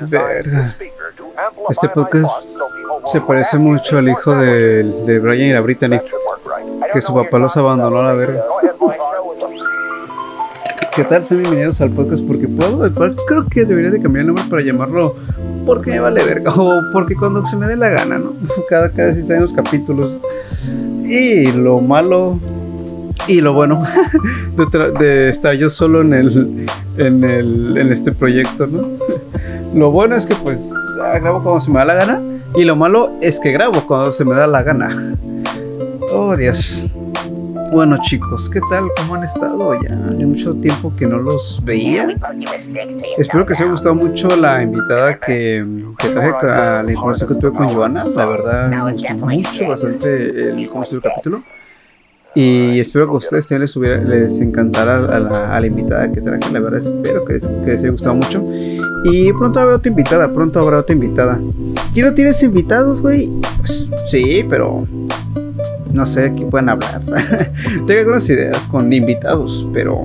Verga. Este podcast se parece mucho al hijo de, de Brian y la Brittany, que su papá los abandonó a la verga. ¿Qué tal? Sean bienvenidos al podcast porque puedo, creo que debería de cambiar el nombre para llamarlo porque me vale verga o porque cuando se me dé la gana, ¿no? Cada, cada seis años capítulos. Y lo malo y lo bueno de, estar yo solo en el, en el en este proyecto, ¿no? Lo bueno es que pues ah, grabo cuando se me da la gana. Y lo malo es que grabo cuando se me da la gana. Oh, Dios. Bueno chicos, ¿qué tal? ¿Cómo han estado? Ya hace mucho tiempo que no los veía. Espero que os haya gustado mucho la invitada que, que traje a la información que tuve con Joana. La verdad me gustó mucho, bastante el, cómo estuvo el capítulo. Y espero que a ustedes también les, hubiera, les encantara a la, a la, invitada que traje. La verdad, espero que, que, les haya gustado mucho. Y pronto habrá otra invitada. Pronto habrá otra invitada. ¿Quién no tienes invitados, güey? Pues sí, pero. No sé de qué pueden hablar. tengo algunas ideas con invitados, pero.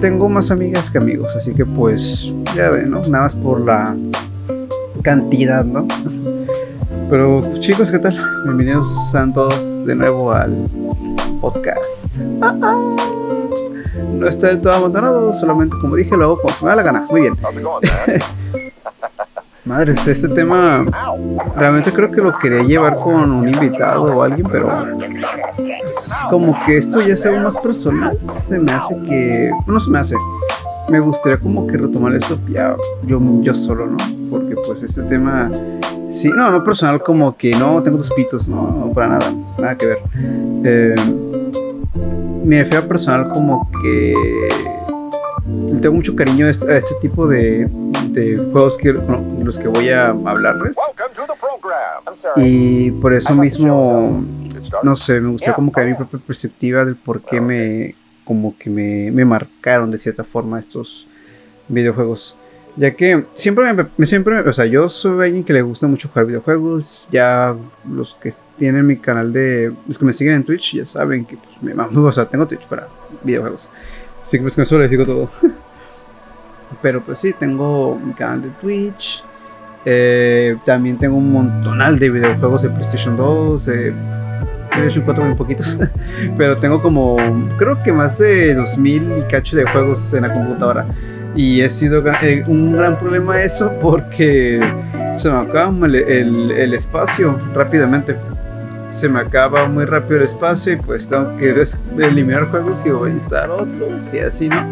Tengo más amigas que amigos. Así que, pues. Ya ven, ¿no? Nada más por la cantidad, ¿no? Pero chicos, ¿qué tal? Bienvenidos a todos de nuevo al podcast. Ah, ah. No del todo abandonado, solamente como dije, lo hago como se me da la gana. Muy bien. Madre, este tema realmente creo que lo quería llevar con un invitado o alguien, pero es como que esto ya sea más personal. Se me hace que. No se me hace. Me gustaría como que retomar esto ya yo, yo solo, ¿no? Porque pues este tema. Sí, no, no personal como que no tengo dos pitos, no, no para nada, nada que ver. Eh, me refiero a personal como que tengo mucho cariño a este, a este tipo de, de, juegos que los que voy a hablarles. Y por eso mismo no sé me gustaría como que mi propia perspectiva del por qué me como que me, me marcaron de cierta forma estos videojuegos. Ya que siempre me, siempre o sea, yo soy alguien que le gusta mucho jugar videojuegos. Ya los que tienen mi canal de, los que me siguen en Twitch ya saben que pues, me mando, o sea, tengo Twitch para videojuegos. Así que pues con eso les digo todo. Pero pues sí, tengo mi canal de Twitch. Eh, también tengo un montonal de videojuegos de PlayStation 2, de PlayStation 4 muy poquitos. Pero tengo como, creo que más de 2000 y cacho de juegos en la computadora. Y ha sido eh, un gran problema eso porque se me acaba el, el, espacio rápidamente. Se me acaba muy rápido el espacio y pues tengo que eliminar juegos y voy a instalar otros y así, ¿no?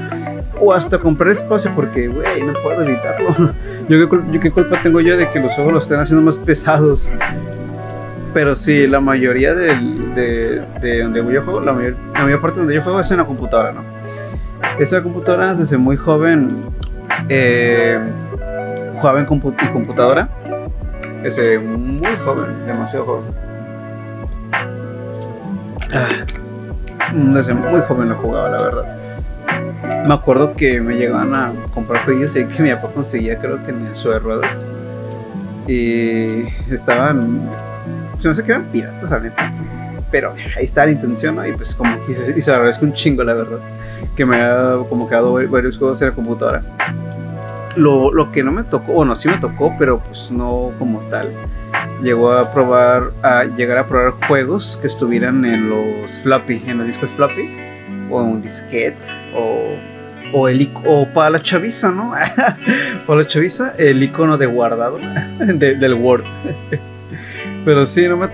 O hasta comprar espacio porque, güey, no puedo evitarlo. Yo ¿qué, yo qué culpa tengo yo de que los juegos los estén haciendo más pesados. Pero sí, la mayoría del, de, de donde yo juego, la mayor, la mayor parte donde yo juego es en la computadora, ¿no? Esa computadora desde muy joven eh, jugaba en compu y computadora. Desde muy joven, demasiado joven. Ah, desde muy joven lo jugaba, la verdad. Me acuerdo que me llegaban a comprar juegos y que mi papá conseguía, creo que en el suelo de ruedas. Y estaban. No sé qué eran piratas, realmente. Pero ahí está la intención, ¿no? Y pues como que y se agradezco un chingo, la verdad que me ha como quedado varios juegos en la computadora. Lo, lo, que no me tocó, bueno, sí me tocó, pero pues no como tal. Llegó a probar, a llegar a probar juegos que estuvieran en los floppy, en los discos floppy, o en un disquete, o, o, el, o para la chaviza, ¿no? para la chaviza, el icono de guardado de, del Word. Pero sí, no me,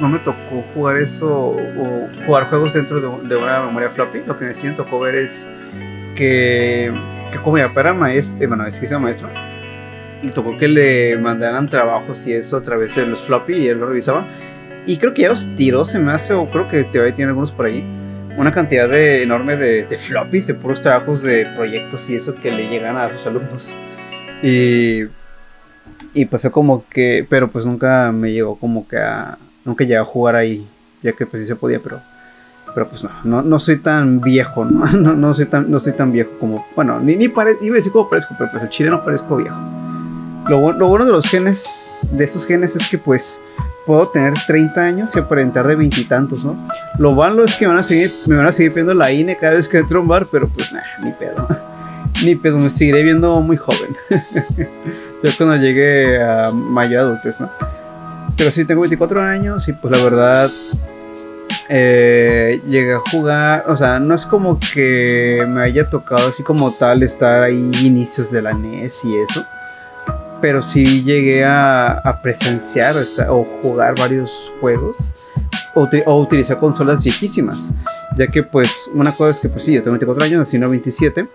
no me, tocó jugar eso o jugar juegos dentro de, una memoria floppy. Lo que sí me tocó ver es que, que como ya para maestro, eh, bueno, es que sea maestro, tocó que le mandaran trabajos y eso a través de los floppy y él lo revisaba. Y creo que ya los tiró, se me hace, o creo que todavía tiene algunos por ahí. Una cantidad de, enorme de, de floppies, de puros trabajos de proyectos y eso que le llegan a sus alumnos. Y y pues fue como que, pero pues nunca me llegó como que a, nunca llegué a jugar ahí, ya que pues sí se podía, pero, pero pues no, no, no soy tan viejo, ¿no? No, no, soy tan, no soy tan viejo como, bueno, ni, ni parezco, iba a decir como parezco, pero pues el chile no parezco viejo. Lo, bueno de los genes, de estos genes es que pues puedo tener 30 años y aparentar de veintitantos, ¿no? Lo malo es que van a seguir, me van a seguir viendo la INE cada vez que entro a un bar, pero pues nada, ni pedo. Ni pedo, me seguiré viendo muy joven. ya cuando llegue a mayor adultez, ¿no? Pero sí, tengo 24 años y pues la verdad eh, llegué a jugar, o sea, no es como que me haya tocado así como tal estar ahí inicios de la NES y eso, pero sí llegué a, presenciar o, jugar varios juegos o, utilizar consolas viejísimas, ya que pues una cosa es que pues sí, yo tengo 24 años, así no 27.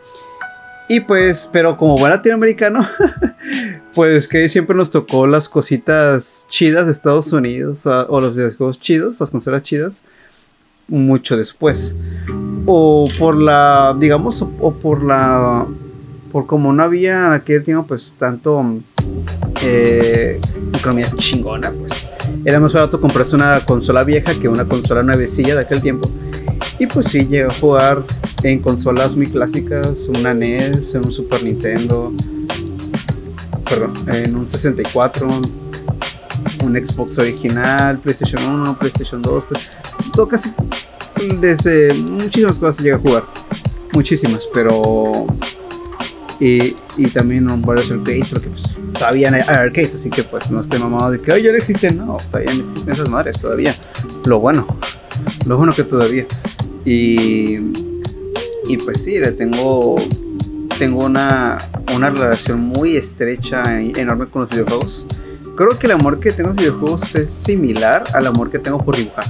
Y pues, pero como buen latinoamericano, pues que siempre nos tocó las cositas chidas de Estados Unidos o, o los videojuegos chidos, las consolas chidas mucho después. O por la, digamos, o, por la, por como no había en aquel tiempo, pues tanto eh, economía chingona, pues era más barato comprarse una consola vieja que una consola nuevecilla de aquel tiempo. Y pues sí, llegué a jugar en consolas muy clásicas, una NES, en un Super Nintendo, perdón, en un 64, un Xbox original, PlayStation 1, PlayStation 2, pues, todo casi desde muchísimas cosas llega a jugar. Muchísimas, pero. Y, y también varios arcades, porque pues todavía hay arcades, así que pues no esté mamado de que ya no existen. No, todavía no existen esas madres, todavía. Lo bueno, lo bueno que todavía. Y. Y pues sí, le tengo. Tengo una, una relación muy estrecha y enorme con los videojuegos creo que el amor que tengo por videojuegos es similar al amor que tengo por dibujar.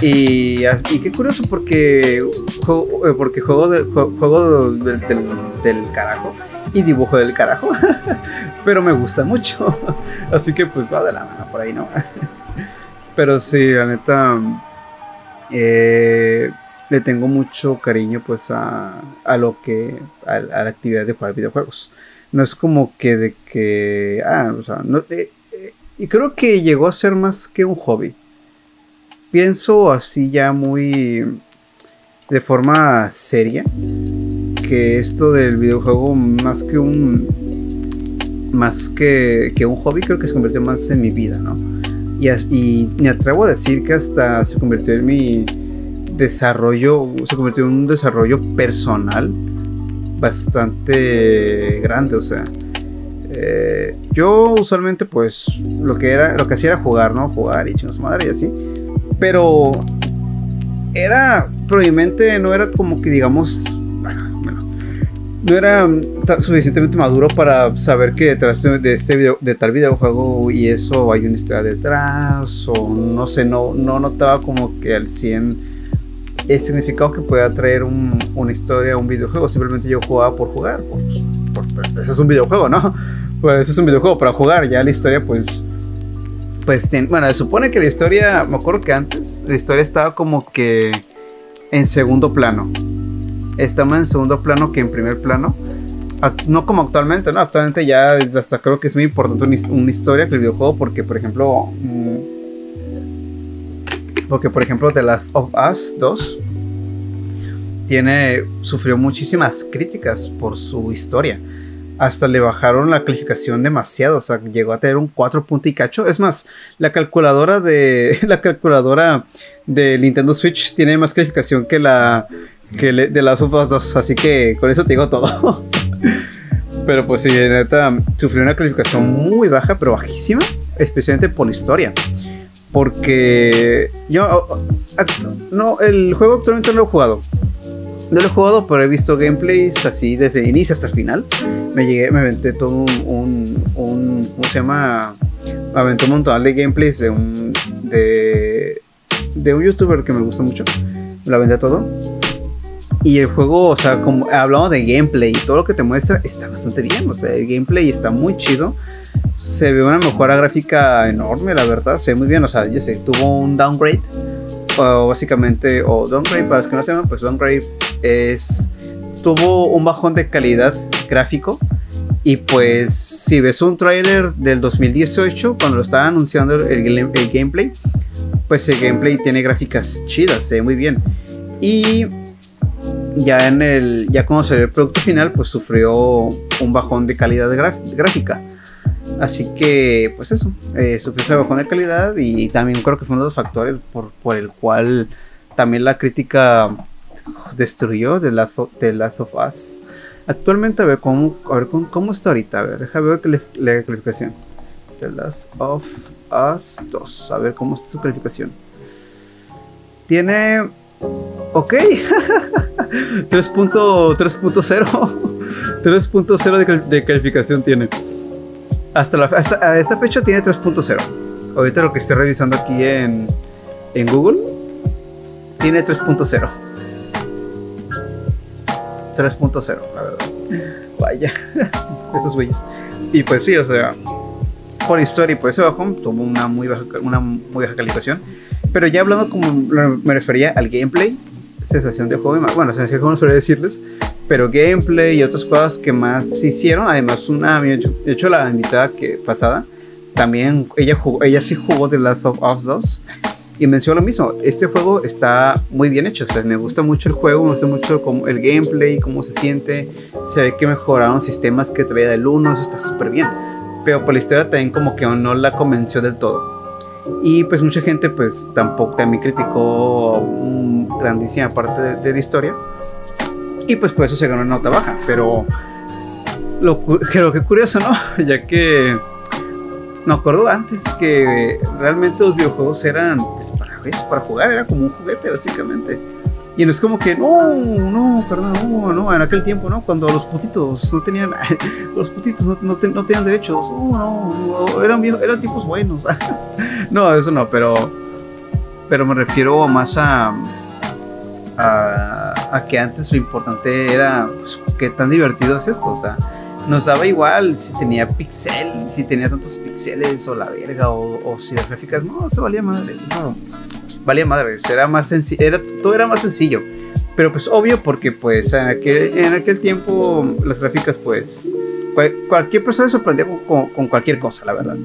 Y, y qué curioso porque eh, porque juego, de, juego del, del, carajo y dibujo del carajo, pero me gusta mucho. Así que pues va de la mano por ahí, ¿no? pero sí, la neta, eh, le tengo mucho cariño pues a, a lo que, a, la actividad de jugar videojuegos. No es como que de que, ah, o sea, no, eh, y creo que llegó a ser más que un hobby pienso así ya muy de forma seria que esto del videojuego más que un más que, que un hobby creo que se convirtió más en mi vida, ¿no? Y, y me atrevo a decir que hasta se convirtió en mi desarrollo, se convirtió en un desarrollo personal bastante grande, o sea, eh, yo usualmente pues lo que era, lo que hacía era jugar, ¿no? Jugar y chingos madre y así. Pero era, probablemente no era como que digamos, no era suficientemente maduro para saber que detrás de este video, de tal videojuego y eso hay una historia detrás o no sé, no, no notaba como que al 100 el significado que pueda traer una historia un videojuego, simplemente yo jugaba por jugar, pues, eso es un videojuego, ¿no? Pues eso es un videojuego para jugar, ya la historia pues pues, bueno, se supone que la historia, me acuerdo que antes, la historia estaba como que en segundo plano. Estaba en segundo plano que en primer plano. No como actualmente, ¿no? Actualmente ya hasta creo que es muy importante una historia que el videojuego porque, por ejemplo... Mm, porque, por ejemplo, The Last of Us 2 tiene, sufrió muchísimas críticas por su historia hasta le bajaron la calificación demasiado, o sea, llegó a tener un 4 punto y cacho. Es más, la calculadora de la calculadora de Nintendo Switch tiene más calificación que la que de las otras 2, así que con eso te digo todo. pero pues sí, neta, sufrió una calificación muy baja, pero bajísima, especialmente por la historia. Porque yo no, el juego actualmente no lo he jugado. No lo he jugado, pero he visto gameplays así desde el inicio hasta el final. Me llegué, me aventé todo un, un, ¿cómo se llama? Me aventé un montón de gameplays de un, de, de un youtuber que me gusta mucho. Me lo aventé todo. Y el juego, o sea, como hablamos de gameplay y todo lo que te muestra, está bastante bien. O sea, el gameplay está muy chido. Se ve una mejora gráfica enorme, la verdad. Se ve muy bien. O sea, ya sé, tuvo un downgrade o básicamente, o downgrade, para los que no sepan, pues downgrade es. tuvo un bajón de calidad gráfico. Y pues, si ves un trailer del 2018, cuando lo estaba anunciando el, gameplay, pues el gameplay tiene gráficas chidas, se ve muy bien. Y ya en el. ya cuando salió el producto final, pues sufrió un bajón de calidad gráfica. Así que, pues eso, eh, sufrió ese bajón de calidad y también creo que fue uno de los factores por, por el cual también la crítica destruyó Last of, The Last of Us. Actualmente, a ver, ¿cómo, a ver cómo, está ahorita. A ver, déjame ver que la calificación. The Last of Us 2. A ver cómo está su calificación. Tiene. Ok. 3.0. 3.0 de, de, calificación tiene. Hasta, la, hasta a esta fecha tiene 3.0. Ahorita lo que estoy revisando aquí en, en Google tiene 3.0. 3.0, la verdad. Vaya, estos güeyes. Y pues sí, o sea, por historia y por ese bajón tuvo una muy baja, una muy baja calificación. Pero ya hablando como me refería al gameplay, sensación de juego, bueno, sensación como no suele decirles, pero gameplay y otras cosas que más se hicieron. Además, una, de hecho, la invitada que pasada, también ella, jugó, ella sí jugó The Last of Us 2 y mencionó lo mismo, este juego está muy bien hecho, o sea, me gusta mucho el juego, me gusta mucho como el gameplay, cómo se siente, se ve que mejoraron sistemas que traía del 1, eso está súper bien, pero por la historia también como que no la convenció del todo. Y pues mucha gente pues tampoco también criticó una grandísima parte de, la historia. Y pues por eso se ganó una nota baja. Pero lo, creo que curioso, ¿no? Ya que me acuerdo antes que realmente los videojuegos eran pues, para, para jugar, era como un juguete básicamente. Y no es como que, no, no, perdón, no, no, en aquel tiempo, ¿no? Cuando los putitos no tenían, los putitos no, no, tenían derechos, no, no, eran eran tipos buenos. no, eso no, pero, pero me refiero más a, a, a que antes lo importante era, pues, qué tan divertido es esto, o sea nos daba igual si tenía pixel, si tenía tantos píxeles o la verga, o, si las gráficas, no, se valía madre, eso valía madre, era más era, todo era más sencillo. Pero pues obvio porque pues en aquel, en aquel tiempo las gráficas pues cualquier persona se sorprendía con, con, cualquier cosa, la verdad.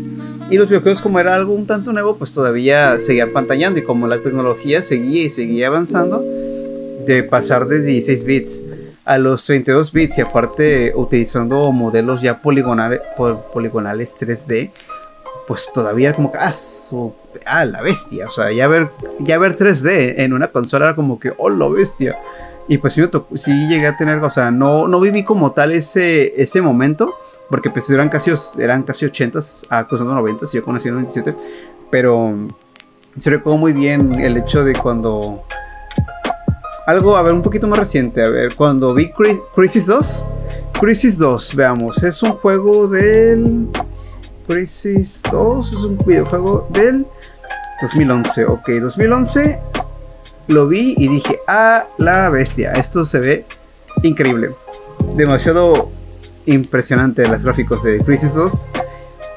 Y los videojuegos como era algo un tanto nuevo pues todavía seguían pantallando y como la tecnología seguía y seguía avanzando de pasar de 16 bits a los 32 bits y aparte utilizando modelos ya poligonales, poligonales 3D, pues todavía como que, ah, la bestia, o sea, ya ver, ya ver 3D en una consola era como que, oh, la bestia. Y pues sí, sí llegué a tener, o sea, no, no viví como tal ese, ese momento, porque pues eran casi, eran casi 80, ah, cruzando 90, yo conocí en 97, pero se recuerdo muy bien el hecho de cuando algo, a ver, un poquito más reciente. A ver, cuando vi Crisis 2. Crisis 2, veamos. Es un juego del. Crisis 2 es un videojuego del 2011. Ok, 2011. Lo vi y dije, ah, la bestia. Esto se ve increíble. Demasiado impresionante los gráficos de Crisis 2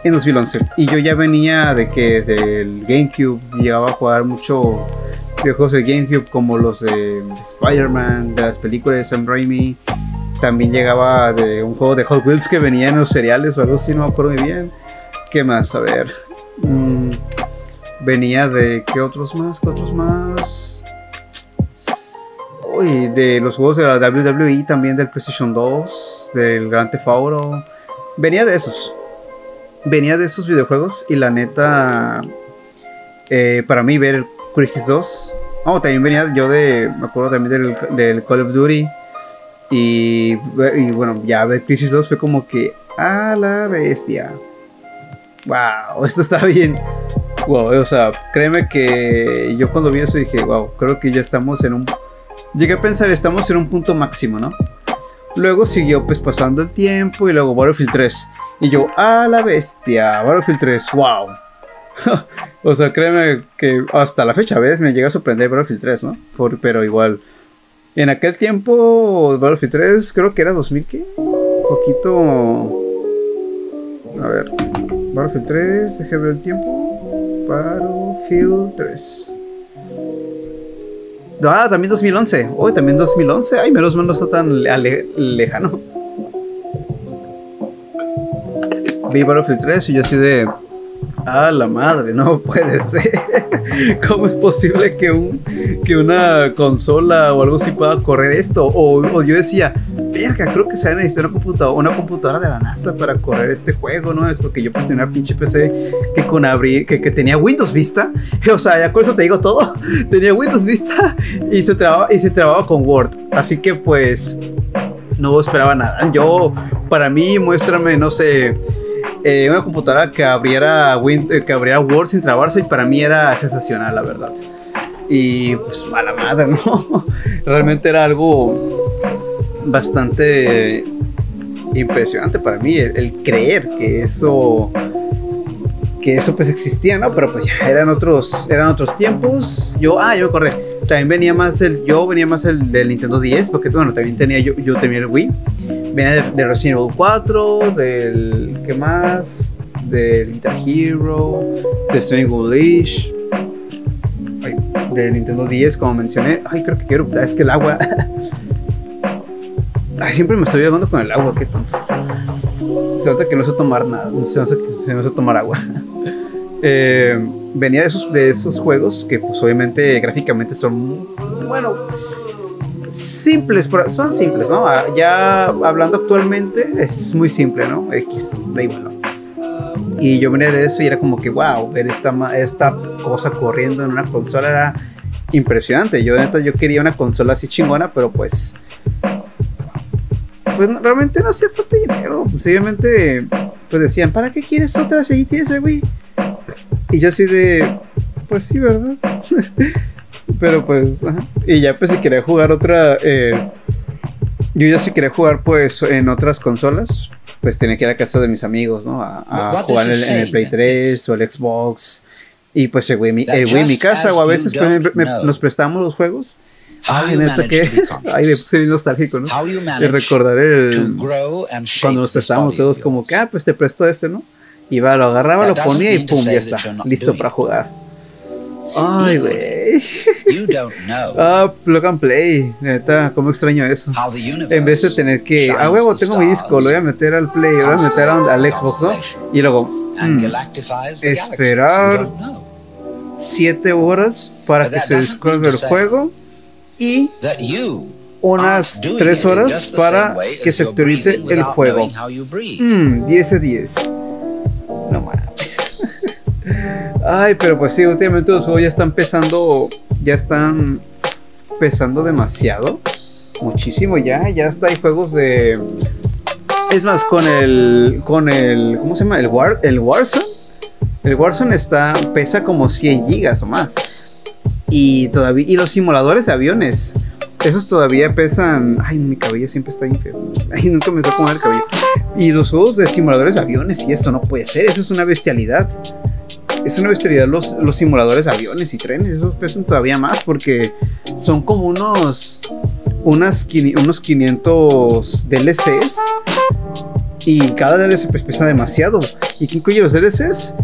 en 2011. Y yo ya venía de que del GameCube llegaba a jugar mucho videojuegos de GameCube como los de Spider-Man, de las películas de Sam Raimi. También llegaba de un juego de Hot Wheels que venía en los cereales o algo así, no me acuerdo muy bien. ¿Qué más? A ver. Mm, venía de. ¿Qué otros más? ¿Qué otros más? Uy, de los juegos de la WWE, también del PlayStation 2, del Grand Theft Auto. Venía de esos. Venía de esos videojuegos y la neta. Eh, para mí ver Crisis 2. Oh, también venía yo de. Me acuerdo también del, Call of Duty. Y, bueno, ya ver Crisis 2 fue como que. A la bestia. Wow, esto está bien. Wow, o sea, créeme que yo cuando vi eso dije, wow, creo que ya estamos en un. Llegué a pensar, estamos en un punto máximo, ¿no? Luego siguió pues pasando el tiempo y luego Battlefield 3. Y yo, a la bestia, Battlefield 3, wow. o sea, créeme que hasta la fecha, ¿ves? Me llega a sorprender Battlefield 3, ¿no? pero igual. En aquel tiempo, Battlefield 3 creo que era 2000, ¿qué? Poquito... A ver. Battlefield 3, déjame ver el tiempo. Battlefield 3. Ah, también 2011. Hoy también 2011. Ay, menos mal no está tan lejano. Vi Battlefield 3 y yo así de. Ah, la madre, no puede ser. ¿Cómo es posible que, un, que una consola o algo así pueda correr esto? O, yo decía, verga, creo que se va a necesitar una computadora, una computadora de la NASA para correr este juego, ¿no? Es porque yo pues tenía una pinche PC que con abrir, que, que tenía Windows Vista, o sea, ya con eso te digo todo, tenía Windows Vista y se trababa, y se trababa con Word, así que pues no esperaba nada. Yo, para mí, muéstrame, no sé, eh, una computadora que abriera, eh, que abriera Word sin trabarse y para mí era sensacional, la verdad. Y pues a la madre, ¿no? Realmente era algo bastante impresionante para mí el, creer que eso que eso pues existía, ¿no? Pero pues ya eran otros eran otros tiempos. Yo ah, yo corrí. También venía más el yo venía más el del Nintendo 10 porque bueno, también tenía yo yo tenía el Wii. Venía de, Resident Evil 4, del ¿qué más? Del Guitar Hero, de Swing Leash. de Nintendo 10 como mencioné. Ay, creo que quiero, es que el agua Ay, siempre me estoy llevando con el agua, qué tonto. Se nota que no sé tomar nada, se nota que no sé tomar agua. Eh, venía de esos, de esos juegos que pues obviamente gráficamente son, bueno, simples, son simples, ¿no? Ah, ya hablando actualmente es muy simple, ¿no? X, da igual, ¿no? Y yo venía de eso y era como que, wow, ver esta, esta cosa corriendo en una consola era impresionante. Yo, neta, yo quería una consola así chingona, pero pues pues realmente no hacía falta dinero. Simplemente, pues decían, ¿para qué quieres otra si tienes güey? Y yo así de, pues sí, ¿verdad? Pero pues, y ya pues si quería jugar otra, eh, yo ya si quería jugar pues en otras consolas, pues tenía que ir a casa de mis amigos, ¿no? A, jugar en el, Play 3 o el Xbox. Y pues el güey, mi, mi casa, o a veces pues, nos prestamos los juegos. Ay, neta que. Ay, me puse bien nostálgico, ¿no? De recordar el. Cuando nos prestábamos juegos, como que, ah, pues te presto este, ¿no? Y va, lo agarraba, lo ponía y pum, ya está. Listo para jugar. Ay, güey. ah, plug and play. Neta, cómo extraño eso. En vez de tener que. Ah, huevo, tengo mi disco, lo voy a meter al play, lo voy a meter al Xbox, ¿no? Y luego. Mm, esperar. Siete horas para que se descargue el juego y unas 3 horas para que se actualice el juego. 10 mm, de 10. Ay, pero pues sí, últimamente los juegos ya están pesando. Ya están pesando demasiado. Muchísimo ya. Ya está, hay juegos de. Es más, con el. Con el. ¿Cómo se llama? El, War, el Warzone. El Warzone está. pesa como 100 gigas o más. Y todavía. Y los simuladores de aviones. Esos todavía pesan. Ay, mi cabello siempre está bien feo. Ay, nunca me toca el cabello. Y los juegos de simuladores de aviones y eso no puede ser. Eso es una bestialidad. Es una bestialidad los, los simuladores de aviones y trenes. Esos pesan todavía más porque son como unos. Unas, unos 500 DLCs. Y cada DLC pues pesa demasiado. ¿Y qué incluye los DLCs?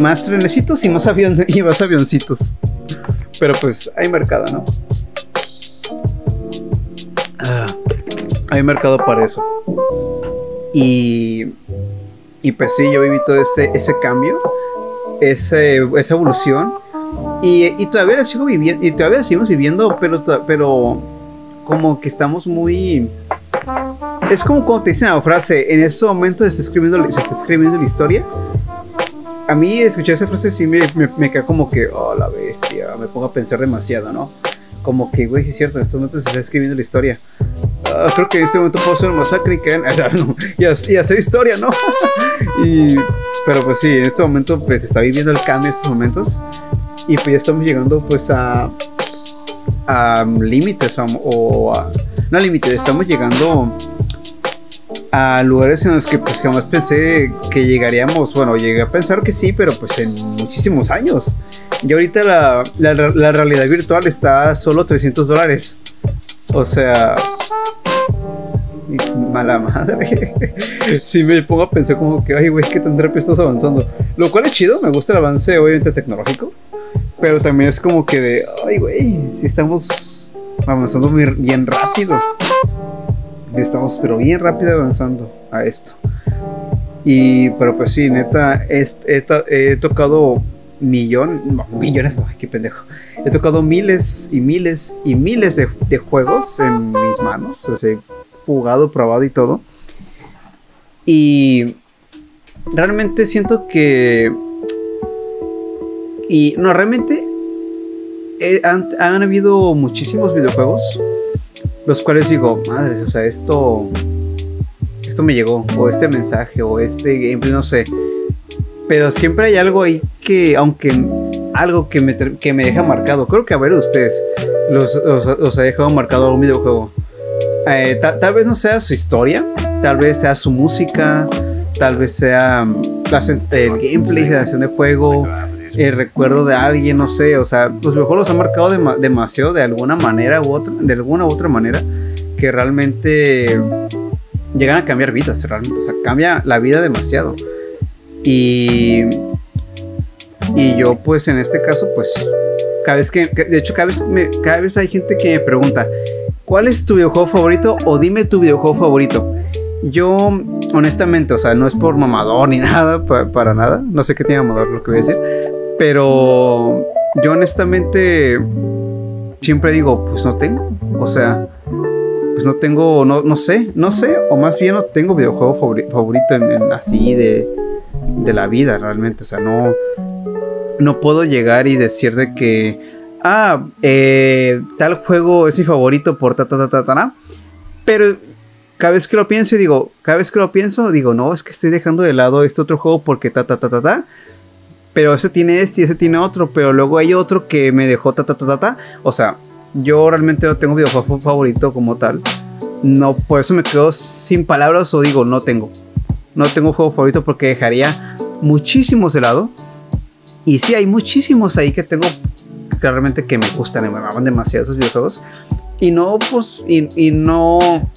Más trenecitos y más, avión, y más avioncitos. Pero pues hay mercado, ¿no? Ah, hay mercado para eso. Y, y pues sí, yo viví todo ese, ese cambio, ese, esa evolución. Y, y, todavía sigo viviendo, y todavía seguimos viviendo, pero, pero como que estamos muy... Es como cuando te dicen la frase, en este momento se está escribiendo, se está escribiendo la historia a mí escuchar esa frase sí me, me, queda como que, oh, la bestia, me pongo a pensar demasiado, ¿no? Como que, güey, sí es cierto, en este momento se está escribiendo la historia. Ah, creo que en este momento puedo hacer una masacre y, que, y, hacer historia, ¿no? y, pero pues sí, en este momento pues está viviendo el cambio en estos momentos y pues ya estamos llegando pues a, a límites o a, no límites, estamos llegando a lugares en los que pues jamás pensé que llegaríamos, bueno, llegué a pensar que sí, pero pues en muchísimos años. Y ahorita la, la, realidad virtual está a solo 300 dólares. O sea, mala madre. si me pongo a pensar como que, ay, güey, que tan rápido estamos avanzando. Lo cual es chido, me gusta el avance, obviamente, tecnológico. Pero también es como que de, ay, güey, si estamos avanzando bien rápido estamos pero bien rápido avanzando a esto. Y, pero pues sí, neta, he, tocado millones, millones, no, qué pendejo. He tocado miles y miles y miles de, juegos en mis manos. O sea, jugado, probado y todo. Y realmente siento que... Y no, realmente han, han, habido muchísimos videojuegos los cuales digo, madre, o sea, esto esto me llegó o este mensaje o este gameplay, no sé. Pero siempre hay algo ahí que aunque algo que me, que me deja marcado. Creo que a ver ustedes los, los, ha dejado marcado algún videojuego. Eh, tal vez no sea su historia, tal vez sea su música, tal vez sea mm, el gameplay de la acción de juego, el recuerdo de alguien, no sé, o sea, los videojuegos los han marcado demasiado de alguna manera u otra, de alguna u otra manera, que realmente llegan a cambiar vidas, realmente, o sea, cambia la vida demasiado. Y, y yo, pues en este caso, pues, cada vez que, de hecho, cada vez, cada vez hay gente que me pregunta, ¿cuál es tu videojuego favorito? O dime tu videojuego favorito. Yo, honestamente, o sea, no es por mamador ni nada, para, nada. No sé qué tiene mamador lo que voy a decir. Pero yo, honestamente, siempre digo, pues no tengo. O sea, pues no tengo, no, no sé, no sé. O más bien no tengo videojuego favorito en, así de, de la vida, realmente. O sea, no, no puedo llegar y decir de que, ah, eh, tal juego es mi favorito por ta ta ta ta ta. Pero cada vez que lo pienso y digo, cada vez que lo pienso, digo, no, es que estoy dejando de lado este otro juego porque ta ta ta ta ta. Pero ese tiene este y ese tiene otro, pero luego hay otro que me dejó ta ta ta ta ta. O sea, yo realmente no tengo videojuego favorito como tal. No, por eso me quedo sin palabras o digo, no tengo. No tengo juego favorito porque dejaría muchísimos de lado. Y sí, hay muchísimos ahí que tengo claramente que me gustan, me aman demasiado esos videojuegos. Y no, pues, y, y no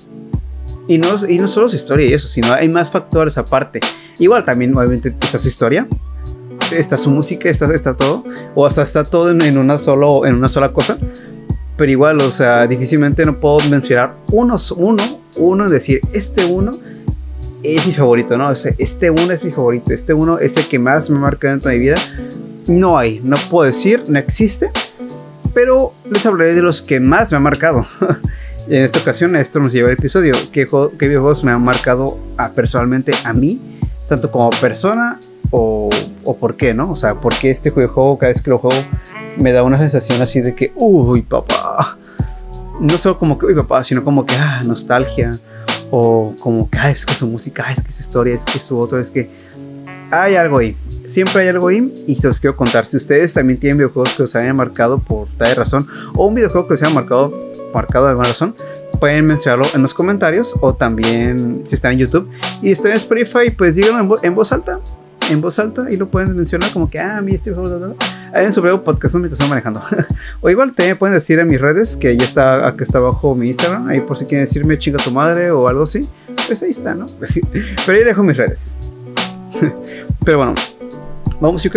y no, y no solo su historia y eso, sino hay más factores aparte. Igual también, obviamente, está su historia, está su música, está, está todo, o hasta está todo en, una solo, en una sola cosa. Pero igual, o sea, difícilmente no puedo mencionar uno, uno, uno, decir, este uno es mi favorito, ¿no? O sea, este uno es mi favorito, este uno es el que más me marca dentro de mi vida. No hay, no puedo decir, no existe, pero les hablaré de los que más me han marcado. en esta ocasión esto nos lleva al episodio. ¿Qué, qué videojuegos me han marcado a, personalmente a mí? Tanto como persona o, o, por qué, ¿no? O sea, ¿por qué este juego, cada vez que lo juego, me da una sensación así de que, uy, papá. No solo como que, uy, papá, sino como que, ah, nostalgia. O como que, es que su música, es que su historia, es que su otro, es que hay algo ahí. Siempre hay algo ahí y se los quiero contar. Si ustedes también tienen videojuegos que os hayan marcado por tal razón o un videojuego que os haya marcado, marcado de alguna razón, pueden mencionarlo en los comentarios o también si están en YouTube y están en Spotify, pues díganlo en, voz alta. En voz alta y lo pueden mencionar como que, ah, a mí este en su breve podcast mientras estoy manejando. o igual también pueden decir en mis redes, que ya está, acá está abajo mi Instagram, ahí por si quieren decirme chinga tu madre o algo así, pues ahí está, ¿no? Pero ahí dejo mis redes. Pero bueno, vamos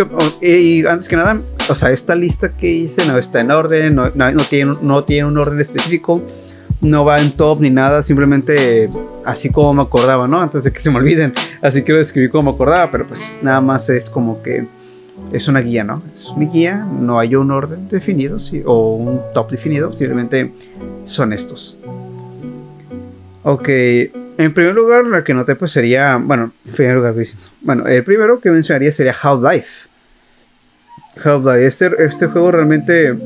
y antes que nada, o sea, esta lista que hice no está en orden, no, tiene, no tiene un orden específico, no va en top ni nada, simplemente así como me acordaba, ¿no? Antes de que se me olviden, así que lo escribí como me acordaba, pero pues nada más es como que es una guía, ¿no? Es mi guía, no hay un orden definido sí, o un top definido, simplemente son estos. Ok, en primer lugar, la que noté pues sería, bueno, en primer lugar, bueno, el primero que mencionaría sería Half-Life. Half-Life, este, este juego realmente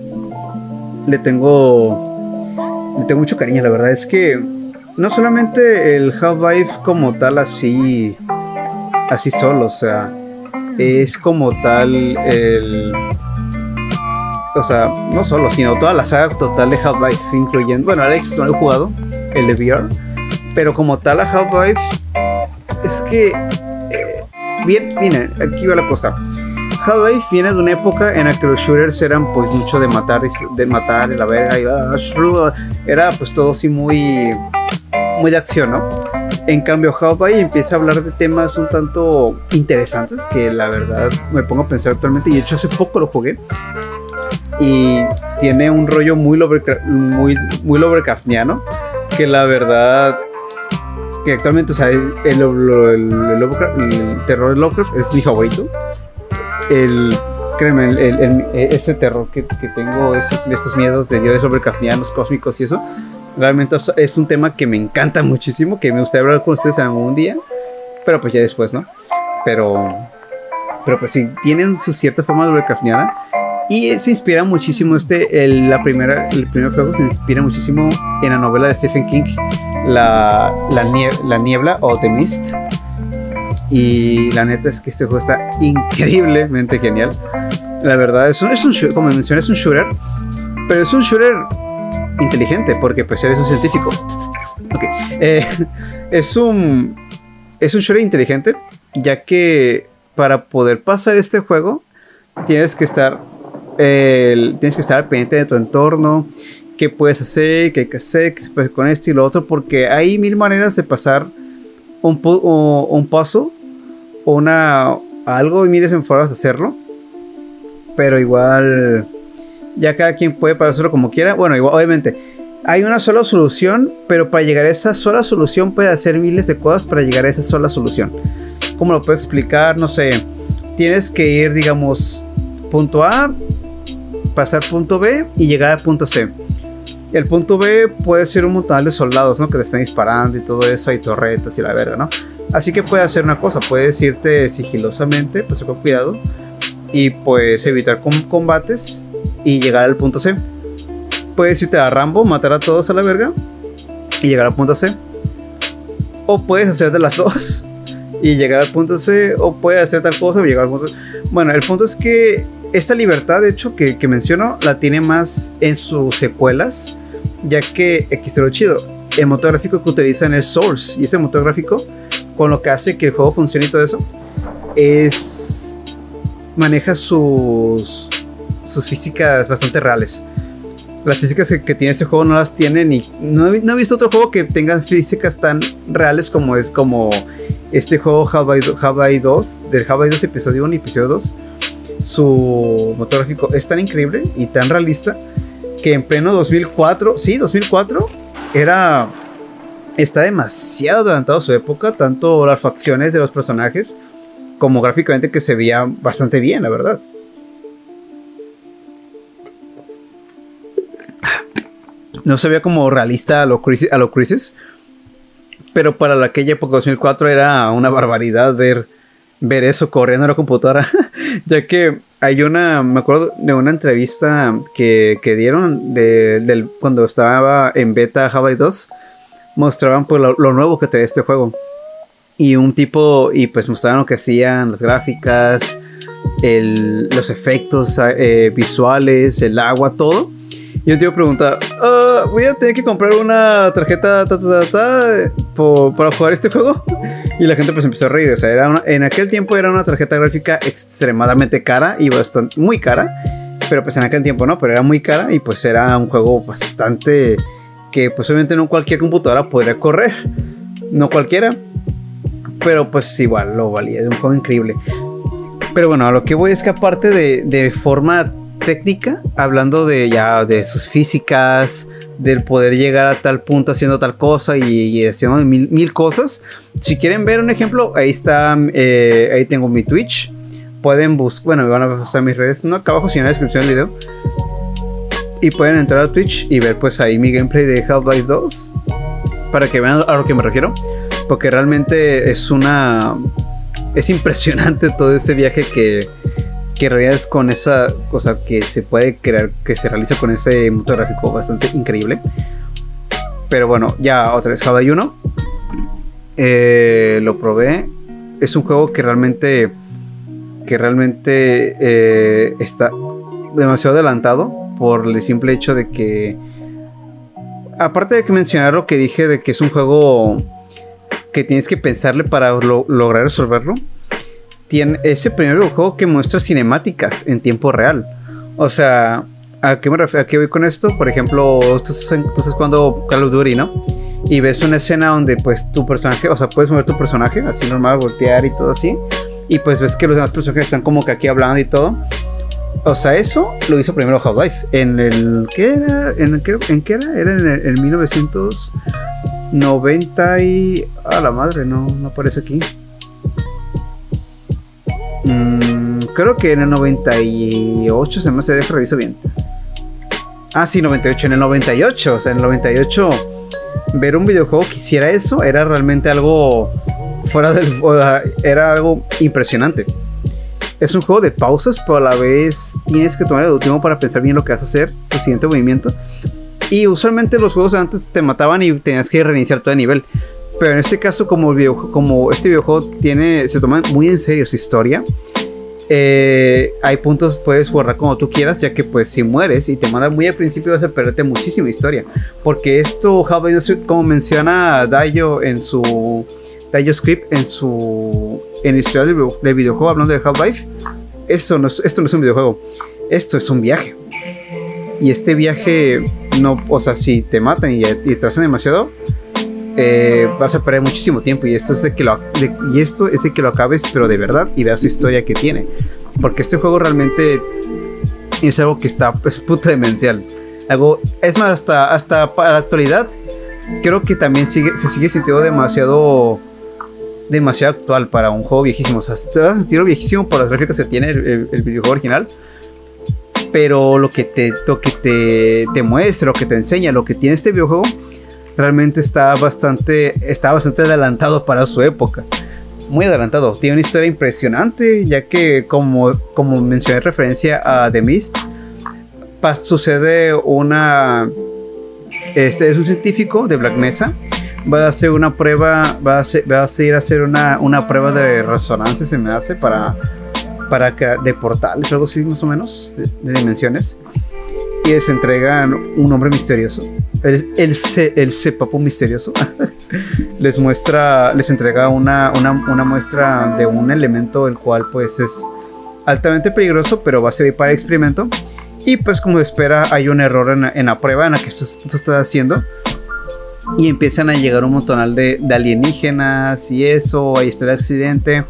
le tengo, le tengo mucho cariño, la verdad es que no solamente el Half-Life como tal así, así solo, o sea, es como tal el... O sea, no solo, sino toda la saga total de Half-Life, incluyendo... Bueno, Alex no lo he jugado, el de VR pero como tal a Half-Life, es que. Eh, bien, miren, aquí va la cosa. Half-Life viene de una época en la que los shooters eran pues mucho de matar, de matar, la verga, y, uh, era pues todo así muy, muy de acción, ¿no? En cambio, Half-Life empieza a hablar de temas un tanto interesantes que la verdad me pongo a pensar actualmente. Y de hecho, hace poco lo jugué. Y tiene un rollo muy, muy, muy Lovecraftiano. Que la verdad que actualmente, o sea, el, el, el, terror de Lovecraft es mi favorito. El, créeme, ese terror que, que tengo, esos, estos miedos de dioses Lovecraftianos, cósmicos y eso, Realmente es un tema que me encanta muchísimo, que me gustaría hablar con ustedes algún día, pero pues ya después, ¿no? Pero, pero pues sí, tienen su cierta forma de Lovecraftiana y se inspira muchísimo este, el, la primera, el primer juego se inspira muchísimo en la novela de Stephen King, La, la, Niebla o The Mist. Y la neta es que este juego está increíblemente genial. La verdad, es un, es un como mencioné, es un shooter, pero es un shooter inteligente porque pues eres un científico. Eh, es un es un shooter inteligente ya que para poder pasar este juego tienes que estar tienes que estar pendiente de tu entorno, qué puedes hacer, qué hay que hacer, hacer con esto y lo otro, porque hay mil maneras de pasar un, un paso o una, algo y miles en formas de hacerlo, pero igual ya cada quien puede hacerlo como quiera. Bueno, obviamente hay una sola solución, pero para llegar a esa sola solución puede hacer miles de cosas para llegar a esa sola solución. ¿Cómo lo puedo explicar? No sé. Tienes que ir, digamos, punto A, pasar punto B y llegar al punto C. El punto B puede ser un montón de soldados, ¿no? Que te están disparando y todo eso, hay torretas y la verga, ¿no? Así que puedes hacer una cosa, puedes irte sigilosamente, pues con cuidado, y pues evitar combates y llegar al punto C. Puedes irte a Rambo, matar a todos a la verga y llegar al punto C. O puedes hacer de las dos y llegar al punto C, o puedes hacer tal cosa y llegar al punto C. Bueno, el punto es que esta libertad, de hecho, que, menciono, la tiene más en sus secuelas, ya que está lo chido. El motor gráfico que utilizan es Source, y ese motor gráfico, con lo que hace que el juego funcione y todo eso, es. maneja sus. Sus físicas bastante reales. Las físicas que, tiene este juego no las tienen y no, no, he visto otro juego que tenga físicas tan reales como es como este juego Hawaii 2, del Hawaii 2 episodio 1 y episodio 2 su motor gráfico es tan increíble y tan realista que en pleno 2004, sí, 2004, era. Está demasiado adelantado su época, tanto las facciones de los personajes como gráficamente que se veía bastante bien, la verdad. No se veía como realista a lo Crisis, a lo crisis pero para aquella época 2004 era una barbaridad ver ver eso corriendo en la computadora, ya que hay una, me acuerdo de una entrevista que, que dieron de, cuando estaba en beta Java 2, mostraban pues lo, nuevo que traía este juego. Y un tipo, y pues mostraron lo que hacían, las gráficas, el, los efectos eh, visuales, el agua, todo. Y un tío pregunta, ah, voy a tener que comprar una tarjeta para jugar este juego. Y la gente pues empezó a reír. O sea, era en aquel tiempo era una tarjeta gráfica extremadamente cara y bastante, muy cara. Pero pues en aquel tiempo no, pero era muy cara y pues era un juego bastante que pues obviamente no cualquier computadora podría correr. No cualquiera. Pero pues igual lo valía, de un juego increíble. Pero bueno, a lo que voy es que aparte de, de forma técnica, hablando de ya de sus físicas, del poder llegar a tal punto haciendo tal cosa y, haciendo mil, cosas. Si quieren ver un ejemplo, ahí está, eh, ahí tengo mi Twitch. Pueden buscar, bueno, me van a buscar mis redes, no acá abajo, sino en la descripción del video. Y pueden entrar a Twitch y ver pues ahí mi gameplay de Half-Life 2. Para que vean a lo que me refiero. Porque realmente es una... Es impresionante todo ese viaje que, que en realidad es con esa cosa que se puede crear, que se realiza con ese motor gráfico bastante increíble. Pero bueno, ya otra vez Java 1. Eh, lo probé. Es un juego que realmente. Que realmente eh, está demasiado adelantado. Por el simple hecho de que. Aparte de que mencionar lo que dije de que es un juego que tienes que pensarle para lograr resolverlo tiene ese primer juego que muestra cinemáticas en tiempo real. O sea, ¿a qué me refiero? ¿A qué voy con esto? Por ejemplo, tú estás, jugando Call of Duty, ¿no? Y ves una escena donde pues tu personaje, o sea, puedes mover tu personaje así normal, voltear y todo así. Y pues ves que los demás personajes están como que aquí hablando y todo. O sea, eso lo hizo primero Half-Life. En el. ¿Qué era? ¿En, qué, ¿En qué era? Era en, el, en 1990 y. A la madre, no, no aparece aquí. Mm, creo que en el 98 se me hace, reviso bien. Ah, sí, 98. En el 98, o sea, en el 98, ver un videojuego que hiciera eso era realmente algo fuera del. Era algo impresionante. Es un juego de pausas, pero a la vez tienes que tomar el último para pensar bien lo que vas a hacer, el siguiente movimiento. Y usualmente los juegos antes te mataban y tenías que reiniciar todo el nivel. Pero en este caso, como, como este videojuego tiene, se toma muy en serio su historia, eh, hay puntos puedes borrar como tú quieras, ya que pues si mueres y te mandan muy al principio vas a perderte muchísima historia. Porque esto, como menciona Dayo en su Dayo Script, en su en historia del, videojuego, hablando de Half-Life, esto no, es, esto no es un videojuego, esto es un viaje. Y este viaje, no, o sea, si te matan y, y te hacen demasiado, eh, vas a perder muchísimo tiempo y esto es de que lo y esto es de que lo acabes pero de verdad y veas su historia que tiene. Porque este juego realmente es algo que está es puto demencial. Algo es más hasta hasta para la actualidad creo que también sigue, se sigue sintiendo demasiado demasiado actual para un juego viejísimo. O sea te vas a sentir viejísimo por las gráficas que tiene el, el, videojuego original pero lo que te lo que te, te muestra lo que te enseña lo que tiene este videojuego realmente está bastante, está bastante adelantado para su época. Muy adelantado. Tiene una historia impresionante, ya que como, como mencioné referencia a The Mist, sucede una... Este es un científico de Black Mesa. Va a hacer una prueba, va a, va a ir a hacer una, una prueba de resonancia, se me hace, para, para de portales, algo así más o menos, de dimensiones y les entregan un hombre misterioso. El, el, el cepapo misterioso. les muestra, les entrega una, una, una, muestra de un elemento el cual pues es altamente peligroso, pero va a servir para el experimento. Y pues como espera hay un error en, en la prueba en la que esto, esto está haciendo. Y empiezan a llegar un montonal de, de alienígenas y eso, ahí está el accidente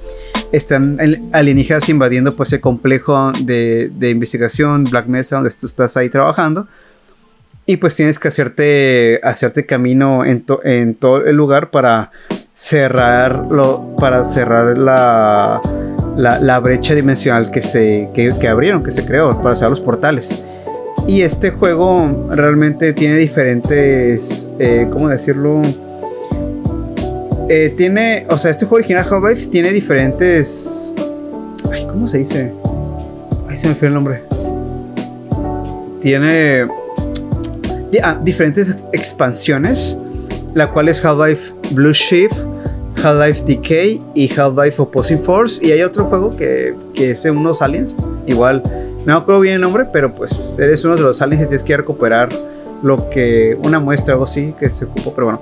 están alienígenas invadiendo pues el complejo de, investigación Black Mesa donde tú estás ahí trabajando y pues tienes que hacerte hacerte camino en, en todo el lugar para cerrarlo para cerrar la, la, brecha dimensional que se que, abrieron que se creó para cerrar los portales y este juego realmente tiene diferentes eh, cómo decirlo eh, tiene, o sea, este juego original Half-Life tiene diferentes... Ay, ¿cómo se dice? Ay, se me fue el nombre. Tiene ah, diferentes expansiones, la cual es Half-Life Blue Shift, Half-Life Decay y Half-Life Opposing Force. Y hay otro juego que, que es de unos aliens, igual, no me bien el nombre, pero pues eres uno de los aliens y tienes que recuperar lo que, una muestra o algo así que se ocupó, pero bueno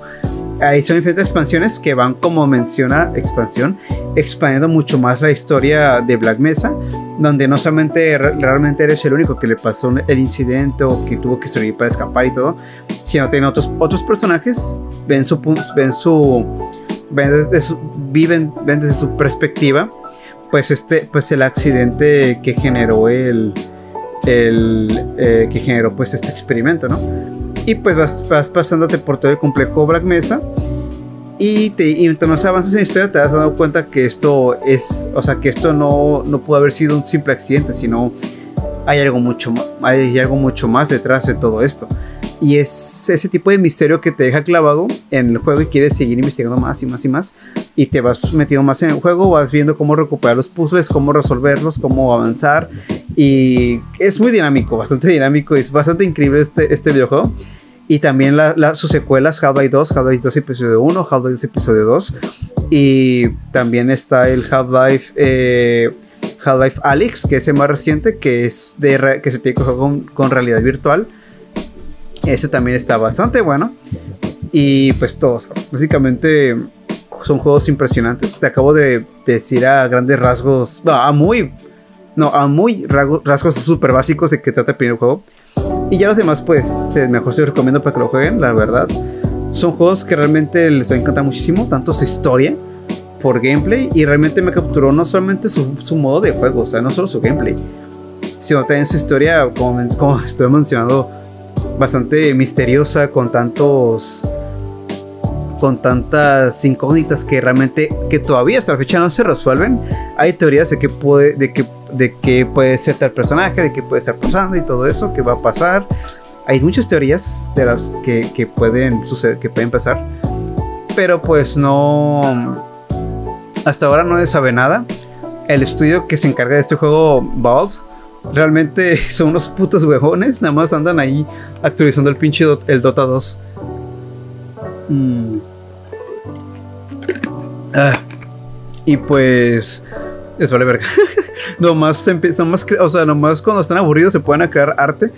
ahí son diferentes expansiones que van, como menciona expansión, expandiendo mucho más la historia de Black Mesa, donde no solamente realmente eres el único que le pasó el incidente o que tuvo que salir para escapar y todo, sino tiene otros, otros personajes, ven su, ven su, ven desde viven, ven desde su perspectiva, pues este, pues el accidente que generó el, el eh, que generó pues este experimento, ¿no? Y pues vas, pasándote por todo el complejo Black Mesa. Y, te, y mientras avanzas en la historia te has dado cuenta que esto es, o sea, que esto no, no pudo haber sido un simple accidente, sino hay algo mucho, hay algo mucho más detrás de todo esto. Y es ese tipo de misterio que te deja clavado en el juego y quieres seguir investigando más y más y más. Y te vas metiendo más en el juego, vas viendo cómo recuperar los puzzles, cómo resolverlos, cómo avanzar. Y es muy dinámico, bastante dinámico. Es bastante increíble este, este videojuego. Y también sus secuelas, Half-Life 2, Half-Life 2 episodio 1, Half-Life 2 episodio 2. Y también está el Half-Life eh, Half-Life Alyx, que es el más reciente, que es de que se tiene que jugar con, con, realidad virtual. Ese también está bastante bueno. Y pues todos, básicamente son juegos impresionantes. Te acabo de decir a grandes rasgos, no, a muy, no, a muy rasgos súper básicos de que trata el primer juego. Y ya los demás, pues, mejor se recomiendo para que lo jueguen, la verdad. Son juegos que realmente les va a encantar muchísimo, tanto su historia por gameplay y realmente me capturó no solamente su, modo de juego, o sea, no solo su gameplay, sino también su historia, como, como estoy mencionando, bastante misteriosa, con tantos con tantas incógnitas que realmente que todavía hasta la fecha no se resuelven. Hay teorías de que puede de que de que puede ser tal personaje, de que puede estar pasando y todo eso, que va a pasar. Hay muchas teorías de las que, pueden suceder, que pueden pasar. Pero pues no. Hasta ahora no se sabe nada. El estudio que se encarga de este juego, Valve, realmente son unos putos huevones. Nada más andan ahí actualizando el pinche el Dota 2. Mm. Ah. Y pues. Les vale verga. nomás, nomás, o sea, nomás cuando están aburridos se pueden crear arte.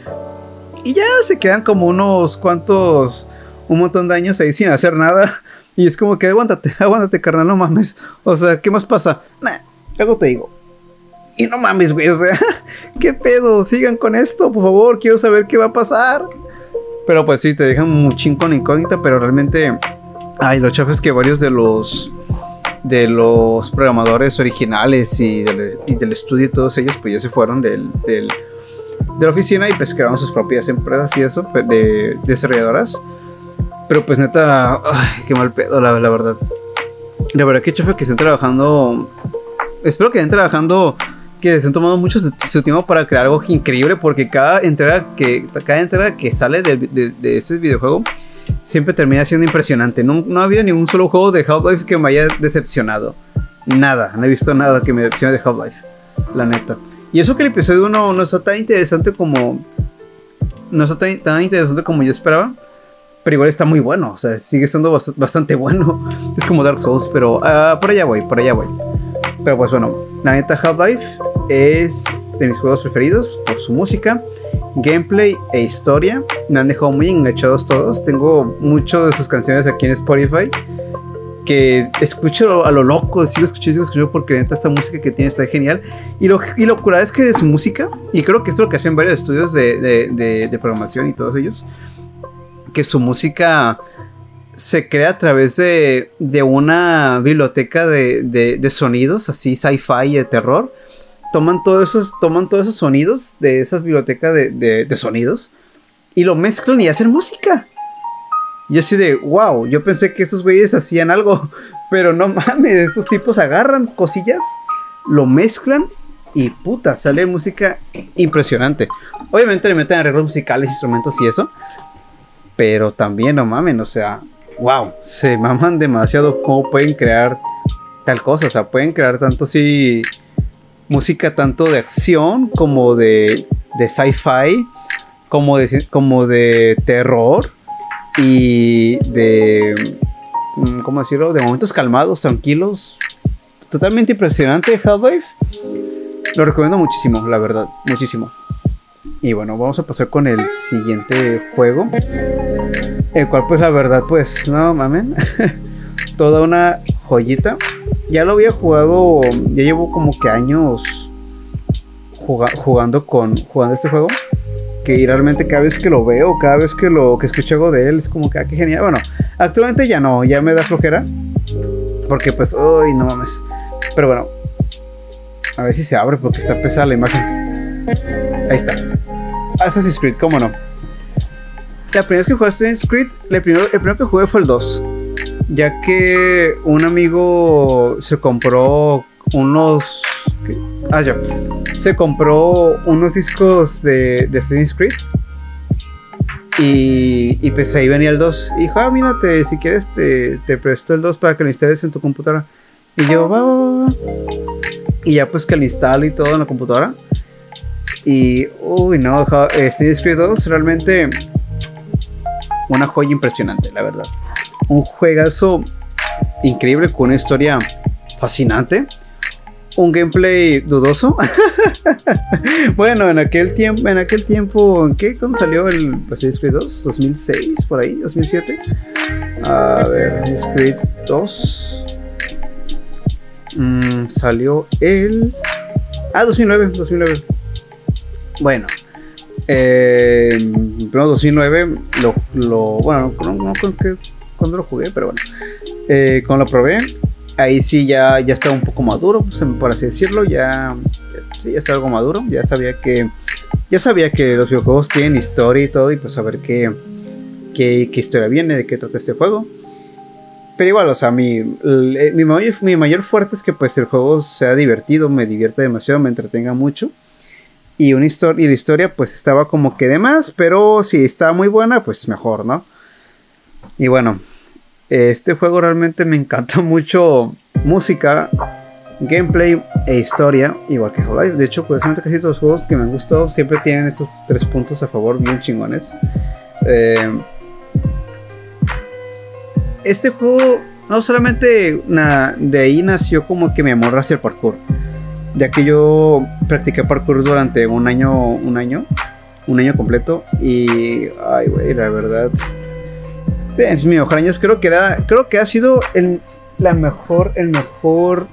Y ya se quedan como unos cuantos. Un montón de años ahí sin hacer nada. Y es como que aguántate, aguántate, carnal, no mames. O sea, ¿qué más pasa? Nah, luego te digo. Y no mames, güey, o sea, ¿qué pedo? Sigan con esto, por favor, quiero saber qué va a pasar. Pero pues sí, te dejan muchín con incógnita, pero realmente. Ay, lo chafes que varios de los de los programadores originales y del, estudio y todos ellos pues ya se fueron del, de la oficina y pues crearon sus propias empresas y eso, pues, de, desarrolladoras. Pero pues neta, qué mal pedo, la, verdad. La verdad que chafa que estén trabajando. Espero que estén trabajando. Que estén tomando mucho su, tiempo para crear algo increíble. Porque cada entrega que. Cada entrega que sale de, de ese videojuego siempre termina siendo impresionante. No, no ha habido ningún solo juego de Half-Life que me haya decepcionado. Nada, no he visto nada que me decepcione de Half-Life. La neta. Y eso que el episodio 1 no está tan interesante como. No está tan, interesante como yo esperaba. Pero igual está muy bueno. O sea, sigue estando bastante bueno. Es como Dark Souls, pero uh, por allá voy, por allá voy. Pero pues bueno, la neta Half-Life es de mis juegos preferidos por su música gameplay e historia. Me han dejado muy enganchados todos. Tengo muchas de sus canciones aquí en Spotify. Que escucho a lo loco, sigo escuchando, sigo escuchando porque neta esta música que tiene está genial. Y lo, y lo es que de su música, y creo que esto es lo que hacen varios estudios de, de, de, programación y todos ellos, que su música se crea a través de, de una biblioteca de, de, sonidos, así sci-fi y de terror, toman todos esos, toman todos esos sonidos de esas bibliotecas de, sonidos y lo mezclan y hacen música. Y así de, wow, yo pensé que esos güeyes hacían algo, pero no mames, estos tipos agarran cosillas, lo mezclan y puta, sale música impresionante. Obviamente le meten arreglos musicales, instrumentos y eso, pero también no mames, o sea, wow, se maman demasiado cómo pueden crear tal cosa, o sea, pueden crear tanto así música tanto de acción como de, de sci-fi, como de, como de terror y de, mm, ¿cómo decirlo? De momentos calmados, tranquilos. Totalmente impresionante Half-Life. Lo recomiendo muchísimo, la verdad, muchísimo. Y bueno, vamos a pasar con el siguiente juego. El cual pues la verdad pues no mamen. Toda una joyita ya lo había jugado, ya llevo como que años jugando con jugando este juego. Que realmente cada vez que lo veo, cada vez que lo que escucho algo de él, es como que, ah, qué genial. Bueno, actualmente ya no, ya me da flojera. Porque pues, uy, no mames. Pero bueno, a ver si se abre porque está pesada la imagen. Ahí está. Assassin's Creed, cómo no. La primera vez que jugué Assassin's Creed, el primero, el primero que jugué fue el 2 ya que un amigo se compró unos... Ah, ya. Se compró unos discos de, de Assassin's Creed. Y, y, pues ahí venía el 2. Y dijo, ah, mírate, si quieres te, te presto el 2 para que lo instales en tu computadora. Y yo, va, va, va. Y ya pues que lo instalo y todo en la computadora. Y, uy, no, Assassin's Creed 2 realmente una joya impresionante, la verdad un juegazo increíble con una historia fascinante. Un gameplay dudoso. bueno, en aquel tiempo, en aquel tiempo, ¿en qué? ¿Cuándo salió el Assassin's Creed 2? ¿2006? Por ahí, 2007. A ver, Assassin's Creed 2. Mm, salió el. Ah, 2009, 2009. Bueno, eh, primero 2009 lo, lo bueno, no, no creo que cuando lo jugué, pero bueno. Eh, cuando lo probé, ahí sí ya, ya estaba un poco maduro, pues, por así decirlo. Ya, sí, ya estaba algo maduro. Ya sabía que. Ya sabía que los videojuegos tienen historia y todo. Y pues saber qué, qué, qué historia viene, de qué trata este juego. Pero igual, o sea, mi, eh, mi, mayor, mi mayor fuerte es que pues el juego sea divertido, me divierte demasiado, me entretenga mucho. Y, una historia, y la historia pues estaba como que de más, pero si estaba muy buena, pues mejor, ¿no? Y bueno, este juego realmente me encanta mucho música, gameplay e historia, igual que Half-Life. De hecho, curiosamente casi todos los juegos que me han gustado siempre tienen estos tres puntos a favor bien chingones. Eh, este juego no solamente de ahí nació como que mi amor hacia el parkour, ya que yo practiqué parkour durante un año, un año, un año completo y, ay, güey, la verdad, es mi mejor año. Creo que era, creo que ha sido el, la mejor, el mejor,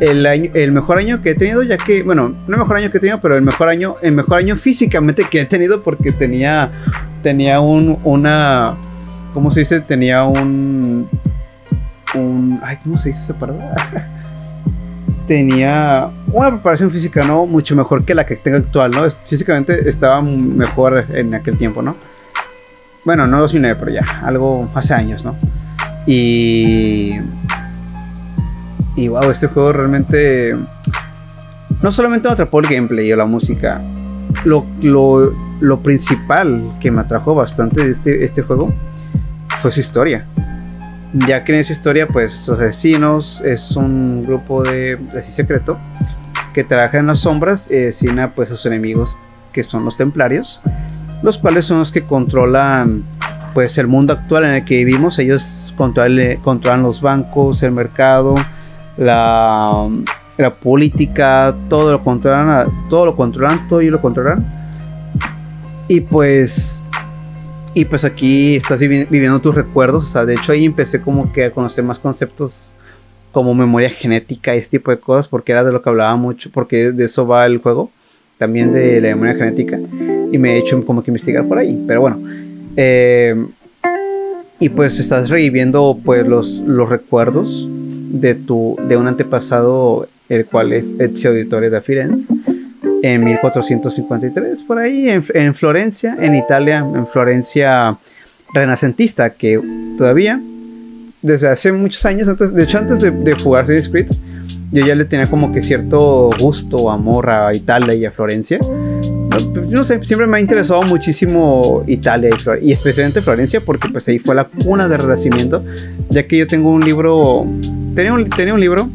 el año, el mejor año que he tenido, ya que, bueno, no el mejor año que he tenido, pero el mejor año, el mejor año físicamente que he tenido porque tenía, tenía un, una, ¿cómo se dice? Tenía un, un, ay, ¿cómo se dice esa palabra? tenía una preparación física, ¿no? Mucho mejor que la que tengo actual, ¿no? Físicamente estaba mejor en aquel tiempo, ¿no? Bueno, no 2009, pero ya, algo hace años, ¿no? Y. Y wow, este juego realmente. No solamente me atrapó el gameplay o la música. Lo, lo, principal que me atrajo bastante de este, este juego fue su historia. Ya que en esa historia, pues, los asesinos es un grupo de, así secreto que trabaja en las sombras y asesina pues a sus enemigos que son los templarios los cuales son los que controlan pues el mundo actual en el que vivimos. Ellos controlan, controlan los bancos, el mercado, la, política, todo lo controlan, todo lo controlan, todo y lo controlan. Y pues y pues aquí estás viviendo tus recuerdos, o sea, de hecho ahí empecé como que a conocer más conceptos como memoria genética y este tipo de cosas, porque era de lo que hablaba mucho, porque de eso va el juego, también de la memoria genética y me he hecho como que investigar por ahí. Pero bueno, eh, y pues estás reviviendo pues los, los recuerdos de, tu, de un antepasado, el cual es Ezio Auditore da Firenze, en 1453, por ahí, en, en Florencia, en Italia, en Florencia renacentista, que todavía, desde hace muchos años, antes, de hecho antes de, de jugar Assassin's Creed, yo ya le tenía como que cierto gusto amor a Italia y a Florencia no sé, siempre me ha interesado muchísimo Italia y, especialmente Florencia porque pues ahí fue la cuna del Renacimiento, ya que yo tengo un libro, tenía un, tenía un libro,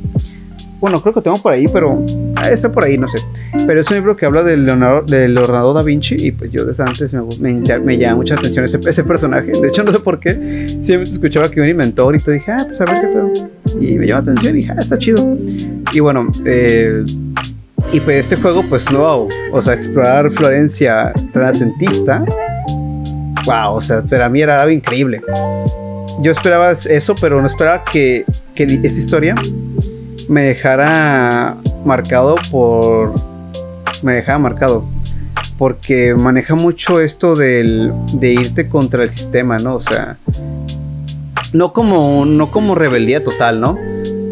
bueno, creo que tengo por ahí, pero ah, está por ahí, no sé, pero es un libro que habla del Leonardo, del Leonardo da Vinci y pues yo desde antes me, me, llama mucha atención ese, ese, personaje, de hecho no sé por qué, siempre escuchaba que un inventor y te dije, ah, pues a ver qué pedo, y me llama atención y dije, ah, está chido, y bueno, eh y pues este juego, pues no, o sea, explorar Florencia renacentista, wow, o sea, para mí era algo increíble. Yo esperaba eso, pero no esperaba que, que esta historia me dejara marcado por... Me dejara marcado. Porque maneja mucho esto del, de irte contra el sistema, ¿no? O sea, no como, no como rebeldía total, ¿no?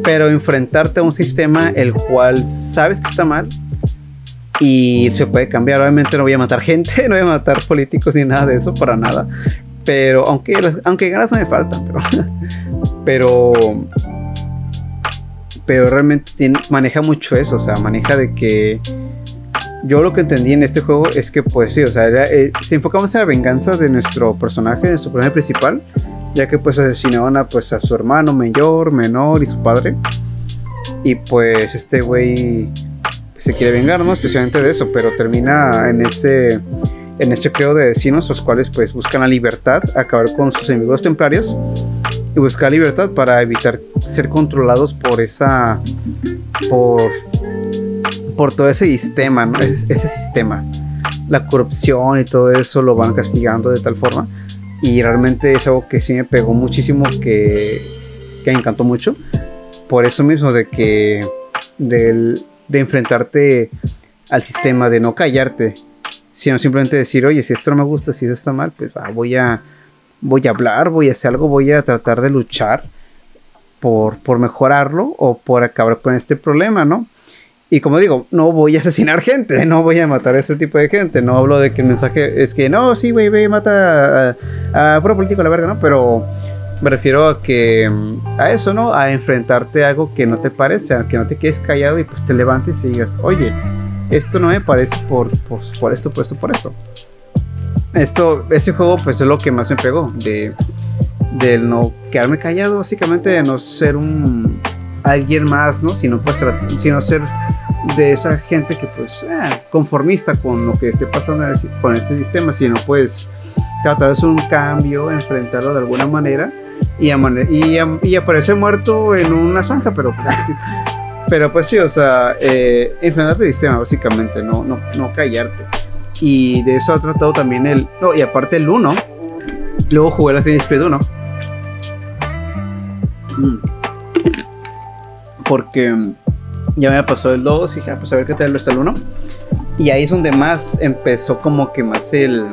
Pero enfrentarte a un sistema el cual sabes que está mal y se puede cambiar. Obviamente no voy a matar gente, no voy a matar políticos ni nada de eso, para nada. Pero aunque, aunque ganas no me faltan, pero, pero, pero realmente maneja mucho eso, o sea, maneja de que yo lo que entendí en este juego es que, pues sí, o sea, eh, se enfocamos en la venganza de nuestro personaje, de nuestro personaje principal, ya que pues asesinaron a, pues, a su hermano mayor, menor y su padre. Y pues este güey se quiere vengar, ¿no? Especialmente de eso, pero termina en ese en ese creo de vecinos, los cuales pues buscan la libertad, acabar con sus enemigos templarios y buscar libertad para evitar ser controlados por esa por por todo ese sistema, ¿no? ese sistema. La corrupción y todo eso lo van castigando de tal forma y realmente es algo que sí me pegó muchísimo, que, que me encantó mucho. Por eso mismo de que de, enfrentarte al sistema, de no callarte, sino simplemente decir, oye, si esto no me gusta, si esto está mal, pues voy a voy a hablar, voy a hacer algo, voy a tratar de luchar por, por mejorarlo o por acabar con este problema, ¿no? Y como digo, no voy a asesinar gente, no voy a matar a este tipo de gente. No hablo de que el mensaje es que no, sí, güey, ve, mata a, puro político la verga, ¿no? Pero me refiero a que a eso, ¿no? A enfrentarte a algo que no te parece, a que no te quedes callado y pues te levantes y digas, oye, esto no me parece por, por, por esto, por esto, por esto. Esto, ese juego pues es lo que más me pegó, de, de no quedarme callado, básicamente de no ser un alguien más, ¿no? Sino pues sino ser de esa gente que pues eh, conformista con lo que esté pasando con este sistema, sino pues tratar de hacer un cambio, enfrentarlo de alguna manera y, y, y aparecer muerto en una zanja, pero pues, pero pues sí, o sea, eh, enfrentarte al sistema básicamente, no, no, no callarte. Y de eso ha tratado también el, no, y aparte el 1, luego jugué la Assassin's Creed 1. Mm. Porque ya me pasó el 2 y dije, ah, pues a ver qué tal está el 1. Y ahí es donde más empezó como que más el,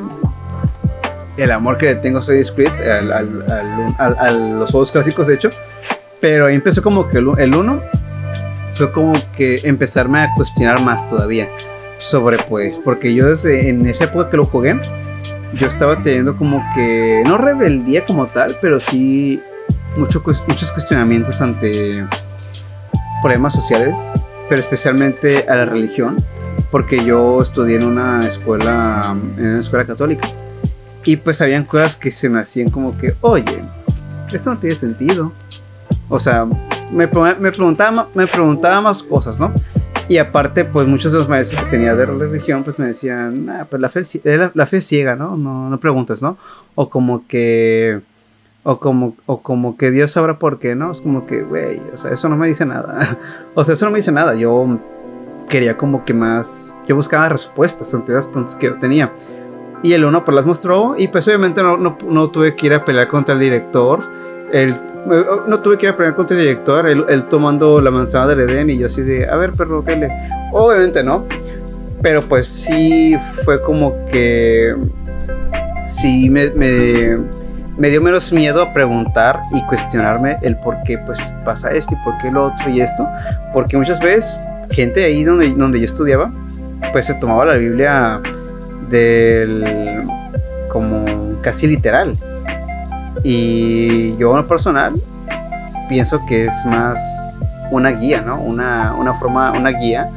el amor que tengo a Assassin's Creed, a los juegos clásicos de hecho. Pero ahí empezó como que el 1 fue como que empezarme a cuestionar más todavía sobre pues, porque yo desde en esa época que lo jugué, yo estaba teniendo como que, no rebeldía como tal, pero sí mucho, muchos cuestionamientos ante problemas sociales, pero especialmente a la religión, porque yo estudié en una escuela, en una escuela católica. Y pues habían cosas que se me hacían como que, oye, esto no tiene sentido. O sea, me, me, preguntaba, me preguntaba más cosas, ¿no? Y aparte, pues muchos de los maestros que tenía de religión, pues me decían, ah, pues la fe, la, fe es ciega, ¿no? ¿no? No preguntas, ¿no? O como que o como, o como que Dios sabrá por qué, ¿no? Es como que, güey, o sea, eso no me dice nada. o sea, eso no me dice nada. Yo quería como que más, yo buscaba respuestas ante las preguntas que yo tenía. Y el uno pues las mostró y pues obviamente no, no, no tuve que ir a pelear contra el director. El, no tuve que ir a pelear contra el director, él, tomando la manzana del Edén y yo así de, a ver, perro, ¿qué le? Obviamente no. Pero pues sí fue como que... Sí me dio menos miedo a preguntar y cuestionarme el por qué pues pasa esto y por qué lo otro y esto. Porque muchas veces gente ahí donde, donde yo estudiaba, pues se tomaba la Biblia del como casi literal. Y yo en lo personal pienso que es más una guía, ¿no? Una, una forma, una guía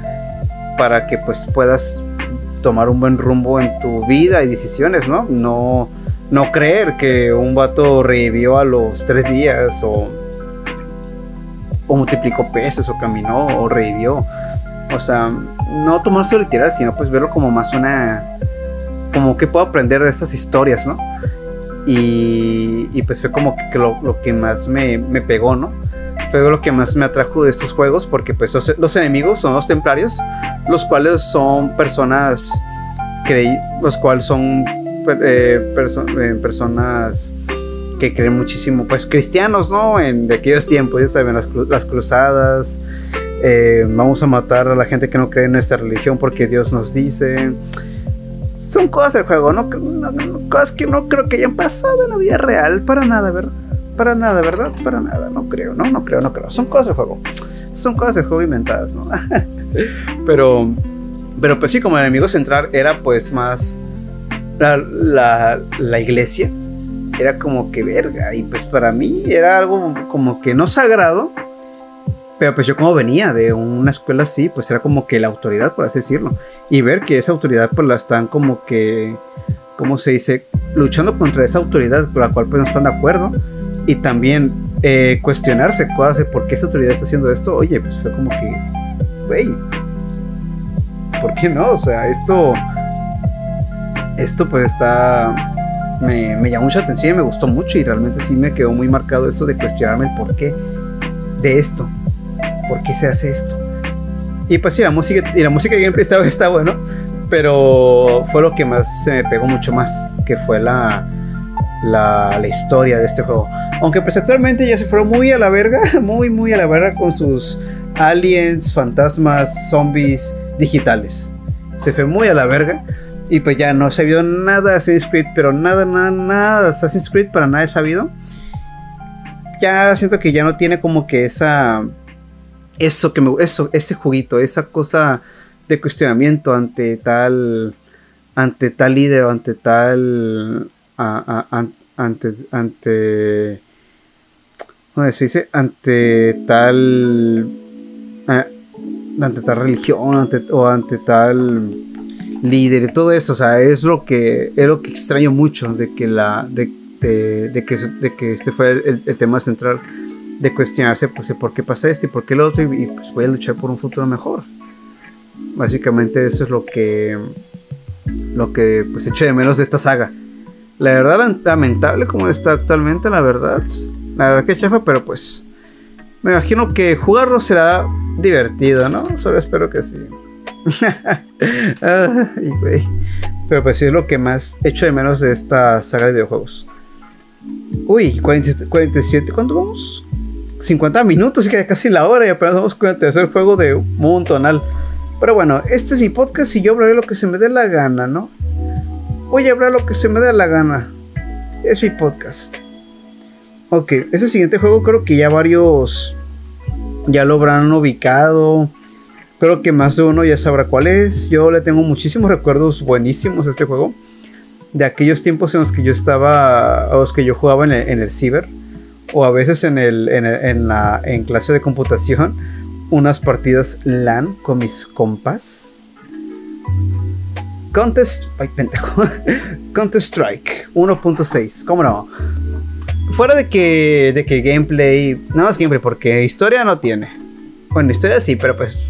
para que pues puedas tomar un buen rumbo en tu vida y decisiones, ¿no? No no creer que un vato revivió a los tres días o, o multiplicó peces o caminó o revivió. O sea, no tomarse literal, sino pues verlo como más una... Como que puedo aprender de estas historias, ¿no? Y, y pues fue como que, lo, que más me, me, pegó, ¿no? Fue lo que más me atrajo de estos juegos porque pues los, enemigos son los templarios, los cuales son personas, los cuales son eh, personas que creen muchísimo, pues cristianos, ¿no? En aquellos tiempos, ya saben, las, cruzadas, eh, vamos a matar a la gente que no cree en nuestra religión porque Dios nos dice. Son cosas del juego, ¿no? Cosas que no creo que hayan pasado en la vida real, para nada, ¿verdad? Para nada, ¿verdad? Para nada, no creo, no, no creo, no creo. Son cosas del juego. Son cosas del juego inventadas, ¿no? pero, pero pues sí, como el enemigo central era pues más la, la, iglesia era como que verga. Y pues para mí era algo como que no sagrado. Pero pues yo como venía de una escuela así, pues era como que la autoridad, por así decirlo. Y ver que esa autoridad pues la están como que, ¿cómo se dice? Luchando contra esa autoridad con la cual pues no están de acuerdo. Y también eh, cuestionarse cosas por qué esa autoridad está haciendo esto. Oye, pues fue como que, wey, ¿por qué no? O sea, esto esto pues está... Me, me, llamó mucha atención y me gustó mucho y realmente sí me quedó muy marcado eso de cuestionarme el por qué de esto. ¿Por qué se hace esto? Y pues sí, la música, y la música de gameplay está, está bueno, pero fue lo que más se me pegó mucho más, que fue la, la, la, historia de este juego. Aunque pues actualmente ya se fueron muy a la verga, muy muy a la verga con sus aliens, fantasmas, zombies digitales. Se fue muy a la verga. Y pues ya no se vio nada de Assassin's Creed, pero nada, nada, nada de Assassin's Creed para nada he sabido. Ya siento que ya no tiene como que esa. Eso que me. Eso, ese juguito, esa cosa de cuestionamiento ante tal. Ante tal líder o ante tal. ante. ante. ¿Cómo se dice? Ante tal. ante tal religión o ante tal líder y todo eso. O sea, es lo que, es lo que extraño mucho de que, la, de, de, que, de que este fue el, tema central de cuestionarse pues, por qué pasa esto y por qué lo otro y, pues voy a luchar por un futuro mejor. Básicamente eso es lo que lo que pues echo de menos de esta saga. La verdad lamentable como está actualmente, la verdad. La verdad que chafa, pero pues me imagino que jugarlo será divertido, ¿no? Solo espero que sí. Pero pues sí es lo que más echo de menos de esta saga de videojuegos. Uy, 47, ¿cuánto vamos? 50 minutos, y que casi la hora y apenas vamos con el tercer juego de un montonal. Pero bueno, este es mi podcast y yo hablaré lo que se me dé la gana, ¿no? Voy a hablar lo que se me dé la gana. Es mi podcast. Ok, ese siguiente juego creo que ya varios ya lo habrán ubicado. Creo que más de uno ya sabrá cuál es. Yo le tengo muchísimos recuerdos buenísimos a este juego. De aquellos tiempos en los que yo estaba, o los que yo jugaba en el, ciber. O a veces en, el, en, la, en clase de computación. Unas partidas LAN con mis compas. Contest. Ay, pendejo. Contest Strike 1.6. ¿Cómo no? Fuera de que, de que gameplay. No más gameplay, porque historia no tiene. Bueno, historia sí, pero pues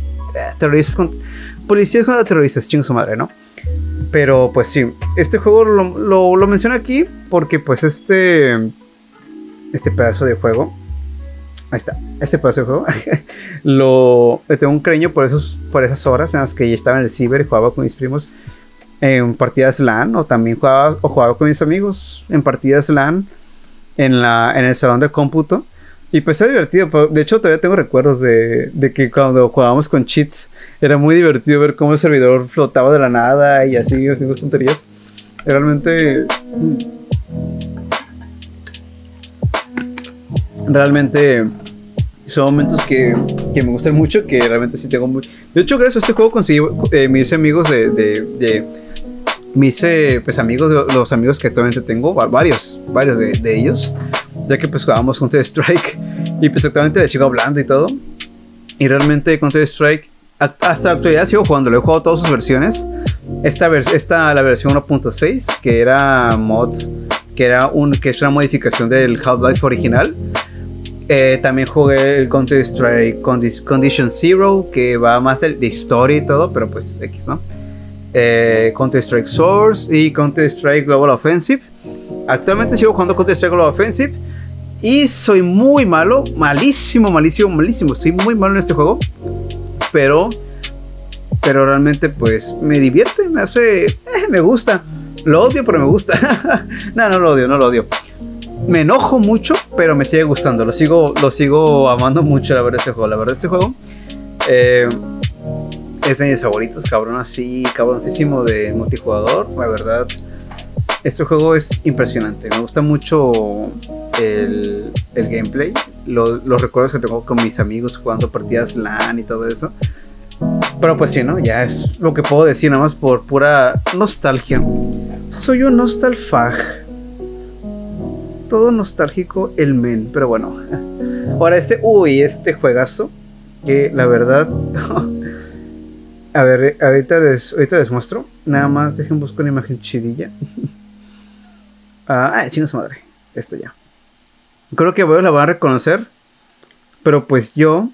terroristas con, policías contra terroristas, ching su madre, ¿no? Pero pues sí, este juego lo, lo, menciono aquí porque pues este, este pedazo de juego, ahí está, este pedazo de juego, lo, tengo un cariño por, esos, por esas horas en las que ya estaba en el ciber y jugaba con mis primos en partidas LAN o también jugaba, o jugaba con mis amigos en partidas LAN en, la, en el salón de cómputo. Y pues es divertido. De hecho, todavía tengo recuerdos de, de, que cuando jugábamos con cheats era muy divertido ver cómo el servidor flotaba de la nada y así, haciendo tonterías. Realmente. Realmente son momentos que, que, me gustan mucho, que realmente sí tengo muy... De hecho, gracias a este juego conseguí eh, mis amigos de, de, de mis pues amigos, los amigos que actualmente tengo, varios, varios de, de ellos ya que pues jugábamos Counter Strike y pues actualmente le sigo hablando y todo. Y realmente Counter Strike hasta la actualidad sigo jugando, lo he jugado todas sus versiones. Esta, esta la versión 1.6 que era mod, que era un que es una modificación del Half-Life original. Eh, también jugué el Counter Strike Condition Zero, que va más de, historia y todo, pero pues X, ¿no? Eh, Counter Strike Source y Counter Strike Global Offensive. Actualmente sigo jugando Counter Strike Global Offensive y soy muy malo, malísimo, malísimo, malísimo. Soy muy malo en este juego. Pero, pero realmente pues me divierte, me hace, eh, me gusta. Lo odio, pero me gusta. no, no lo odio, no lo odio. Me enojo mucho, pero me sigue gustando. Lo sigo, lo sigo amando mucho, la verdad, este juego. La verdad, este juego eh, es de mis favoritos, cabrón, así, cabroncísimo de multijugador. La verdad, este juego es impresionante. Me gusta mucho el, gameplay, los recuerdos que tengo con mis amigos jugando partidas LAN y todo eso. Pero pues sí, ¿no? Ya es lo que puedo decir nada más por pura nostalgia. Soy un nostalfag. Todo nostálgico el men, pero bueno. Ahora este, uy, este juegazo. Que la verdad... A ver, ahorita les, ahorita les muestro. Nada más dejen buscar una imagen chidilla. ah, chingas madre. Esto ya. Creo que vos la van a reconocer. Pero pues yo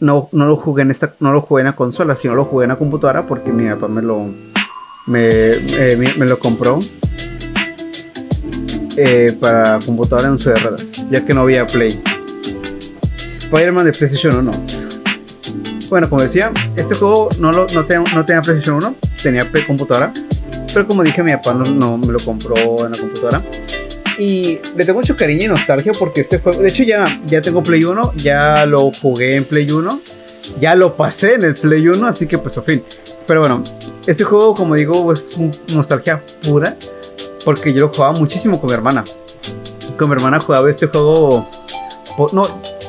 no, no, lo jugué en esta, no lo jugué en la consola, sino lo jugué en la computadora porque mi papá me lo, me, eh, me, lo compró eh, para computadora en su de ruedas, ya que no había Play. Spider-Man de PlayStation 1. Bueno, como decía, este juego no, lo, no, no tenía PlayStation 1, tenía computadora. Pero como dije, mi papá no me lo compró en la computadora. Y le tengo mucho cariño y nostalgia porque este juego, de hecho ya, ya tengo Play 1, ya lo jugué en Play 1, ya lo pasé en el Play 1, así que pues a fin. Pero bueno, este juego como digo es nostalgia pura porque yo lo jugaba muchísimo con mi hermana. Con mi hermana jugaba este juego... No,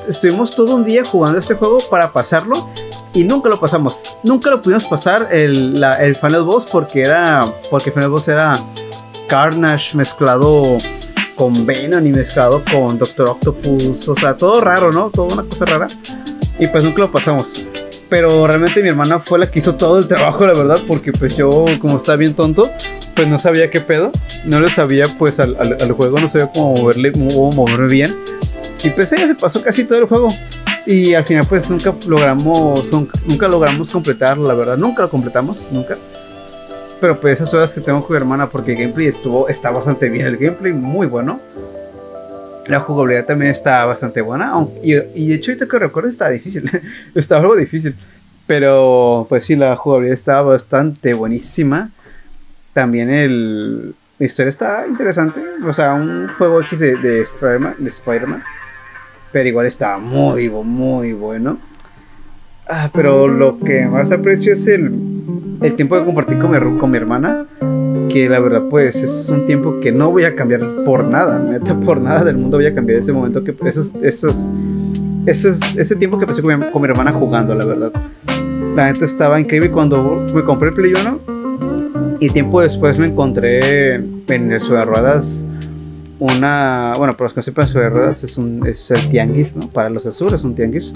estuvimos todo un día jugando este juego para pasarlo y nunca lo pasamos. Nunca lo pudimos pasar el, el Final Boss porque era. Porque Final Boss era Carnage mezclado con Venom y mezclado con Doctor Octopus. O sea, todo raro, ¿no? Toda una cosa rara. Y pues nunca lo pasamos. Pero realmente mi hermana fue la que hizo todo el trabajo, la verdad, porque pues yo, como estaba bien tonto, pues no sabía qué pedo. No le sabía pues al, al, juego, no sabía cómo moverle, cómo moverme bien. Y pues ella se pasó casi todo el juego. Y al final pues nunca logramos, nunca logramos completarlo, la verdad. Nunca lo completamos, nunca. Pero pues esas horas que tengo con mi hermana, porque el gameplay estuvo, está bastante bien. El gameplay muy bueno. La jugabilidad también está bastante buena. Y, de hecho, ahorita que recuerdo, está difícil. está algo difícil. Pero pues sí, la jugabilidad está bastante buenísima. También el, la historia está interesante. O sea, un juego X de, de Spider-Man. pero igual está muy, muy bueno. Ah, pero lo que más aprecio es el, el tiempo que compartí con mi, hermana. Que la verdad, pues es un tiempo que no voy a cambiar por nada. Neta, por nada del mundo voy a cambiar ese momento. que esos, esos, esos, Ese tiempo que pasé con mi, con mi hermana jugando, la verdad. La neta estaba increíble cuando me compré el Play 1 y tiempo después me encontré en el Sobre Ruedas una. Bueno, para los que no sepan, Sobre Ruedas es, un, es el tianguis, ¿no? Para los del sur es un tianguis.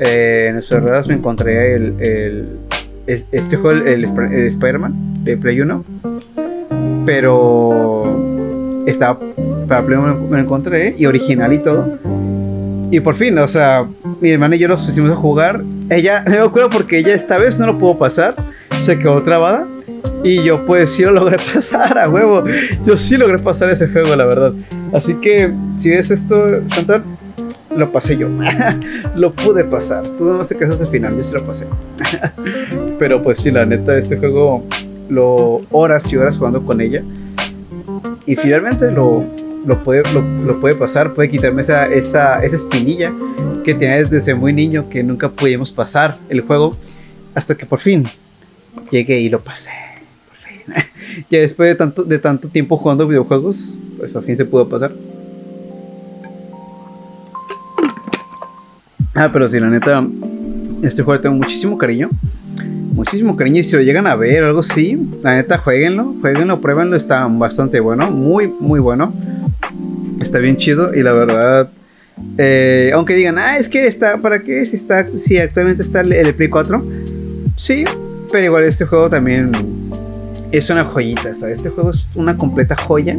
Eh, en el Sobre Ruedas me encontré el este juego, el, Spider-Man de Play 1. Pero estaba para Play 1 me lo encontré y original y todo. Y por fin, o sea, mi hermana y yo los pusimos a jugar. Ella, me acuerdo porque ella esta vez no lo pudo pasar, se quedó trabada. Y yo pues sí lo logré pasar a huevo. Yo sí logré pasar ese juego, la verdad. Así que si ves esto, Chantal, lo pasé yo. lo pude pasar. Tú no te quedas al final, yo sí lo pasé. Pero pues sí, la neta, este juego, lo horas y horas jugando con ella. Y finalmente lo, lo, puede, lo, puede pasar, puede quitarme esa, esa, esa espinilla que tenía desde muy niño, que nunca pudimos pasar el juego, hasta que por fin llegué y lo pasé. ya después de tanto, de tanto tiempo jugando videojuegos, pues al fin se pudo pasar. Ah, pero si la neta, este juego tengo muchísimo cariño. Muchísimo cariño. Y si lo llegan a ver o algo así, la neta, jueguenlo, jueguenlo, pruébenlo. Está bastante bueno, muy, muy bueno. Está bien chido y la verdad. Eh, aunque digan, ah, es que está, ¿para qué? Si está, si actualmente está el, Play 4. Sí, pero igual este juego también es una joyita, ¿sabes? Este juego es una completa joya.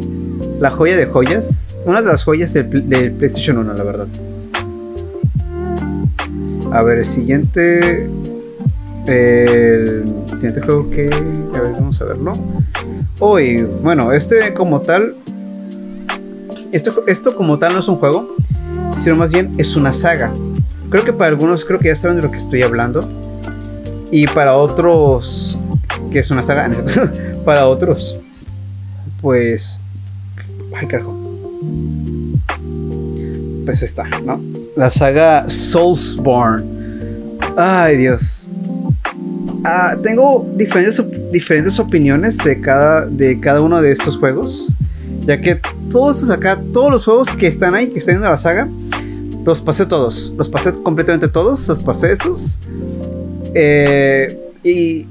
La joya de joyas. Una de las joyas del, PlayStation 1, la verdad. A ver, el siguiente. El siguiente juego que. A ver, vamos a verlo. Hoy, bueno, este como tal. Esto, esto como tal no es un juego, sino más bien es una saga. Creo que para algunos creo que ya saben de lo que estoy hablando. Y para otros que es una saga, para otros, pues, ay carajo, pues está, ¿no? La saga Soulsborne. Ay Dios. Ah, tengo diferentes, diferentes opiniones de cada, de cada uno de estos juegos. Ya que todos estos acá, todos los juegos que están ahí, que están en la saga, los pasé todos. Los pasé completamente todos. Los pasé esos. Eh, y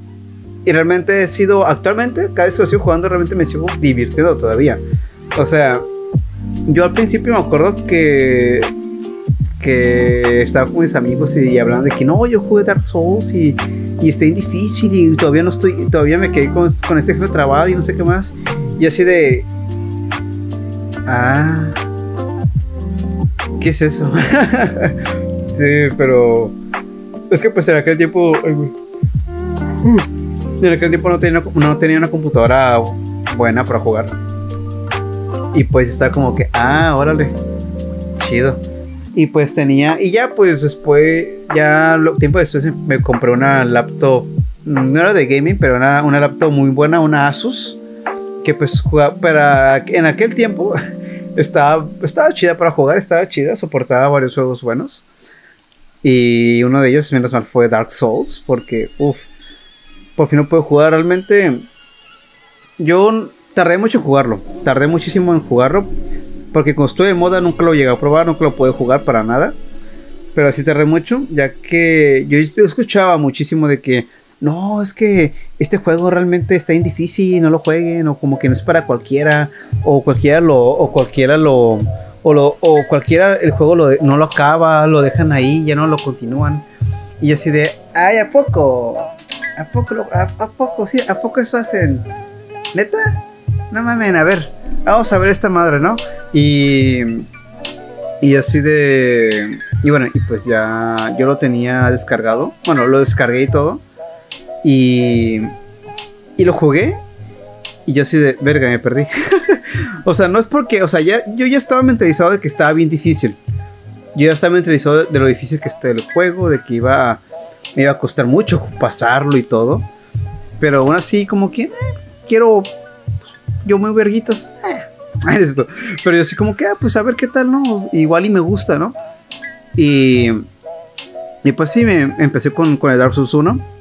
y realmente he sido, actualmente, cada vez que sigo jugando, realmente me sigo divirtiendo todavía. O sea, yo al principio me acuerdo que que estaba con mis amigos y, hablaban de que no, yo jugué Dark Souls y, y está difícil y todavía no estoy, todavía me quedé con, con este jefe trabado y no sé qué más. Y así de... Ah... ¿Qué es eso? sí, pero... Es que pues en aquel tiempo... En aquel tiempo no tenía, no tenía una computadora buena para jugar. Y pues estaba como que, ah, órale, chido. Y pues tenía, y ya pues después, ya lo, tiempo después me compré una laptop, no era de gaming, pero era una laptop muy buena, una Asus, que pues jugaba, para, en aquel tiempo estaba, estaba chida para jugar, estaba chida, soportaba varios juegos buenos. Y uno de ellos, menos mal, fue Dark Souls, porque, uff, por fin no puedo jugar. Realmente, yo tardé mucho en jugarlo. Tardé muchísimo en jugarlo. Porque cuando estuve de moda nunca lo llegué a probar, nunca lo pude jugar para nada. Pero así tardé mucho, ya que yo, escuchaba muchísimo de que no, es que este juego realmente está bien difícil, no lo jueguen, o como que no es para cualquiera, o cualquiera lo, o cualquiera lo, o, lo, cualquiera el juego no lo acaba, lo dejan ahí, ya no lo continúan. Y así de, Ay, ¿a poco? ¿A poco, a, poco, sí? ¿A poco eso hacen? ¿Neta? No mames, a ver. Vamos a ver esta madre, ¿no? Y... Y así de... Y bueno, y pues ya yo lo tenía descargado. Bueno, lo descargué y todo. Y... Y lo jugué. Y yo así de, verga, me perdí. o sea, no es porque, o sea, ya, yo ya estaba mentalizado de que estaba bien difícil. Yo ya estaba mentalizado de lo difícil que está el juego, de que iba, me iba a costar mucho pasarlo y todo. Pero aún así, como que, eh, quiero, yo muy verguitas. Eh. Pero yo así como que, ah, pues a ver qué tal, ¿no? Igual y me gusta, ¿no? Y, y pues sí, me empecé con, con el Dark Souls 1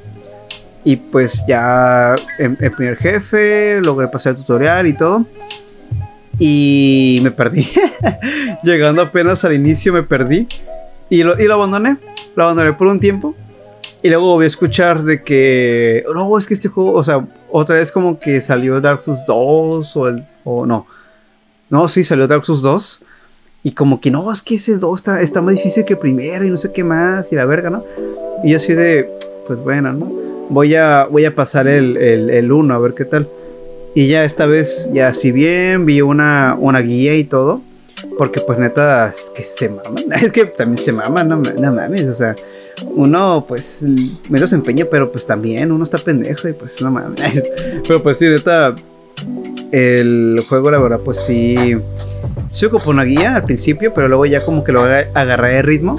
y pues ya el, primer jefe, logré pasar el tutorial y todo. Y me perdí. Llegando apenas al inicio me perdí. Y lo, y lo abandoné. Lo abandoné por un tiempo. Y luego voy a escuchar de que... No, es que este juego... O sea, otra vez como que salió Dark Souls 2 o el... O no. No, sí, salió Dark Souls 2. Y como que no, es que ese 2 está, está más difícil que el primero y no sé qué más. Y la verga, ¿no? Y yo así de... Pues bueno, ¿no? voy a, voy a pasar el, el, 1 a ver qué tal. Y ya esta vez, ya si bien vi una, una guía y todo, porque pues neta, es que se maman, es que también se maman, no, no mames, o sea, uno pues me los empeña, pero pues también uno está pendejo y pues no mames. Pero pues sí, neta, el juego la verdad pues sí, se ocupó una guía al principio, pero luego ya como que lo agarré de ritmo.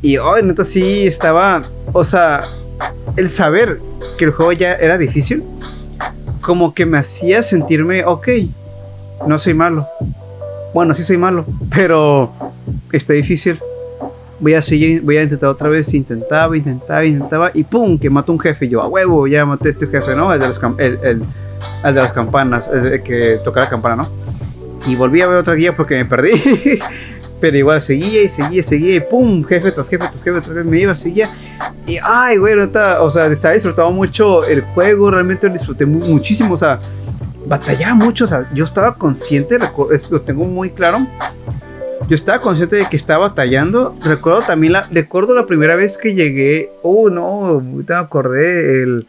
Y hoy neta sí estaba, o sea, el saber que el juego ya era difícil, como que me hacía sentirme, ok, no soy malo. Bueno, sí soy malo, pero está difícil. Voy a seguir, voy a intentar otra vez. Intentaba, intentaba, intentaba. Y pum, que mató un jefe. Y yo, a huevo, ya maté a este jefe, ¿no? El de, el, de las campanas, el que toca la campana, ¿no? Y volví a ver otra guía porque me perdí. Pero igual seguía y seguía, seguía y pum, jefe tras jefe tras jefe tras jefe, me iba, seguía. Y ay, güey, o sea, estaba disfrutando mucho el juego, realmente lo disfruté muchísimo, o sea, batallaba mucho, o sea, yo estaba consciente, lo tengo muy claro. Yo estaba consciente de que estaba batallando. Recuerdo también la, recuerdo la primera vez que llegué. Oh, no, me acordé. El,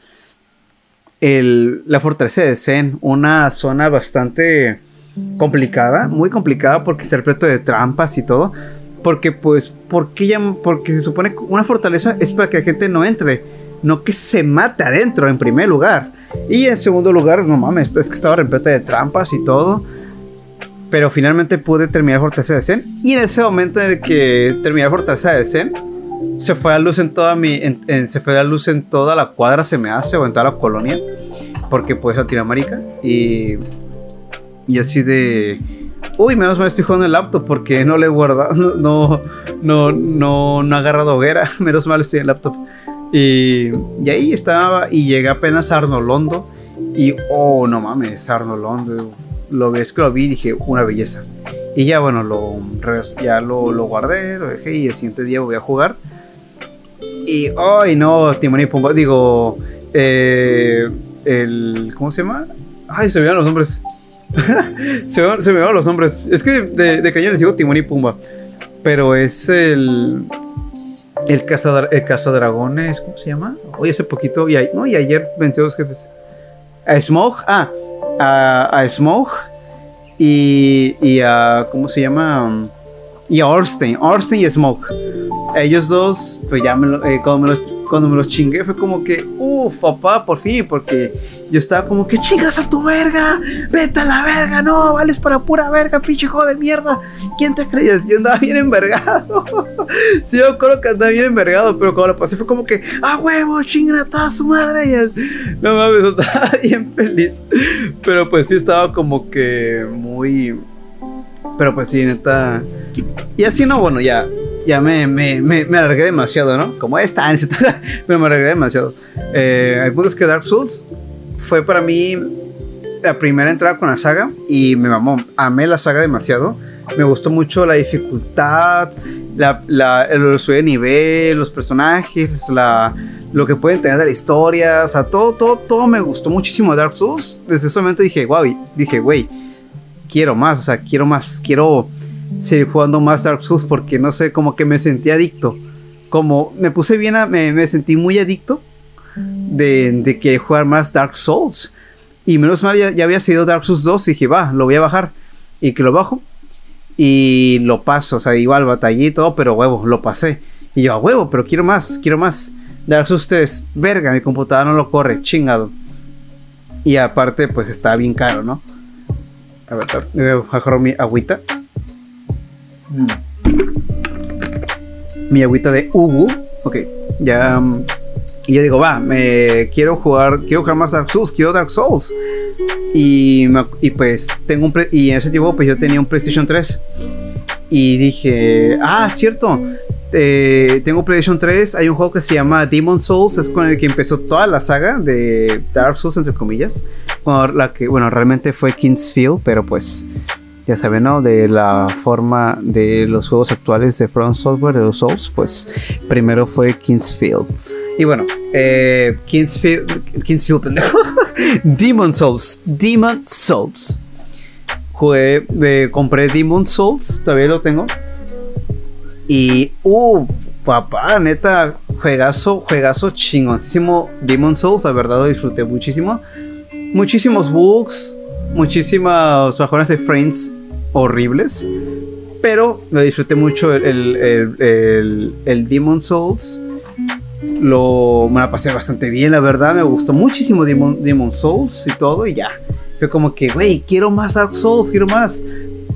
el, la fortaleza de Zen. Una zona bastante complicada, muy complicada porque está repleto de trampas y todo. Porque pues, porque, ya, porque se supone que una fortaleza es para que la gente no entre, no que se mate adentro en primer lugar. Y en segundo lugar, no mames, es que estaba repleta de trampas y todo. Pero finalmente pude terminar Fortaleza de Zen. Y en ese momento en el que terminé Fortaleza de Zen, se fue la luz en toda mi. se fue la luz en toda la cuadra, se me hace, o en toda la colonia. Porque pues Latinoamérica. Y y así de. Uy, menos mal estoy jugando el laptop porque no le he guardado. No, no, no, no, ha agarrado hoguera. Menos mal estoy en el laptop. Y, y ahí estaba. Y llegué apenas a Arnolondo. Y oh, no mames, Arnolondo. Lo ves que lo vi y dije, una belleza. Y ya bueno, lo, ya lo, lo guardé, lo dejé y el siguiente día voy a jugar. Y, ay, no, Timón y Pumba, digo, eh, el, ¿cómo se llama? Ay, se me los nombres. se, me, van los nombres. Es que de, de digo Timón y Pumba. Pero es el. El, caza, el cazadragones, ¿cómo se llama? Hoy hace poquito, y, no, y ayer venció dos jefes. A Smog, ah, a, a Smog y, y a, ¿cómo se llama? Y a Orstein, Orstein y Smog. Ellos dos, pues ya me lo, eh, me los, cuando me los chingué fue como que, uff, papá, por fin, porque yo estaba como que chingas a tu verga, vete a la verga, no, vales para pura verga, pinche hijo de mierda. ¿Quién te creías? Yo andaba bien envergado. sí, yo creo que andaba bien envergado, pero cuando lo pasé fue como que, ah, huevo, chingan a toda su madre. Y no mames, estaba bien feliz. Pero pues sí estaba como que muy. Pero pues sí, neta. Y así no, bueno, ya. Ya me, me, me, me alargué demasiado, ¿no? Como esta, pero me alargué demasiado. Eh, hay puntos que Dark Souls fue para mí la primera entrada con la saga y me mamó. Amé la saga demasiado. Me gustó mucho la dificultad, la, la, el de nivel, los personajes, la, lo que pueden tener de la historia. O sea, todo, todo, todo me gustó muchísimo Dark Souls. Desde ese momento dije, wow, dije, güey, quiero más, o sea, quiero más, quiero seguir jugando más Dark Souls porque no sé, como que me sentí adicto como me puse bien, me, sentí muy adicto de, de, que jugar más Dark Souls. Y menos mal ya, había sido Dark Souls 2 y dije, va, lo voy a bajar. Y que lo bajo. Y lo paso, o sea, igual batallé y todo, pero huevo, lo pasé. Y yo, a huevo, pero quiero más, quiero más. Dark Souls 3, verga, mi computadora no lo corre, chingado. Y aparte, pues está bien caro, ¿no? A ver, voy a bajar mi agüita. Mm. Mi agüita de Ubu. Ok, ya. Mm, y yo digo, va, me quiero jugar, quiero jugar más Dark Souls, quiero Dark Souls. Y, y pues tengo un y en ese tiempo pues yo tenía un PlayStation 3 y dije, ah, cierto, eh, tengo PlayStation 3, hay un juego que se llama Demon Souls, es con el que empezó toda la saga de Dark Souls, entre comillas. la que, bueno, realmente fue Kingsfield, pero pues ya saben, ¿no? De la forma de los juegos actuales de From Software, de los Souls, pues primero fue Kingsfield. Y bueno, eh, Kingsfield, Kingsfield, pendejo. Demon Souls, Demon Souls. Eh, compré Demon Souls, todavía lo tengo. Y, uh, papá, neta, juegazo, juegazo chingoncísimo. Demon Souls, la verdad lo disfruté muchísimo. Muchísimos bugs, muchísimas bajones de frames horribles. Pero lo disfruté mucho el, el, el, Demon Souls. Lo, me la pasé bastante bien, la verdad. Me gustó muchísimo Demon, Demon Souls y todo. Y ya. Fue como que, güey, quiero más Dark Souls, quiero más.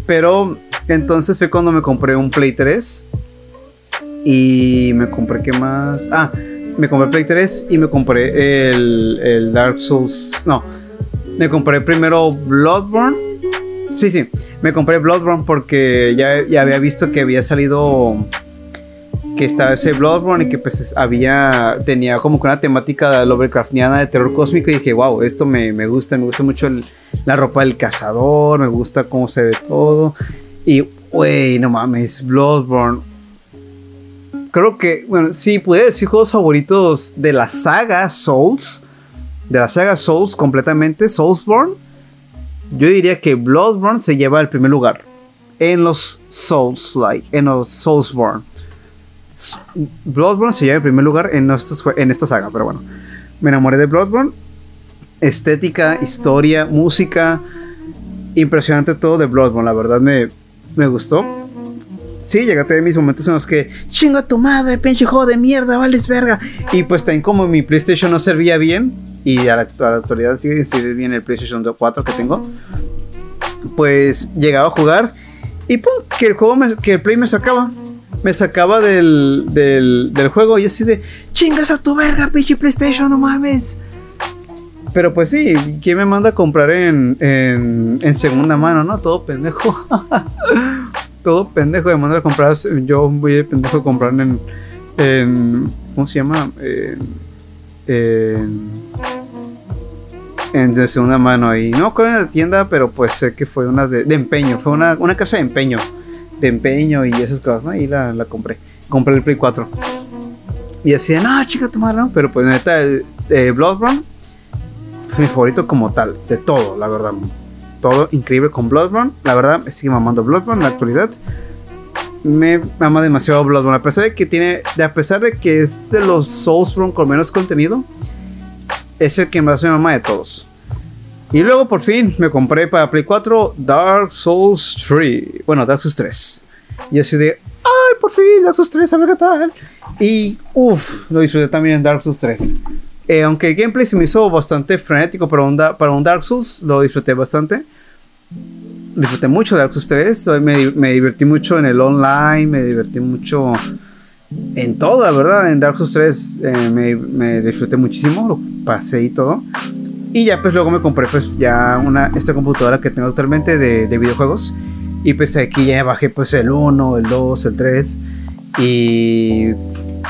Pero entonces fue cuando me compré un Play 3 y me compré, ¿qué más? Ah, me compré Play 3 y me compré el, el Dark Souls. No, me compré primero Bloodborne. Sí, sí, me compré Bloodborne porque ya, ya había visto que había salido que estaba ese Bloodborne y que pues había tenía como que una temática Lovecraftiana de terror cósmico y dije, wow, esto me, me gusta, me gusta mucho la ropa del cazador, me gusta cómo se ve todo. Y, wey, no mames, Bloodborne creo que, bueno, sí, puede decir juegos favoritos de la saga Souls. De la saga Souls completamente, Soulsborne. Yo diría que Bloodborne se lleva el primer lugar. En los Souls, like, en los Soulsborne. Bloodborne se lleva el primer lugar en, en esta saga, pero bueno. Me enamoré de Bloodborne. Estética, historia, música. Impresionante todo de Bloodborne, la verdad me, me gustó sí, llegaste a mis momentos en los que, chinga tu madre, pinche juego de mierda, vales verga. Y pues también como mi PlayStation no servía bien, y a la, actualidad sigue sin bien el PlayStation 4 que tengo, pues llegaba a jugar y pum, que el juego, que el Play me sacaba. Me sacaba del, del, del juego y así de, chingas a tu verga, pinche PlayStation, no mames. Pero pues sí, ¿quién me manda a comprar en, en, en segunda mano, no? Todo pendejo. todo pendejo de mandar a comprar. Yo voy de pendejo a comprar en. ¿Cómo se llama? En. en de segunda mano y no con la tienda pero pues sé que fue una de, empeño fue una, una, casa de empeño de empeño y esas cosas ¿no? y la, la compré compré el Play 4 y así de no chica tu madre ¿no? pero pues neta eh, Bloodborne fue mi favorito como tal de todo la verdad todo increíble con Bloodborne. La verdad, me sigue mamando Bloodborne en la actualidad. Me mama demasiado Bloodborne. A pesar de que tiene. A pesar de que es de los Soulsborne con menos contenido. Es el que me mama de todos. Y luego por fin me compré para Play 4 Dark Souls 3. Bueno, Dark Souls 3. Y así de. ¡Ay, por fin! Dark Souls 3, a ver qué tal. Y uff, lo disfruté también en Dark Souls 3. Eh, aunque el gameplay se me hizo bastante frenético para un, para un Dark Souls, lo disfruté bastante. Disfruté mucho de Dark Souls 3, me, me divertí mucho en el online, me divertí mucho en todo, la verdad. En Dark Souls 3 eh, me, me, disfruté muchísimo, lo pasé y todo. Y ya pues luego me compré pues ya una, esta computadora que tengo actualmente de, de videojuegos. Y pues aquí ya bajé pues el 1, el 2, el 3. Y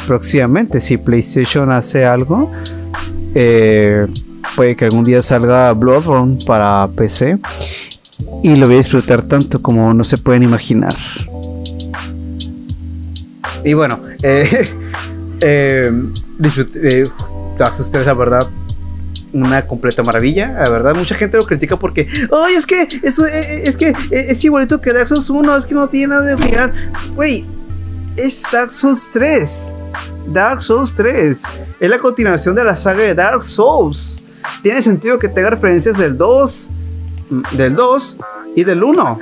próximamente si PlayStation hace algo, eh, puede que algún día salga Bloodborne para PC y lo voy a disfrutar tanto como no se pueden imaginar. Y bueno, eh, eh, eh, Dark 3, la verdad, una completa maravilla, la verdad. Mucha gente lo critica porque, ay, es que es, es, que es igualito que Dark Souls 1, es que no tiene nada de original. Güey, es Dark Souls 3 Dark Souls 3. Es la continuación de la saga de Dark Souls. Tiene sentido que tenga referencias del 2, mm, del 2 y del 1.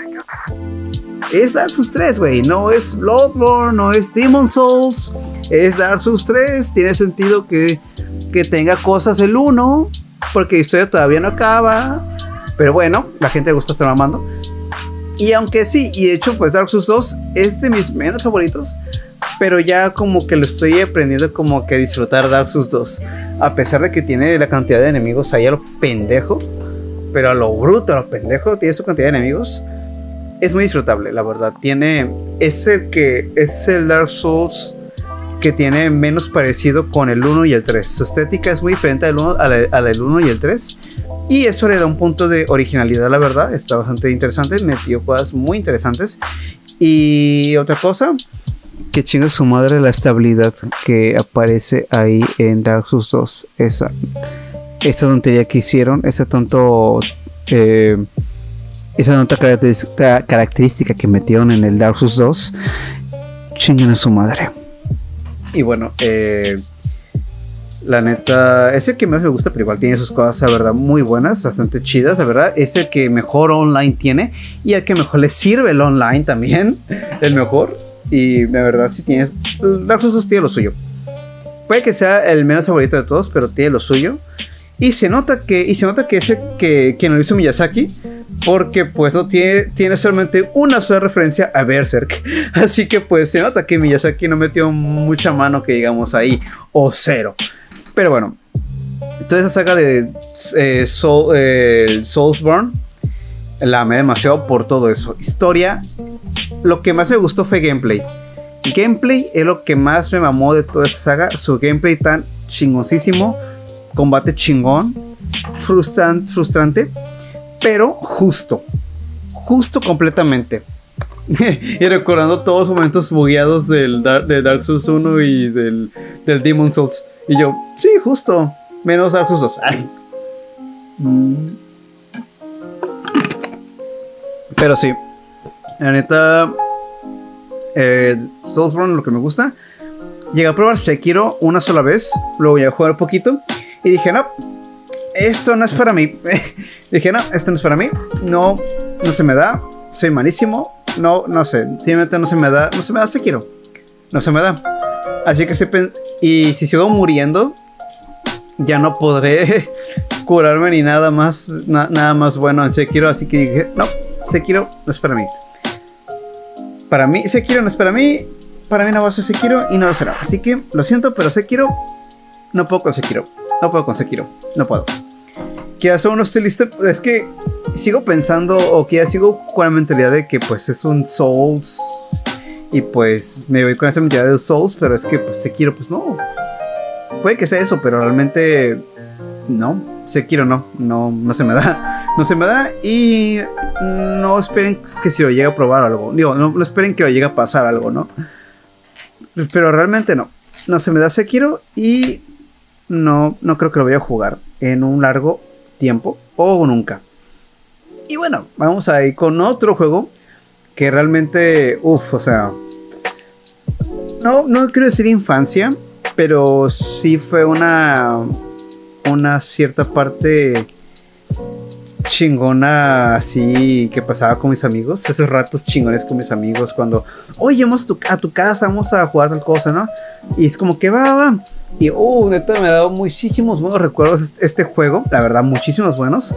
Es Dark Souls 3, güey. No es Bloodborne, no es Demon Souls. Es Dark Souls 3. Tiene sentido que, que tenga cosas el 1. Porque la historia todavía no acaba. Pero bueno, la gente gusta estar mamando. Y aunque sí, y de hecho, pues Dark Souls 2 es de mis menos favoritos. Pero ya como que lo estoy aprendiendo como que disfrutar Dark Souls 2. A pesar de que tiene la cantidad de enemigos ahí a lo pendejo. Pero a lo bruto, a lo pendejo, tiene su cantidad de enemigos. Es muy disfrutable, la verdad. Tiene. Es el que. Es el Dark Souls que tiene menos parecido con el 1 y el 3. Su estética es muy diferente al 1, a la, del 1 y el 3. Y eso le da un punto de originalidad, la verdad. Está bastante interesante. Metió cosas muy interesantes. Y otra cosa, que chinga su madre la estabilidad que aparece ahí en Dark Souls 2. Esa, esa tontería que hicieron, ese tonto. Eh, esa nota característica que metieron en el Dark Souls 2. Chinguen a su madre. Y bueno, eh, la neta, es el que más me gusta, pero igual tiene sus cosas, la verdad, muy buenas, bastante chidas, la verdad. Es el que mejor online tiene y el que mejor le sirve el online también, el mejor. Y la verdad, si tienes, Dark Souls tiene lo suyo. Puede que sea el menos favorito de todos, pero tiene lo suyo. Y se nota que, y se nota que ese que, que lo hizo Miyazaki, porque pues no tiene, tiene solamente una sola referencia a Berserk. Así que pues se nota que Miyazaki no metió mucha mano que digamos ahí, o cero. Pero bueno, toda esa saga de eh, eh, Soulsborne la amé demasiado por todo eso. Historia, lo que más me gustó fue gameplay. Gameplay es lo que más me mamó de toda esta saga. Su gameplay tan chingoncísimo, combate chingón, frustrante, pero justo. Justo completamente. y recordando todos los momentos bugueados del de Dark Souls 1 y del, del Demon Souls. Y yo, sí, justo. Menos Dark Souls 2. Mm. Pero sí. La neta. Eh, Soulsborne, lo que me gusta. Llegué a probar Sekiro una sola vez. Lo voy a jugar un poquito. Y dije, no. Esto no es para mí. dije, no, esto no es para mí. No, no se me da. Soy malísimo. No, no sé. Simplemente no se me da. No se me da Sekiro. No se me da. Así que se y si sigo muriendo, ya no podré curarme ni nada más, nada más bueno en Sekiro. Así que dije, no, Sekiro no es para mí. Para mí, Sekiro no es para mí. Para mí no va a ser Sekiro y no lo será. Así que lo siento, pero Sekiro no puedo con Sekiro. No puedo con Sekiro. No puedo. Que no estoy listo. Es que sigo pensando o que sigo con la mentalidad de que pues es un Souls y pues me voy con esa mentalidad de Souls, pero es que pues Sekiro, pues no. Puede que sea eso, pero realmente no. Sekiro no, no, no se me da. No se me da y no esperen que si lo llegue a probar algo. Digo, no, esperen que lo llegue a pasar algo, ¿no? Pero realmente no. No se me da Sekiro y no, no creo que lo vaya a jugar en un largo tiempo o nunca. Y bueno, vamos a ir con otro juego que realmente, uff, o sea, no, no quiero decir infancia, pero sí fue una, una cierta parte chingona así que pasaba con mis amigos, esos ratos chingones con mis amigos cuando, oye, vamos a tu, casa, vamos a jugar tal cosa, ¿no? Y es como que va, va. Y, uh, neta, me ha dado muchísimos buenos recuerdos este juego, la verdad, muchísimos buenos.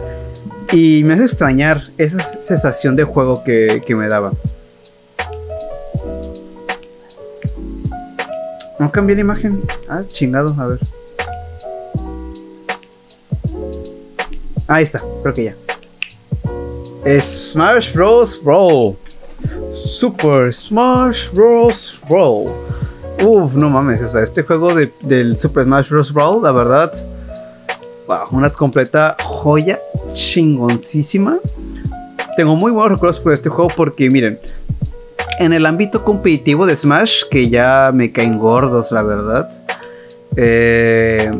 Y me hace extrañar esa sensación de juego que, que me daba. No cambié la imagen. Ah, chingado, a ver. Ahí está, creo que ya. Smash Bros. Brawl. Super Smash Bros. Brawl. Uf, no mames, o sea, este juego de, del Super Smash Bros. Brawl, la verdad, una completa joya chingoncísima. Tengo muy buenos recuerdos por este juego porque, miren, en el ámbito competitivo de Smash, que ya me caen gordos, la verdad. Eh,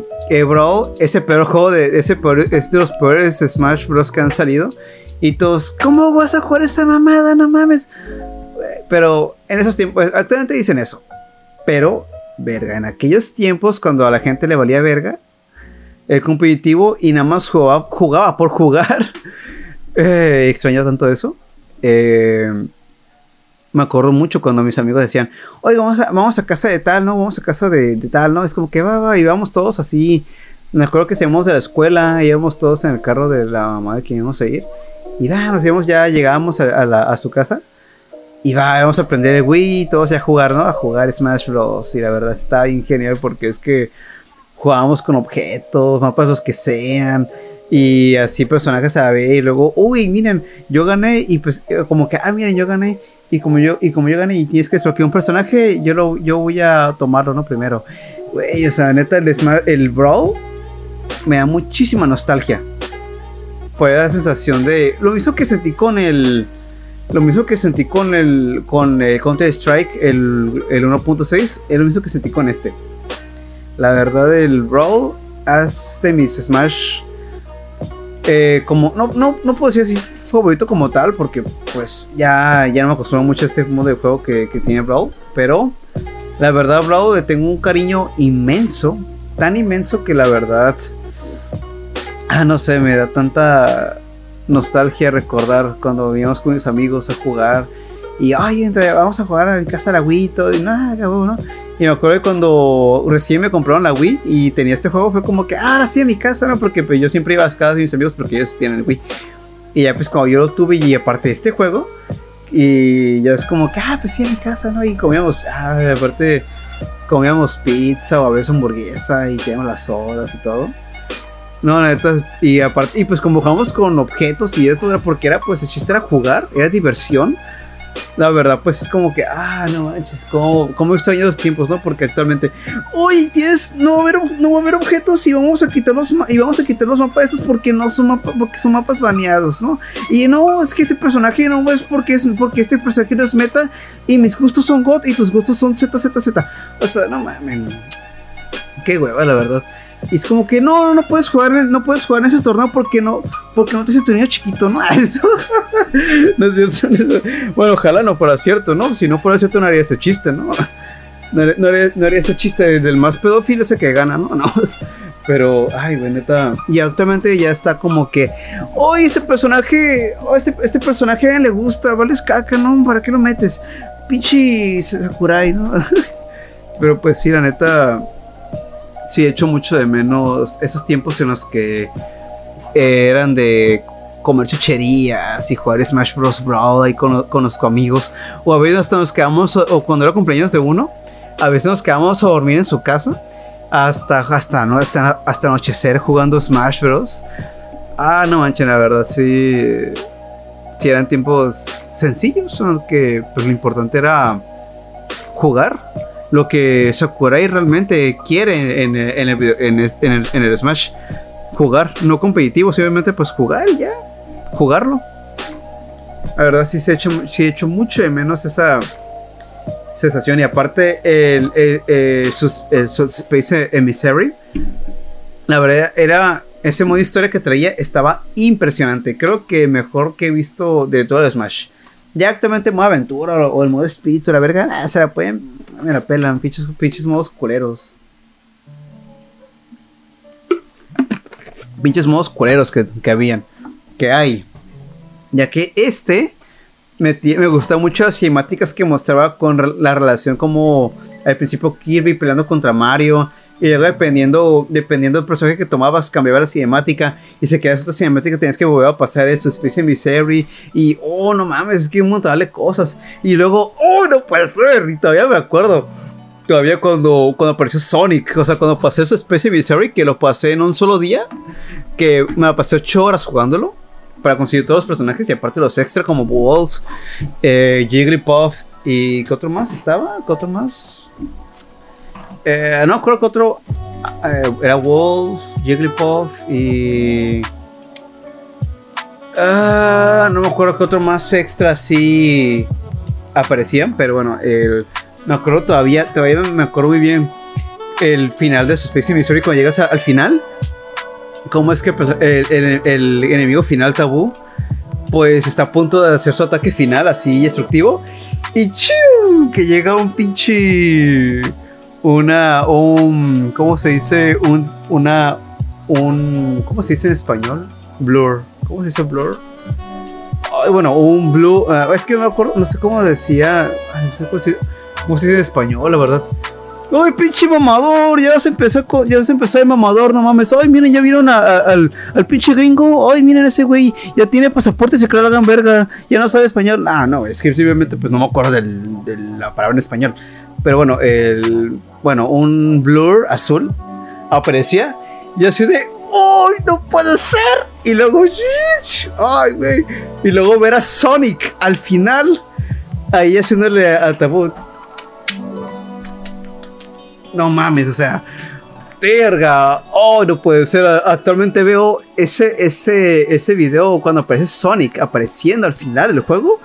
Brawl es el peor juego de ese es de los peores Smash Bros que han salido. Y todos, ¿cómo vas a jugar esa mamada? No mames. Pero en esos tiempos, actualmente dicen eso. Pero verga. En aquellos tiempos, cuando a la gente le valía verga, el competitivo y nada más jugaba, jugaba por jugar. eh, extraño tanto eso. Eh, me acuerdo mucho cuando mis amigos decían, oye, vamos a, vamos a casa de tal, ¿no? Vamos a casa de, de tal, ¿no? Es como que va, va, y vamos todos así. Me acuerdo que salimos de la escuela, íbamos todos en el carro de la mamá de quien íbamos a ir. Y va, nos íbamos ya, llegábamos a, su casa. Y va, vamos a aprender el Wii, todos a jugar, ¿no? A jugar Smash Bros. Y la verdad está bien genial porque es que jugábamos con objetos, mapas los que sean. Y así personajes a ver. Y luego, uy, miren, yo gané. Y pues como que, ah, miren, yo gané. Y como yo, y como yo gané y tienes que desbloquear un personaje, yo, lo, yo voy a tomarlo, ¿no? Primero. Güey, o sea, neta, el, el Brawl me da muchísima nostalgia. Por la sensación de. Lo mismo que sentí con el. Lo mismo que sentí con el. Con el Counter Strike, el, el 1.6. Es lo mismo que sentí con este. La verdad, el Brawl hace mis Smash. Eh, como. No, no, no puedo decir así favorito como tal, porque pues ya, ya no me acostumbro mucho a este modo de juego que, tiene Brawl, pero la verdad Brawl tengo un cariño inmenso, tan inmenso que la verdad, ah, no sé, me da tanta nostalgia recordar cuando íbamos con mis amigos a jugar y, ay, entre, vamos a jugar a mi casa la Wii todo, y nada, ¿no? Y me acuerdo que cuando recién me compraron la Wii y tenía este juego, fue como que, ah, ahora sí en mi casa, ¿no? Porque pues, yo siempre iba a las casas de mis amigos porque ellos tienen el Wii. Y ya pues como yo lo tuve y aparte de este juego, y ya es como que, ah, pues sí, en mi casa, ¿no? Y comíamos, ah, aparte comíamos pizza o a veces hamburguesa y teníamos las sodas y todo. No, neta, y aparte, y pues como jugamos con objetos y eso, era porque era pues el chiste era jugar, era diversión. La verdad, pues es como que, ah, no manches, como, como extraño los tiempos, ¿no? Porque actualmente, uy, tienes, no va a haber, no va objetos y vamos a quitar los, y vamos a quitar los mapas estos porque no son mapas, porque son mapas baneados, ¿no? Y no, es que ese personaje no es porque es, porque este personaje no es meta y mis gustos son God y tus gustos son ZZZ. O sea, no mames. Qué hueva, la verdad. Y es como que no, no puedes jugar, no puedes jugar en ese torneo porque no, porque no te hace tu niño chiquito, ¿no? no es cierto. Bueno, ojalá no fuera cierto, ¿no? Si no fuera cierto no haría ese chiste, ¿no? No haría, no haría, ese chiste del más pedófilo ese que gana, ¿no? No. Pero, ay, güey, neta. Y actualmente ya está como que, oh, este personaje, oh, este, este personaje a alguien le gusta, vale caca, ¿no? ¿Para qué lo metes? Pinche Sakurai, ¿no? Pero pues sí, la neta sí echo mucho de menos esos tiempos en los que eran de comer chucherías y jugar Smash Bros. Brawl ahí con, con los amigos. O a veces hasta nos quedamos, o cuando era cumpleaños de uno, a veces nos quedamos a dormir en su casa hasta, hasta, ¿no? hasta, hasta anochecer jugando Smash Bros. Ah, no manchen, la verdad, sí. Sí, eran tiempos sencillos, aunque pues, lo importante era jugar lo que Sakurai realmente quiere en, el, Smash. Jugar, no competitivo, simplemente pues jugar ya. Jugarlo. La verdad sí se he hecho mucho de menos esa sensación. Y aparte el Space Emissary. La verdad era... Ese modo de historia que traía estaba impresionante. Creo que mejor que he visto de todo el Smash. Ya actualmente modo aventura o, el modo espíritu, la verga, ah, se la pueden. Me la pelan, pinches, modos culeros. Pinches modos culeros que, que habían. Que hay. Ya que este me, me gusta mucho las cinemáticas que mostraba con la relación como al principio Kirby peleando contra Mario y luego dependiendo, dependiendo del personaje que tomabas, cambiaba la cinemática. Y si quedas esta cinemática, tenías que volver a pasar eso, Space Misery. Y oh, no mames, es que un montón de cosas. Y luego, oh, no puede ser. Y todavía me acuerdo. Todavía cuando, cuando apareció Sonic, o sea, cuando pasé su Space Misery, que lo pasé en un solo día, que me pasé 8 horas jugándolo para conseguir todos los personajes y aparte los extra como Walls, eh, Jigglypuff y ¿qué otro más estaba? ¿Qué otro más? Eh, no creo que otro eh, era Wolf, Jigglypuff y. Uh, no me acuerdo que otro más extra sí aparecían, pero bueno, el, me acuerdo todavía, todavía me acuerdo muy bien el final de Suspicion Mystery cuando llegas al final. Cómo es que el, el, enemigo final tabú, pues está a punto de hacer su ataque final así destructivo. Y que llega un pinche una, un, ¿cómo se dice? Un, una, un, ¿cómo se dice en español? Blur. ¿Cómo se dice blur? bueno, un blue, ah, es que me acuerdo, no sé cómo decía, no sé cómo se, cómo se dice en español, la verdad. ¡Ay, pinche mamador! Ya se empezó, ya se empezó el mamador, no mames. ¡Ay, miren, ya vieron al, al, pinche gringo! ¡Ay, miren ese güey! Ya tiene pasaporte, se cree la gran verga. Ya no sabe español. Ah, no, es que simplemente pues no me acuerdo del, de la palabra en español. Pero bueno, el. Bueno, un blur azul aparecía y así de. ¡Ay, no puede ser! Y luego. ¡Ay, güey! Y luego ver a Sonic al final. Ahí haciéndole al tabú no mames, o sea, verga, oh, no puede ser. Actualmente veo ese, ese, ese video cuando aparece Sonic apareciendo al final del juego.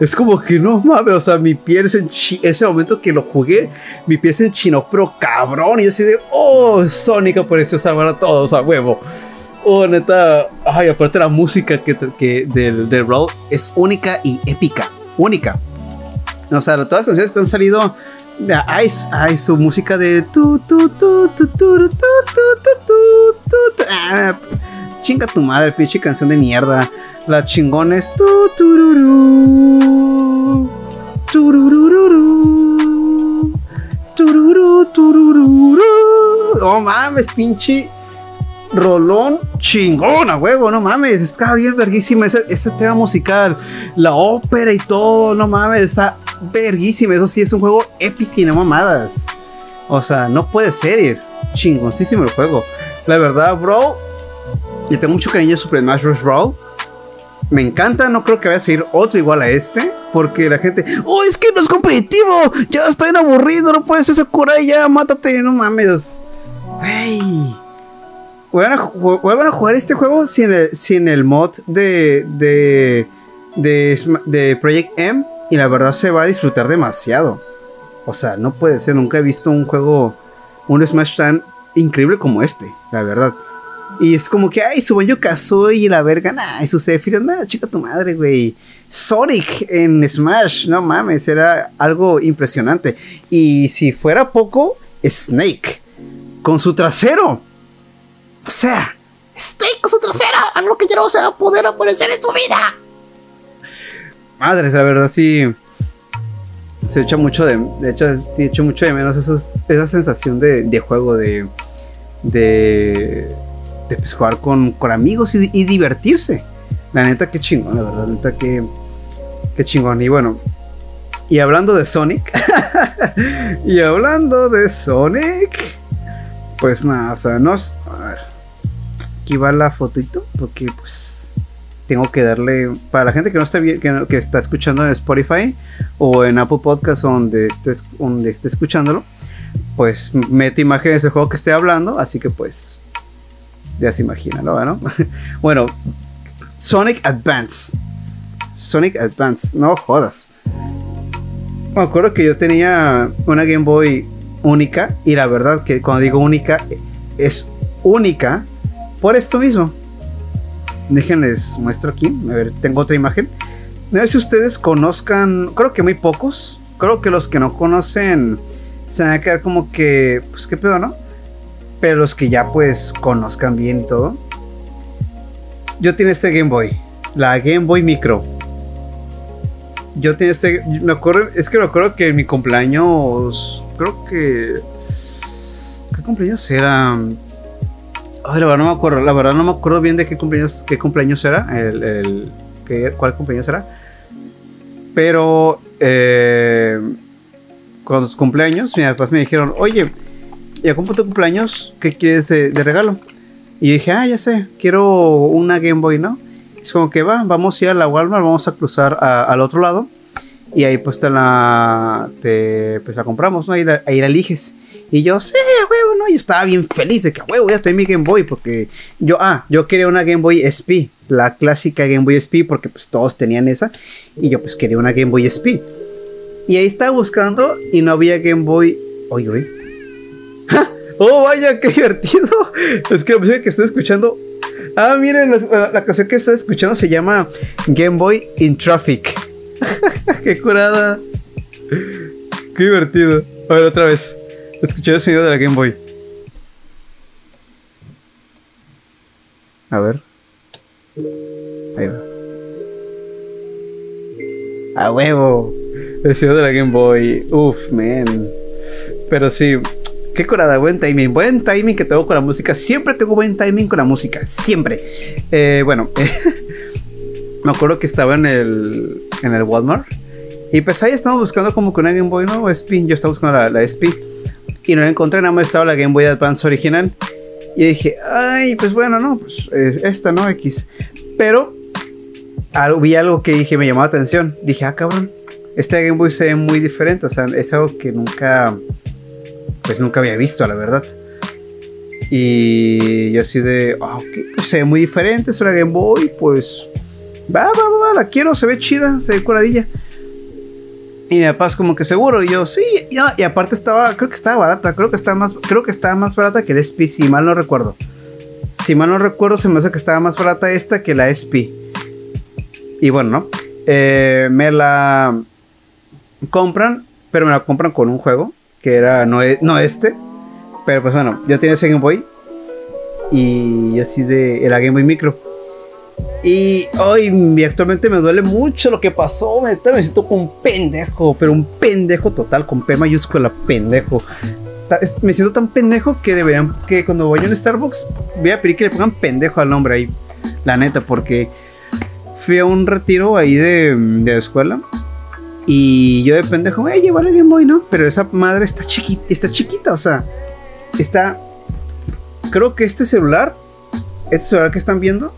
Es como que no mames, o sea, mi piel se enchino, ese momento que lo jugué, mi piel se enchinó, pero cabrón, y así de, oh, Sonic apareció a salvar a todos a huevo. Oh, neta, ay, aparte la música que, que del, del Road es única y épica, única. O sea, todas las canciones que han salido hay, hay su música de tu tu tu tu tu tu tu tu tu ah, chinga tu madre, pinche canción de mierda. La chingona es tu tururú tururú tururú. Oh mames, pinche rolón chingón a huevo, no mames, está bien verguísima ese, ese tema musical, la ópera y todo, no mames, está verguísima, eso sí es un juego épico y no mamadas. O sea, no puede ser chingoncísimo el juego. La verdad, bro, y tengo mucho cariño a Super Smash Bros. Brawl. Me encanta, no creo que vaya a seguir otro igual a este. Porque la gente, oh, es que no es competitivo. Ya bien aburrido, no puedes ser Sakurai, ya mátate, no mames. Wey vuelvan a, jugar este juego sin el, sin el mod de, de, de, Project M y la verdad se va a disfrutar demasiado. O sea, no puede ser, nunca he visto un juego, un Smash tan increíble como este, la verdad. Y es como que, ay, su Banjo Kazooie y la verga, nah, su Sephiroth, nada, chica tu madre, güey. Sonic en Smash, no mames, era algo impresionante. Y si fuera poco, Snake, con su trasero. O sea, Snake con su trasera, algo que ya no se va a poder aparecer en su vida. Madres, la verdad sí. Se echa mucho de. De hecho, sí echo mucho de menos esa sensación de, juego, de. De. De pues, jugar con, con amigos y, y, divertirse. La neta, qué chingón, la verdad. La neta, qué. Qué chingón. Y bueno. Y hablando de Sonic. y hablando de Sonic. Pues nada, o sea, no. A ver aquí va la fotito, porque pues tengo que darle, para la gente que no está bien, que, está escuchando en Spotify o en Apple Podcast donde estés, donde esté escuchándolo, pues mete imágenes del juego que estoy hablando, así que pues ya se imagina, ¿no? bueno, Sonic Advance. Sonic Advance, no jodas. Me acuerdo que yo tenía una Game Boy única y la verdad que cuando digo única es única por esto mismo. Déjenles muestro aquí. A ver, tengo otra imagen. No sé si ustedes conozcan, creo que muy pocos. Creo que los que no conocen se van a quedar como que, pues qué pedo, ¿no? Pero los que ya pues conozcan bien y todo. Yo tenía este Game Boy, la Game Boy Micro. Yo tenía este, me acuerdo, es que me acuerdo que en mi cumpleaños, creo que, ¿qué cumpleaños era? Ay, la verdad no me acuerdo, la verdad no me acuerdo bien de qué cumpleaños, qué cumpleaños era, el, cuál cumpleaños era. Pero eh, con los cumpleaños, mis papás me dijeron, oye, ya cumple tu cumpleaños, ¿qué quieres de, regalo? Y dije, ah, ya sé, quiero una Game Boy, ¿no? Es como que va, vamos a ir a la Walmart, vamos a cruzar al otro lado. Y ahí pues te la, te, pues la compramos, ¿no? Ahí la eliges. Y yo, sí, huevo, ¿no? Yo estaba bien feliz de que, huevo, ya estoy mi Game Boy. Porque yo, ah, yo quería una Game Boy SP. La clásica Game Boy SP, porque pues todos tenían esa. Y yo pues quería una Game Boy SP. Y ahí estaba buscando y no había Game Boy. Oye, oye. ¡Oh, vaya, qué divertido! Es que la música que estoy escuchando. Ah, miren, la, la canción que estoy escuchando se llama Game Boy in Traffic. ¡Qué curada! ¡Qué divertido! A ver, otra vez. Escuché el sonido de la Game Boy. A ver. Ahí va. A huevo. El sonido de la Game Boy. Uf, man. Pero sí. Qué curada, buen timing. Buen timing que tengo con la música. Siempre tengo buen timing con la música. Siempre. Eh, bueno. me acuerdo que estaba en el, en el Walmart. Y pues ahí estamos buscando como que una Game Boy, ¿no? SP. Yo estaba buscando la, la SP. Y no la encontré, nada más estaba la Game Boy Advance original. Y dije, ay, pues bueno, no, pues esta, ¿no? X. Pero vi algo que dije, me llamó la atención. Dije, ah, cabrón, esta Game Boy se ve muy diferente. O sea, es algo que nunca, pues nunca había visto, la verdad. Y yo así de, ah, ok, pues se ve muy diferente, es una Game Boy, pues va, va, va, la quiero, se ve chida, se ve curadilla. Y mi papá como que seguro. Y yo, sí, y aparte estaba, creo que estaba barata, creo que estaba más, creo que estaba más barata que el SP, si mal no recuerdo. Si mal no recuerdo, se me hace que estaba más barata esta que la SP. Y bueno, ¿no? Eh, me la compran, pero me la compran con un juego, que era, no, e, no este. Pero pues bueno, yo tenía ese Game Boy. Y así de, la Game Boy Micro. Y hoy actualmente me duele mucho lo que pasó. Me, me siento como un pendejo, pero un pendejo total, con P mayúscula, pendejo. Me siento tan pendejo que deberían que cuando vaya a un Starbucks voy a pedir que le pongan pendejo al nombre ahí. La neta, porque fui a un retiro ahí de, de escuela. Y yo de pendejo, eh, llevarle Game Boy, ¿no? Pero esa madre está chiquita, está chiquita, o sea, está. Creo que este celular, este celular que están viendo,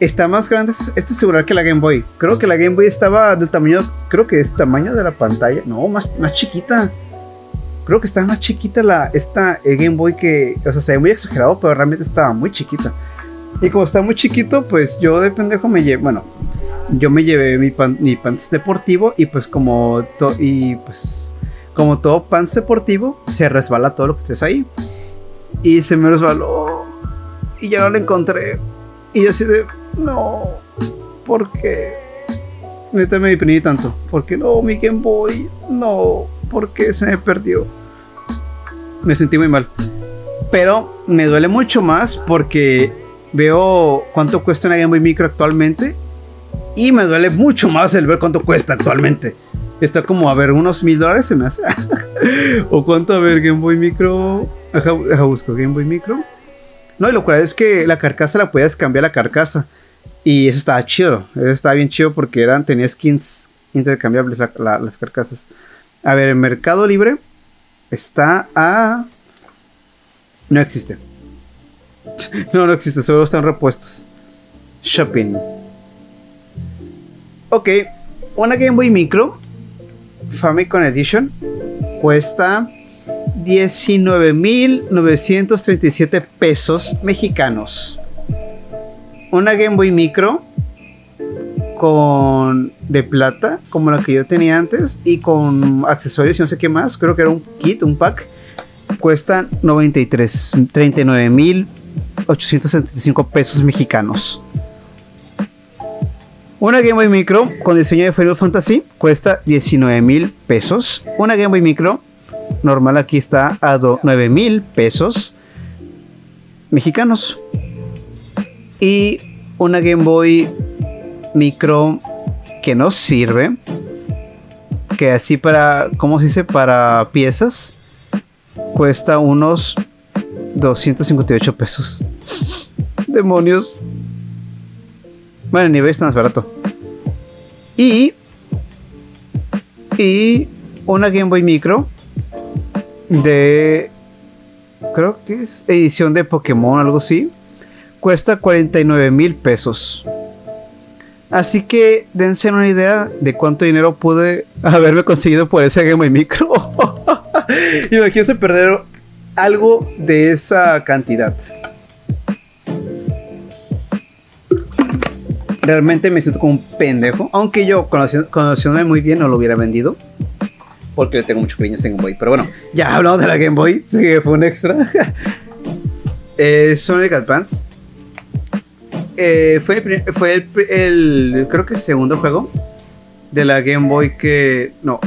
está más grande este celular que la Game Boy. Creo que la Game Boy estaba del tamaño, creo que es tamaño de la pantalla. No, más, más chiquita. Creo que estaba más chiquita la, esta eh, Game Boy que, o sea, se ve muy exagerado, pero realmente estaba muy chiquita. Y como está muy chiquito, pues yo de pendejo me llevé, bueno, yo me llevé mi, pan, mi pants deportivo y pues como, y pues como todo pants deportivo, se resbala todo lo que estés ahí. Y se me resbaló y ya no lo encontré. Y yo así de, no, porque neta me deprimí tanto. Porque no, mi Game Boy, no, porque se me perdió. Me sentí muy mal. Pero me duele mucho más porque veo cuánto cuesta una Game Boy Micro actualmente. Y me duele mucho más el ver cuánto cuesta actualmente. Está como a ver unos mil dólares se me hace. o cuánto a ver Game Boy Micro. Busco Game Boy Micro. No, y lo cual es que la carcasa la puedes cambiar la carcasa. Y eso estaba chido. Eso estaba bien chido porque eran, tenía skins intercambiables las carcasas. A ver, el Mercado Libre está a. No existe. no, no existe, solo están repuestos. Shopping. Ok, una Game Boy Micro Famicom Edition cuesta 19.937 pesos mexicanos una Game Boy Micro con de plata, como la que yo tenía antes, y con accesorios y no sé qué más. Creo que era un kit, un pack. Cuesta 93, 39 mil 875 pesos mexicanos. Una Game Boy Micro con diseño de Final Fantasy cuesta 19 mil pesos. Una Game Boy Micro normal aquí está a 9 mil pesos mexicanos y una Game Boy Micro que no sirve. Que así para, ¿cómo se dice? Para piezas. Cuesta unos 258 pesos. Demonios. Bueno, ni ves tan más barato. Y. Y. Una Game Boy Micro. De. Creo que es edición de Pokémon, algo así cuesta 49 mil pesos. Así que dense una idea de cuánto dinero pude haberme conseguido por ese Game Boy Micro. Imagínense perder algo de esa cantidad. Realmente me siento como un pendejo. Aunque yo, conociéndome muy bien, no lo hubiera vendido. Porque le tengo mucho cariño a Game Boy. Pero bueno, ya hablamos de la Game Boy, que fue un extra. eh, Sonic Advance eh, fue, fue el, creo que el segundo juego de la Game Boy que... No.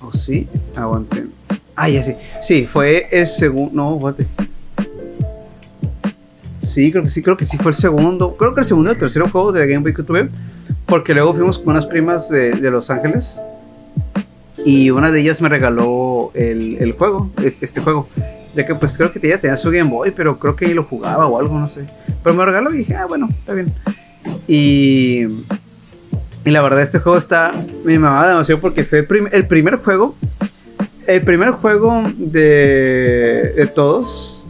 ¿O sí? Aguanten. Ah, ya sí. Sí, fue el segundo. No, guate. Sí, creo que sí, creo que sí fue el segundo. Creo que el segundo o el tercer juego de Game Boy que tuve. Porque luego fuimos con unas primas de, de Los Ángeles. Y una de ellas me regaló el, el juego, este juego. Ya que pues creo que ella tenía su Game Boy, pero creo que lo jugaba o algo, no sé. Pero me regaló y dije, ah, bueno, está bien. Y, y la verdad, este juego está. Me mamaba demasiado porque fue el, primer juego. El primer juego de, de todos.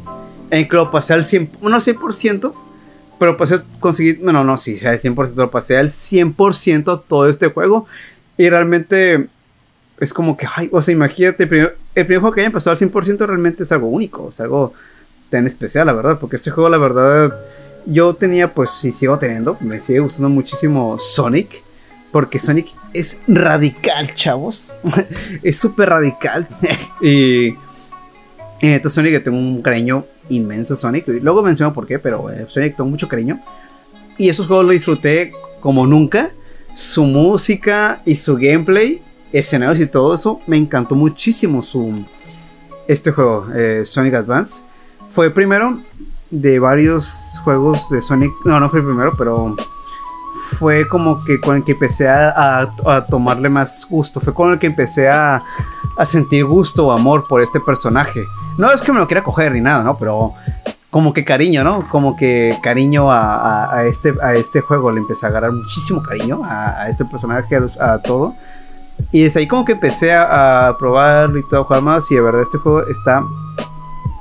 En que lo pasé al 100%. No 100%. Pero pasé conseguir. Bueno, no, sí, al 100%. Lo pasé al 100% todo este juego. Y realmente. Es como que, ay, o sea, imagínate, el primer, el primer juego que hayan pasado al 100% realmente es algo único, es algo tan especial, la verdad, porque este juego, la verdad, yo tenía, pues, y sigo teniendo, me sigue gustando muchísimo Sonic. Porque Sonic es radical, chavos. es súper radical. y, entonces Sonic tengo un cariño inmenso Sonic. Luego menciono por qué, pero eh, Sonic tengo mucho cariño. Y esos juegos lo disfruté como nunca. Su música y su gameplay, escenarios y todo eso, me encantó muchísimo su, este juego, eh, Sonic Advance. Fue primero de varios juegos de Sonic. No, no fue el primero, pero fue como que con el que empecé a, tomarle más gusto. Fue con el que empecé a, a, sentir gusto o amor por este personaje. No es que me lo quiera coger ni nada, ¿no? Pero como que cariño, ¿no? Como que cariño a, este, a este juego. Le empecé a agarrar muchísimo cariño a, este personaje, a, todo. Y desde ahí como que empecé a, probarlo y todo, jugar más. Y de verdad este juego está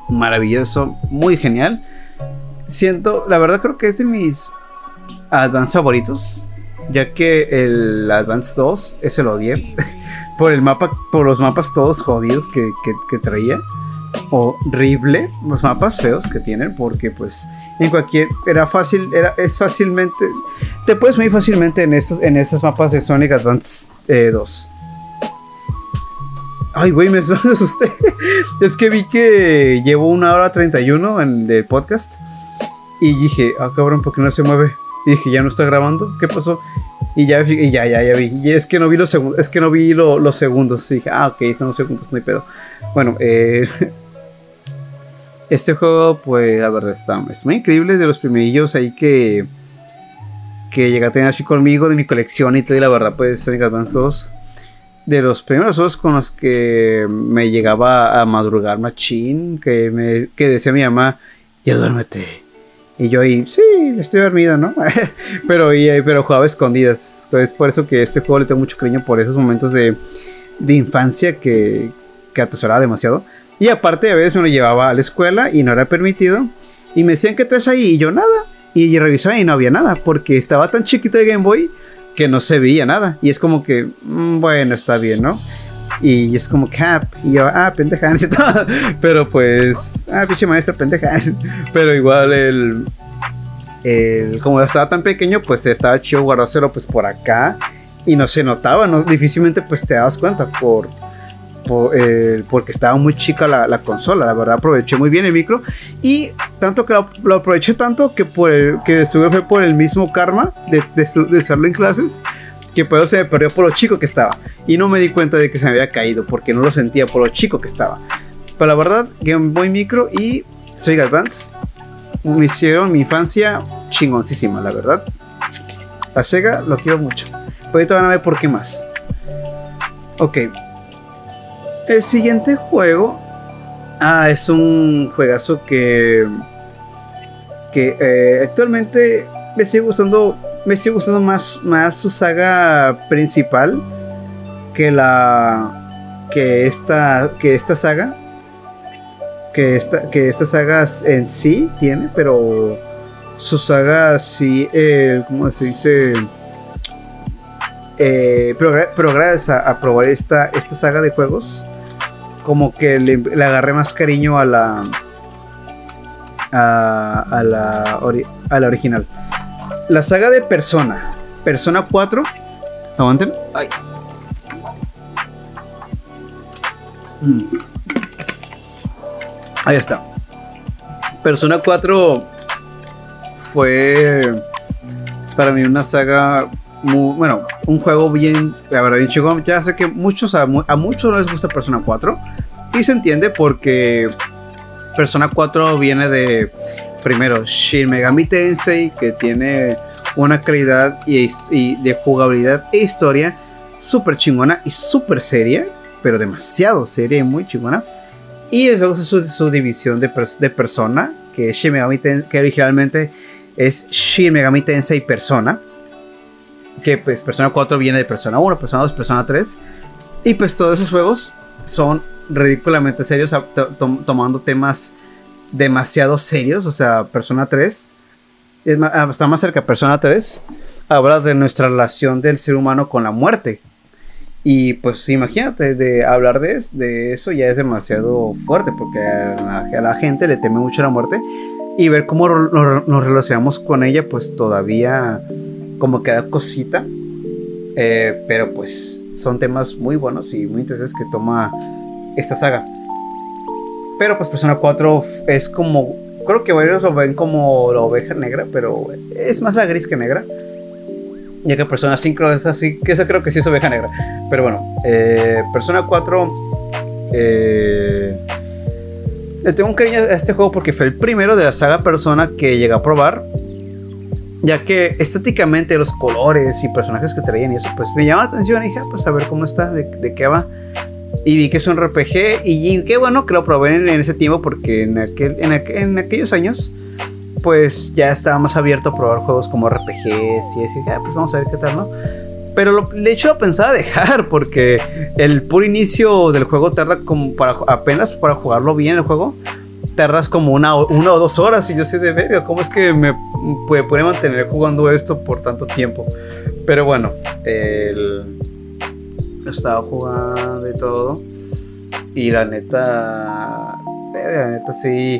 maravilloso, muy genial siento, la verdad creo que es de mis Advance favoritos, ya que el Advance 2, ese lo odié, por el mapa, por los mapas todos jodidos que, que, traía. Horrible, los mapas feos que tienen, porque pues en cualquier, era fácil, era, es fácilmente, te puedes muy fácilmente en estos, en estos mapas de Sonic Advance 2. Ay, güey, me asusté. es que vi que llevo una hora 31 en el podcast. Y dije, ah, cabrón, ¿por qué no se mueve? Y dije, ya no está grabando, ¿qué pasó? Y ya, y ya, ya, ya vi. Y es que no vi los segundos, es que no vi los segundos. Dije, ah, ok, están los segundos, no hay pedo. Bueno, eh, este juego, pues, la verdad está, es muy increíble. De los primerillos ahí que, que llega a tener así conmigo de mi colección y todo. Y la verdad, pues, Sonic Advance 2. De los primeros juegos con los que me llegaba a madrugar machín, que, me, que decía mi mamá, ya duérmete y yo ahí, sí, estoy dormido, ¿no? pero, y, pero jugaba escondidas. Es por eso que este juego le tengo mucho cariño por esos momentos de, de infancia que, que atesoraba demasiado. Y aparte, a veces me lo llevaba a la escuela y no era permitido. Y me decían, ¿qué traes ahí? Y yo, nada. Y revisaba y no había nada, porque estaba tan chiquito de Game Boy que no se veía nada. Y es como que, mm, bueno, está bien, ¿no? Y es como que, ah, y yo, ah, pendeja, pero pues, ah, pinche maestra, pendeja. Pero igual el, el, como estaba tan pequeño, pues estaba chido guardárselo pues por acá y no se notaba, no, difícilmente pues te das cuenta por, por porque estaba muy chica la, consola, la verdad aproveché muy bien el micro y tanto que lo, aproveché tanto que, por el, que fue por el mismo karma de, de, de usarlo en clases que pues se me perdió por lo chico que estaba. Y no me di cuenta de que se me había caído porque no lo sentía por lo chico que estaba. Pero la verdad, Game Boy Micro y Soy Advance me hicieron mi infancia chingoncísima, la verdad. La Sega lo quiero mucho. Pero ahorita van a ver por qué más. Ok. El siguiente juego. Ah, es un juegazo que. Que eh, actualmente me sigue gustando me sigue gustando más, más su saga principal que la que esta que esta saga que esta que esta saga en sí tiene pero su saga sí eh, cómo se dice eh, pero, gracias a, probar esta, esta saga de juegos como que le, agarré más cariño a la a, a la, a la original la saga de Persona. Persona 4. Aguanten. Ay. Mm. Ahí está. Persona 4 fue para mí una saga bueno, un juego bien, la verdad, chico. Ya sé que muchos, a, muchos no les gusta Persona 4. Y se entiende porque Persona 4 viene de, primero, Shin Megami Tensei, que tiene una calidad y, de jugabilidad e historia súper chingona y súper seria, pero demasiado seria y muy chingona. Y luego su, su división de, de, Persona, que Shin Megami que originalmente es Shin Megami Tensei Persona. Que pues Persona 4 viene de Persona 1, Persona 2, Persona 3. Y pues todos esos juegos son ridículamente serios, tomando temas demasiado serios. O sea, Persona 3 es ah, está más cerca. Persona 3 habla de nuestra relación del ser humano con la muerte. Y pues imagínate, de hablar de, de eso ya es demasiado fuerte porque a la, gente le teme mucho la muerte. Y ver cómo nos, relacionamos con ella, pues todavía como queda cosita. Eh, pero pues son temas muy buenos y muy interesantes que toma esta saga. Pero pues Persona 4 es como... Creo que varios lo ven como la oveja negra, pero es más la gris que negra. Ya que Persona 5 es así, que eso creo que sí es oveja negra. Pero bueno, eh, Persona 4... Eh, le tengo un cariño a este juego porque fue el primero de la saga Persona que llegué a probar. Ya que estéticamente los colores y personajes que traían y eso, pues me llamó la atención y dije, ah, pues a ver cómo está, de, de qué va. Y vi que es un RPG y, qué bueno que lo probé en, ese tiempo porque en, aquel, en, aquellos años pues ya estaba más abierto a probar juegos como RPGs y decir, ah, pues vamos a ver qué tal, ¿no? Pero lo, de hecho pensaba dejar porque el puro inicio del juego tarda como para apenas para jugarlo bien el juego. Tardas como una, una o dos horas y yo sé de verga, ¿cómo es que me puede, mantener jugando esto por tanto tiempo? Pero bueno, estaba jugando y todo. Y la neta, la neta sí,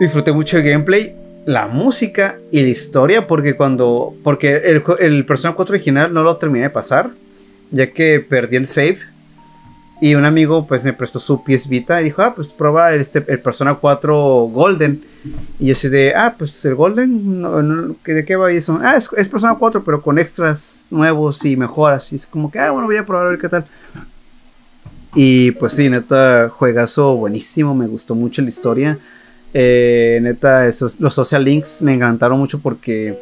disfruté mucho el gameplay, la música y la historia, porque cuando, porque el, el Persona 4 original no lo terminé de pasar, ya que perdí el save. Y un amigo pues me prestó su PS Vita y dijo, ah, pues prueba este, el Persona 4 Golden. Y yo así de, ah, pues el Golden, ¿de qué va eso? Ah, es, Persona 4, pero con extras nuevos y mejoras. Y es como que, ah, bueno, voy a probar a ver qué tal. Y pues sí, neta, juegazo buenísimo, me gustó mucho la historia. Eh, neta, esos, los social links me encantaron mucho porque,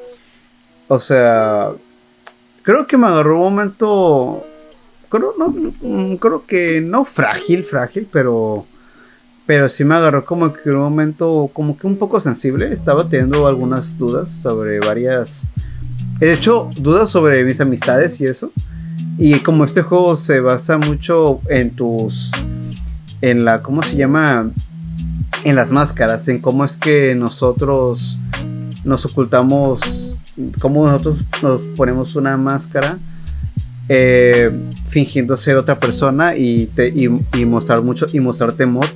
o sea, creo que me agarró un momento creo, no, mm, creo que no frágil, frágil, pero, pero sí me agarró como que un momento como que un poco sensible. Estaba teniendo algunas dudas sobre varias... He hecho dudas sobre mis amistades y eso. Y como este juego se basa mucho en tus... En la... ¿Cómo se llama? En las máscaras, en cómo es que nosotros nos ocultamos, cómo nosotros nos ponemos una máscara eh, fingiendo ser otra persona y, y, mostrar mucho y mostrar temor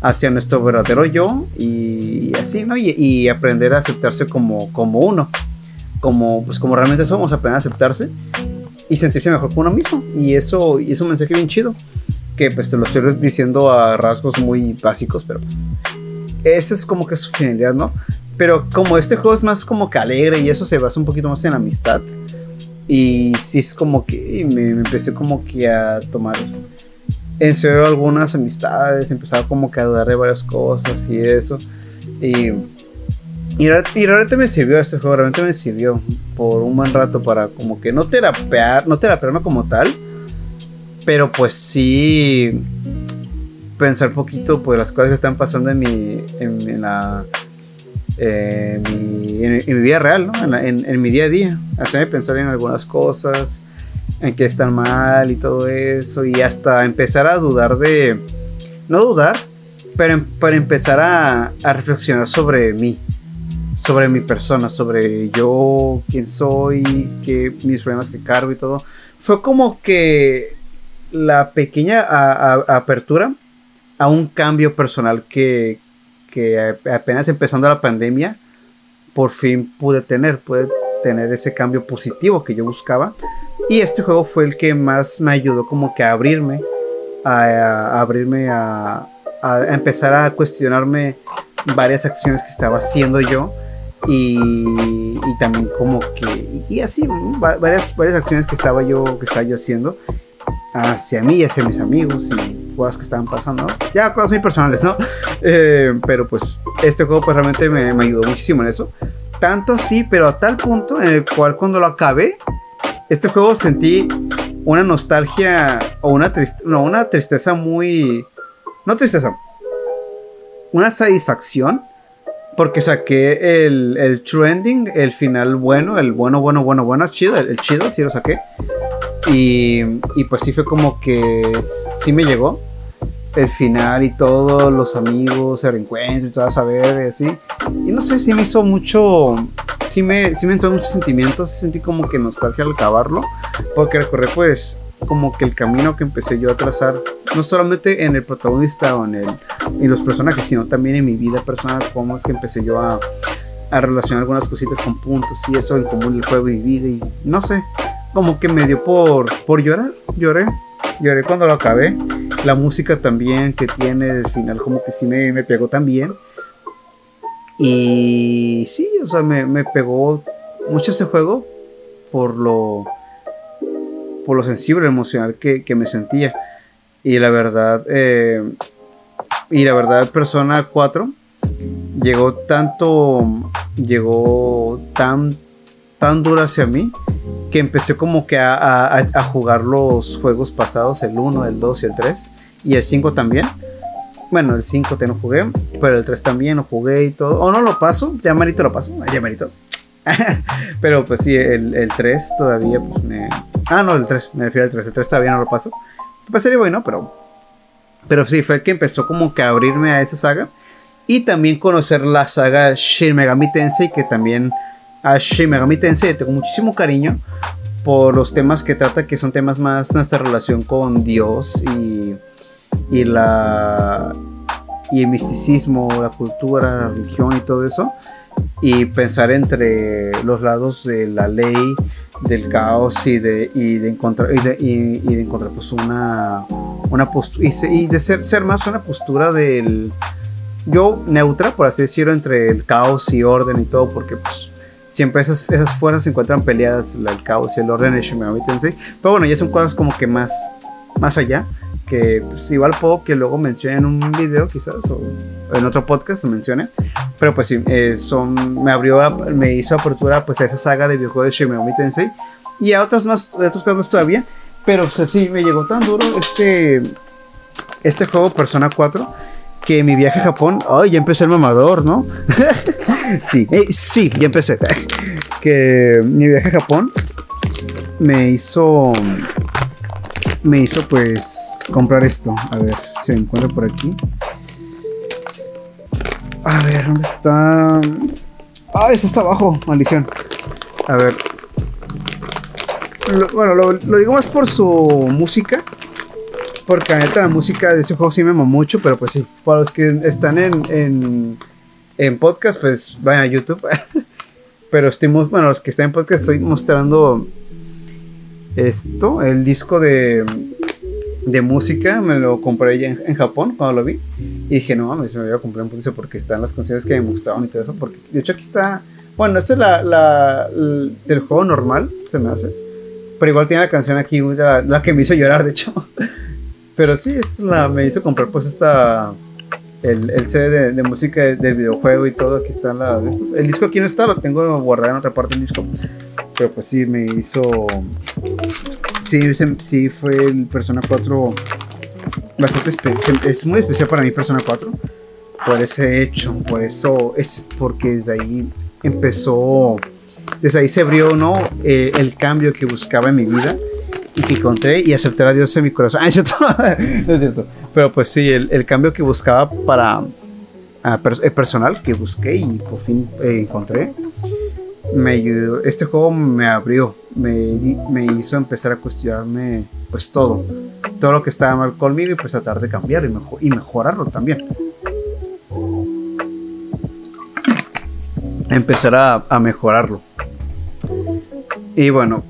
hacia nuestro verdadero yo y así, ¿no? Y, aprender a aceptarse como, como uno, como, pues como realmente somos, aprender a aceptarse y sentirse mejor con uno mismo. Y eso y es un mensaje bien chido, que pues te lo estoy diciendo a rasgos muy básicos, pero pues esa es como que su finalidad, ¿no? Pero como este juego es más como que alegre y eso se basa un poquito más en amistad, y sí es como que me, empecé como que a tomar en serio algunas amistades, empezaba como que a dudar de varias cosas y eso. Y, y, realmente me sirvió este juego, realmente me sirvió por un buen rato para como que no terapear, no terapearme como tal, pero pues sí pensar poquito pues las cosas que están pasando en mi, en la en, mi, vida real, ¿no? en, mi día a día. Hacerme pensar en algunas cosas, en que están mal y todo eso, y hasta empezar a dudar de. No dudar, pero para empezar a, reflexionar sobre mí, sobre mi persona, sobre yo, quién soy, que, mis problemas que cargo y todo. Fue como que la pequeña apertura a un cambio personal que, que apenas empezando la pandemia, por fin pude tener, pude tener ese cambio positivo que yo buscaba. Y este juego fue el que más me ayudó como que a abrirme, a, abrirme a, empezar a cuestionarme varias acciones que estaba haciendo yo. Y, y, también como que y así varias varias acciones que estaba yo que estaba yo haciendo hacia mí y hacia mis amigos y cosas que estaban pasando, ya cosas muy personales, ¿no? Eh, pero pues este juego pues realmente me, me, ayudó muchísimo en eso. Tanto sí, pero a tal punto en el cual cuando lo acabé, este juego sentí una nostalgia o una, no, una tristeza muy... No tristeza, una satisfacción porque saqué el, el trending, el final bueno, el bueno, bueno, bueno, bueno, chido, el, chido, sí lo saqué. Y, y, pues sí fue como que sí me llegó el final y todos los amigos, el reencuentro y todo a saber y así. Y no sé, sí me hizo mucho, sí me, sí me entró muchos sentimientos, sentí como que nostalgia al acabarlo, porque recordé pues como que el camino que empecé yo a trazar, no solamente en el protagonista o en, el, en los personajes, sino también en mi vida personal, cómo es que empecé yo a, a relacionar algunas cositas con puntos y eso en común el juego y vida y no sé, como que me dio por, por llorar, lloré, lloré cuando lo acabé, la música también que tiene el final como que sí me, me pegó también. Y sí, o sea, me, me pegó mucho ese juego por lo por lo sensible, emocional que, me sentía. Y la verdad, eh, y la verdad, Persona 4 llegó tanto, llegó tan, tan dura hacia mí que empecé como que a, jugar los juegos pasados, el 1, el 2 y el 3, y el 5 también. Bueno, el 5 te no jugué, pero el 3 también lo jugué y todo. O no lo paso, ya marito lo paso, ya marito. pero pues sí, el, el 3 todavía pues me, Ah, no, el 3, me refiero al 3. El 3 todavía no lo paso. Sería bueno, pero. Pero sí, fue el que empezó como que a abrirme a esa saga. Y también conocer la saga Shin Megami Tensei, que también a Shin Megami Tensei tengo muchísimo cariño por los temas que trata, que son temas más nuestra relación con Dios y, y la y el misticismo, la cultura, la religión y todo eso. Y pensar entre los lados de la ley, del caos y de, y de encontrar, y de, y, de encontrar pues una, una postura, y, de ser, ser más una postura del, yo neutra, por así decirlo, entre el caos y orden y todo, porque pues siempre esas, esas fuerzas se encuentran peleadas, el caos y el orden en Shimegami pero bueno, ya son cosas como que más, más allá, que pues, igual puedo que luego mencione en un video quizás o en otro podcast mencione. Pero pues sí eh, son me abrió me hizo apertura pues a esa saga de videojuegos de Shin Megami Tensei y a otras más otros juegos todavía. Pero pues, sí me llegó tan duro este este juego Persona 4 que mi viaje a Japón ay ya empecé el mamador no sí eh, sí ya empecé. Que mi viaje a Japón me hizo me hizo pues comprar esto. A ver si encuentro por aquí. A ver, ¿dónde está? Ah, este está abajo, maldición. A ver. bueno, lo, digo más por su música. Porque la neta la música de ese juego sí me ama mucho, pero pues sí, para los que están en, en, en podcast, pues vayan a YouTube. pero estoy, bueno, los que están en podcast estoy mostrando esto, el disco de, de música, me lo compré ya en, Japón cuando lo vi. Y dije, no mames, me voy a comprar un pulso porque están las canciones que me gustaban y todo eso. Porque de hecho aquí está, bueno, esta es la, la, del juego normal, se me hace. Pero igual tiene la canción aquí, la, que me hizo llorar, de hecho. Pero sí, es la, me hizo comprar pues esta el, el CD de, música del videojuego y todo. Aquí están las de estos. El disco aquí no está, lo tengo guardado en otra parte del disco. Pero pues sí, me hizo. Sí, sí fue el Persona 4 bastante. Es muy especial para mí Persona 4. Por ese hecho, por eso es porque desde ahí empezó. Desde ahí se abrió, ¿no? Eh, el cambio que buscaba en mi vida y que encontré y acepté a Dios en mi corazón. Ah, es cierto. es cierto. Pero pues sí, el, cambio que buscaba para el personal que busqué y por fin eh, encontré, me ayudó. Este juego me abrió, me, me hizo empezar a cuestionarme pues todo. Todo lo que estaba mal conmigo y pues tratar de cambiar y, y mejorarlo también. Empezar a, a mejorarlo. Y bueno,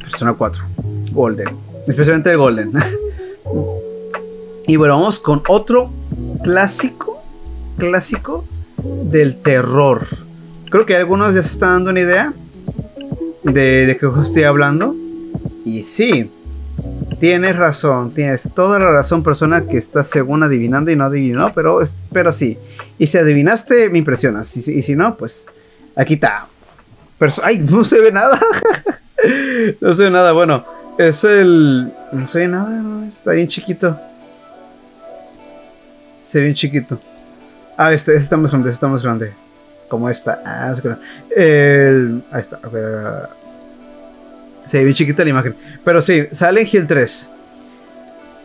Persona 4, Golden. Especialmente el Golden. Y bueno, vamos con otro clásico, clásico del terror. Creo que algunos ya se están dando una idea de, de qué estoy hablando. Y sí, Tienes razón, tienes toda la razón, persona que está según adivinando y no adivinó, pero, pero sí. Y si adivinaste, me impresionas. Y, si no, pues aquí está. ¡Ay! No se ve nada. no se ve nada. Bueno, es el. No se ve nada, está bien chiquito. Se ve bien chiquito. Ah, este, este está más grande, este está más grande. Como esta. Ah, el, ahí está. Se ve bien chiquita la imagen. Pero sí, Silent Hill 3.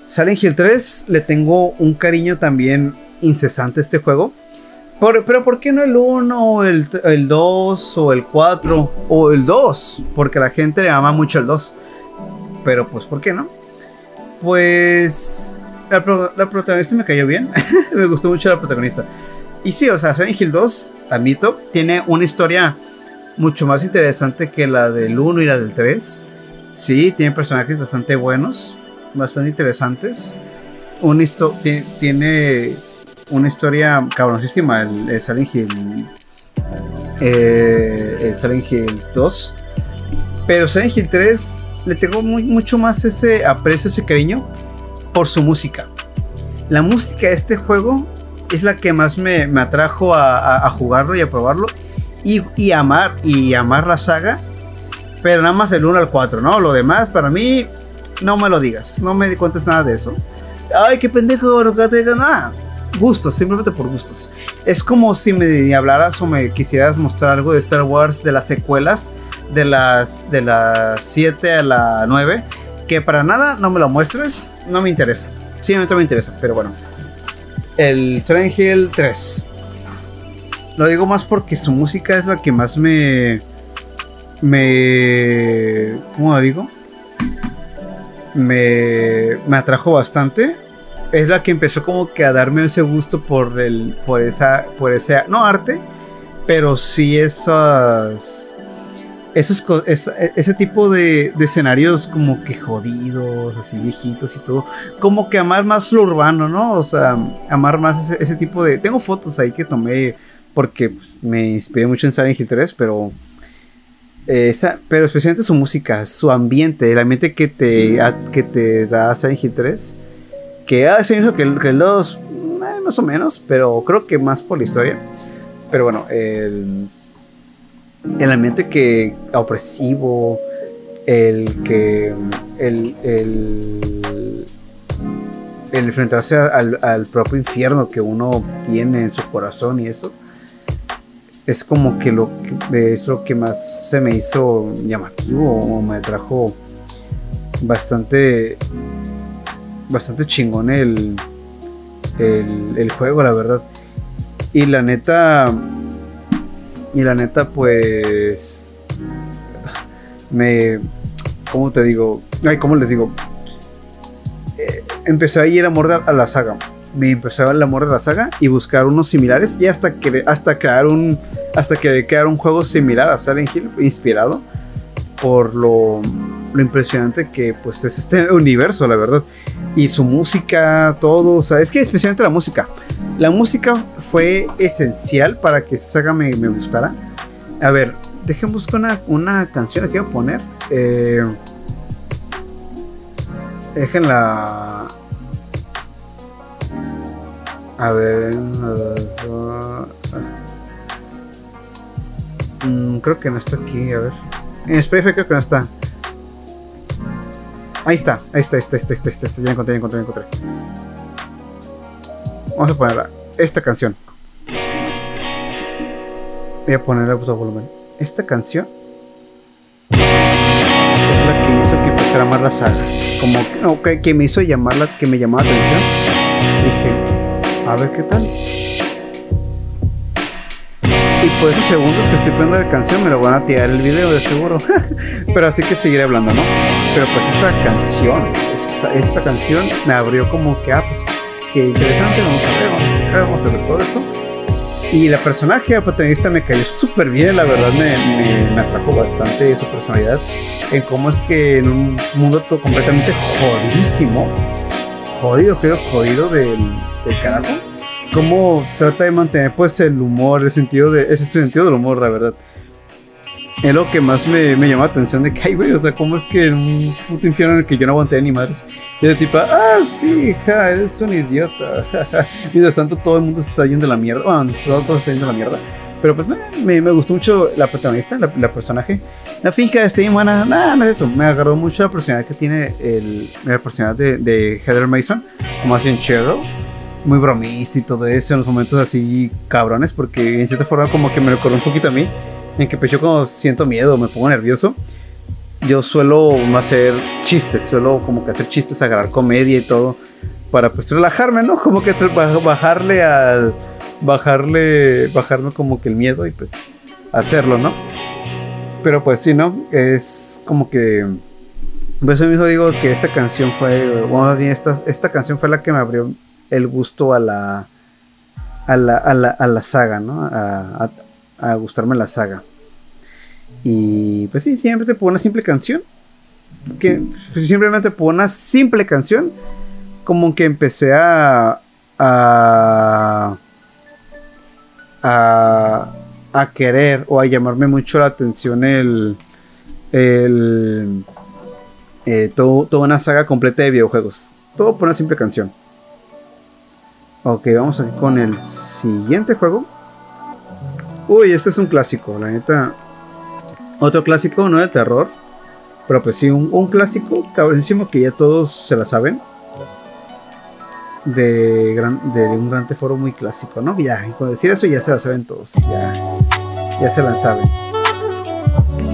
Silent Hill 3 le tengo un cariño también incesante a este juego. pero ¿por qué no el 1, el, el 2 o el 4 o el 2? Porque la gente le ama mucho el 2. Pero pues, ¿por qué no? Pues la, la protagonista me cayó bien. me gustó mucho la protagonista. Y sí, o sea, Silent Hill 2, admito, tiene una historia mucho más interesante que la del 1 y la del 3. Sí, tiene personajes bastante buenos, bastante interesantes. Un tiene una historia cabroncísima el, el Hill. Eh, el Silent Hill 2. Pero Silent Hill 3 le tengo mucho más ese aprecio, ese cariño por su música. La música de este juego es la que más me, atrajo a, jugarlo y a probarlo y, amar y amar la saga, pero nada más el 1 al 4, ¿no? Lo demás para mí no me lo digas, no me cuentes nada de eso. Ay, qué pendejo, no te digas nada. Gustos, simplemente por gustos. Es como si me hablaras o me quisieras mostrar algo de Star Wars de las secuelas, de las de las 7 a la 9, que para nada no me lo muestres, no me interesa. Sí, no me interesa, pero bueno. El Silent Hill 3. Lo digo más porque su música es la que más me. Me. ¿Cómo lo digo? Me, me atrajo bastante. Es la que empezó como que a darme ese gusto por el. por esa. por ese. no arte. Pero sí esas. Esos, ese tipo de, de, escenarios como que jodidos, así viejitos y todo. Como que amar más lo urbano, ¿no? O sea, amar más ese, tipo de... Tengo fotos ahí que tomé porque pues, me inspiré mucho en Silent Hill 3, pero eh, esa, pero especialmente su música, su ambiente, el ambiente que te, que te da Silent Hill 3, que es el mismo que, que 2, eh, más o menos, pero creo que más por la historia. Pero bueno, el, el ambiente que opresivo, el que el, el, el enfrentarse al, al propio infierno que uno tiene en su corazón y eso es como que lo que es lo que más se me hizo llamativo o me trajo bastante bastante chingón el, el, juego la verdad. Y la neta y la neta pues me cómo te digo ay cómo les digo eh, empecé a ir amor a la saga. Me empezó el amor de la saga y buscar unos similares y hasta que hasta crear un hasta que crear un juego similar a Silent Hill inspirado por lo, lo impresionante que pues es este universo la verdad y su música todo o sea es que especialmente la música la música fue esencial para que esta saga me, me gustara a ver dejen buscar una, una canción que voy a poner eh, déjenla a ver. Mm, creo que no está aquí, a ver. En Spotify creo que no está. Ahí está, ahí está, ahí está, ahí está, ahí está, Ya encontré, ya encontré, ya encontré. Vamos a ponerla. Esta canción. Voy a ponerla a volumen. Esta canción es la que hizo que empezara a amar la saga. Como que, que me hizo llamarla, que me llamaba la atención. Dije, a ver qué tal. Y por esos segundos que estoy poniendo la canción me lo van a tirar el video de seguro. Pero así que seguiré hablando, ¿no? Pero pues esta canción, esta, canción me abrió como que, ah, pues qué interesante, vamos a ver, vamos a checar, vamos a ver todo esto. Y la personaje, la protagonista me cayó súper bien, la verdad me, me, atrajo bastante su personalidad, en cómo es que en un mundo todo completamente jodidísimo, jodido, jodido, jodido del del carajo, cómo trata de mantener pues el humor, el sentido de ese sentido del humor, la verdad. es lo que más me, me llamó la atención de que, ay, güey, o sea, ¿cómo es que en un puto infierno en el que yo no aguanté ni madres? Y de tipo, ah, sí, hija, eres un idiota. Mientras tanto, todo el mundo se está yendo a la mierda. Bueno, todos se está yendo a la mierda. Pero pues me, me, gustó mucho la protagonista, la, personaje. La finca está bien buena. Nada, no es eso. Me agarró mucho la personalidad que tiene el, la personalidad de, de Heather Mason, como hacen Cheryl. Muy bromista y todo eso en los momentos así cabrones, porque en cierta forma como que me recordó un poquito a mí en que pues yo cuando siento miedo, me pongo nervioso, yo suelo hacer chistes, suelo como que hacer chistes, agarrar comedia y todo, para pues relajarme, ¿no? Como que bajarle al, bajarle, bajarme como que el miedo y pues hacerlo, ¿no? Pero pues sí, ¿no? Es como que... Por eso mismo digo que esta canción fue, bueno, más bien esta, esta canción fue la que me abrió el gusto a la, a la, a la, a la saga, ¿no? A, gustarme la saga. Y pues sí, siempre por una simple canción. Que pues, simplemente por una simple canción. Como que empecé a. a. a, querer o a llamarme mucho la atención el. el. Eh, todo, toda una saga completa de videojuegos. Todo por una simple canción. Ok, vamos aquí con el siguiente juego. Uy, este es un clásico, la neta. Otro clásico, no de terror. Pero pues sí, un, clásico cabrísimo que ya todos se la saben. De, gran, de un gran foro muy clásico, ¿no? Ya, con decir eso ya se la saben todos. Ya, ya se la saben.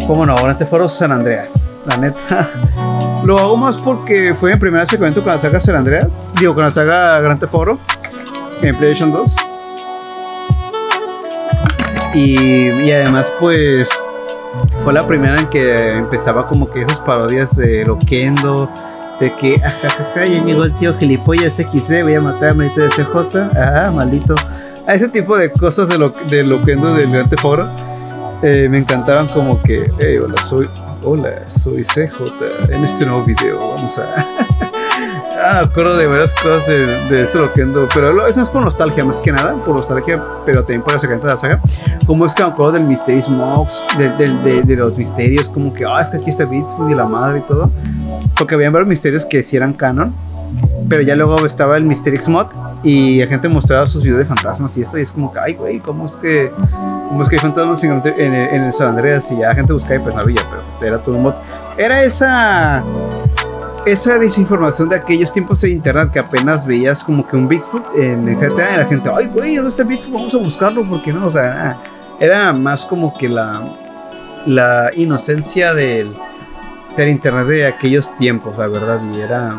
¿Cómo no? Gran Foro San Andreas. La neta. Lo hago más porque fue mi primer acercamiento con la saga San Andreas. Digo, con la saga Gran Foro. En PlayStation 2. Y, además, pues fue la primera en que empezaba como que esas parodias de Loquendo, de que, ajajaja, ya llegó el tío gilipollas XD, voy a matar a maldito de CJ, ah, maldito. A ese tipo de cosas de, lo, de Loquendo del Gran Foro eh, me encantaban como que, hola, soy, hola, soy CJ, en este nuevo video vamos a... Ah, acuerdo de varias cosas de, de eso Loquendo, pero eso es por nostalgia más que nada, por nostalgia, pero también por secreto de la saga. Como es que me acuerdo del Mysterious Mox, de, de, de, los misterios, como que, ah, es que aquí está Beatfoot y la madre y todo. Porque habían varios misterios que sí eran canon, pero ya luego estaba el Mysterix Mod y la gente mostraba sus videos de fantasmas y eso, y es como que, ay, güey, ¿cómo es que, cómo es que hay fantasmas en, en, en el San Andreas? Y ya la gente buscaba y pues no había, pero pues era todo un mod. Era esa esa desinformación de aquellos tiempos de internet que apenas veías como que un Bigfoot en el GTA, la gente, ay, güey, ¿dónde está Bigfoot? Vamos a buscarlo, porque no? O sea, era más como que la, la inocencia del, del internet de aquellos tiempos, la verdad, y era.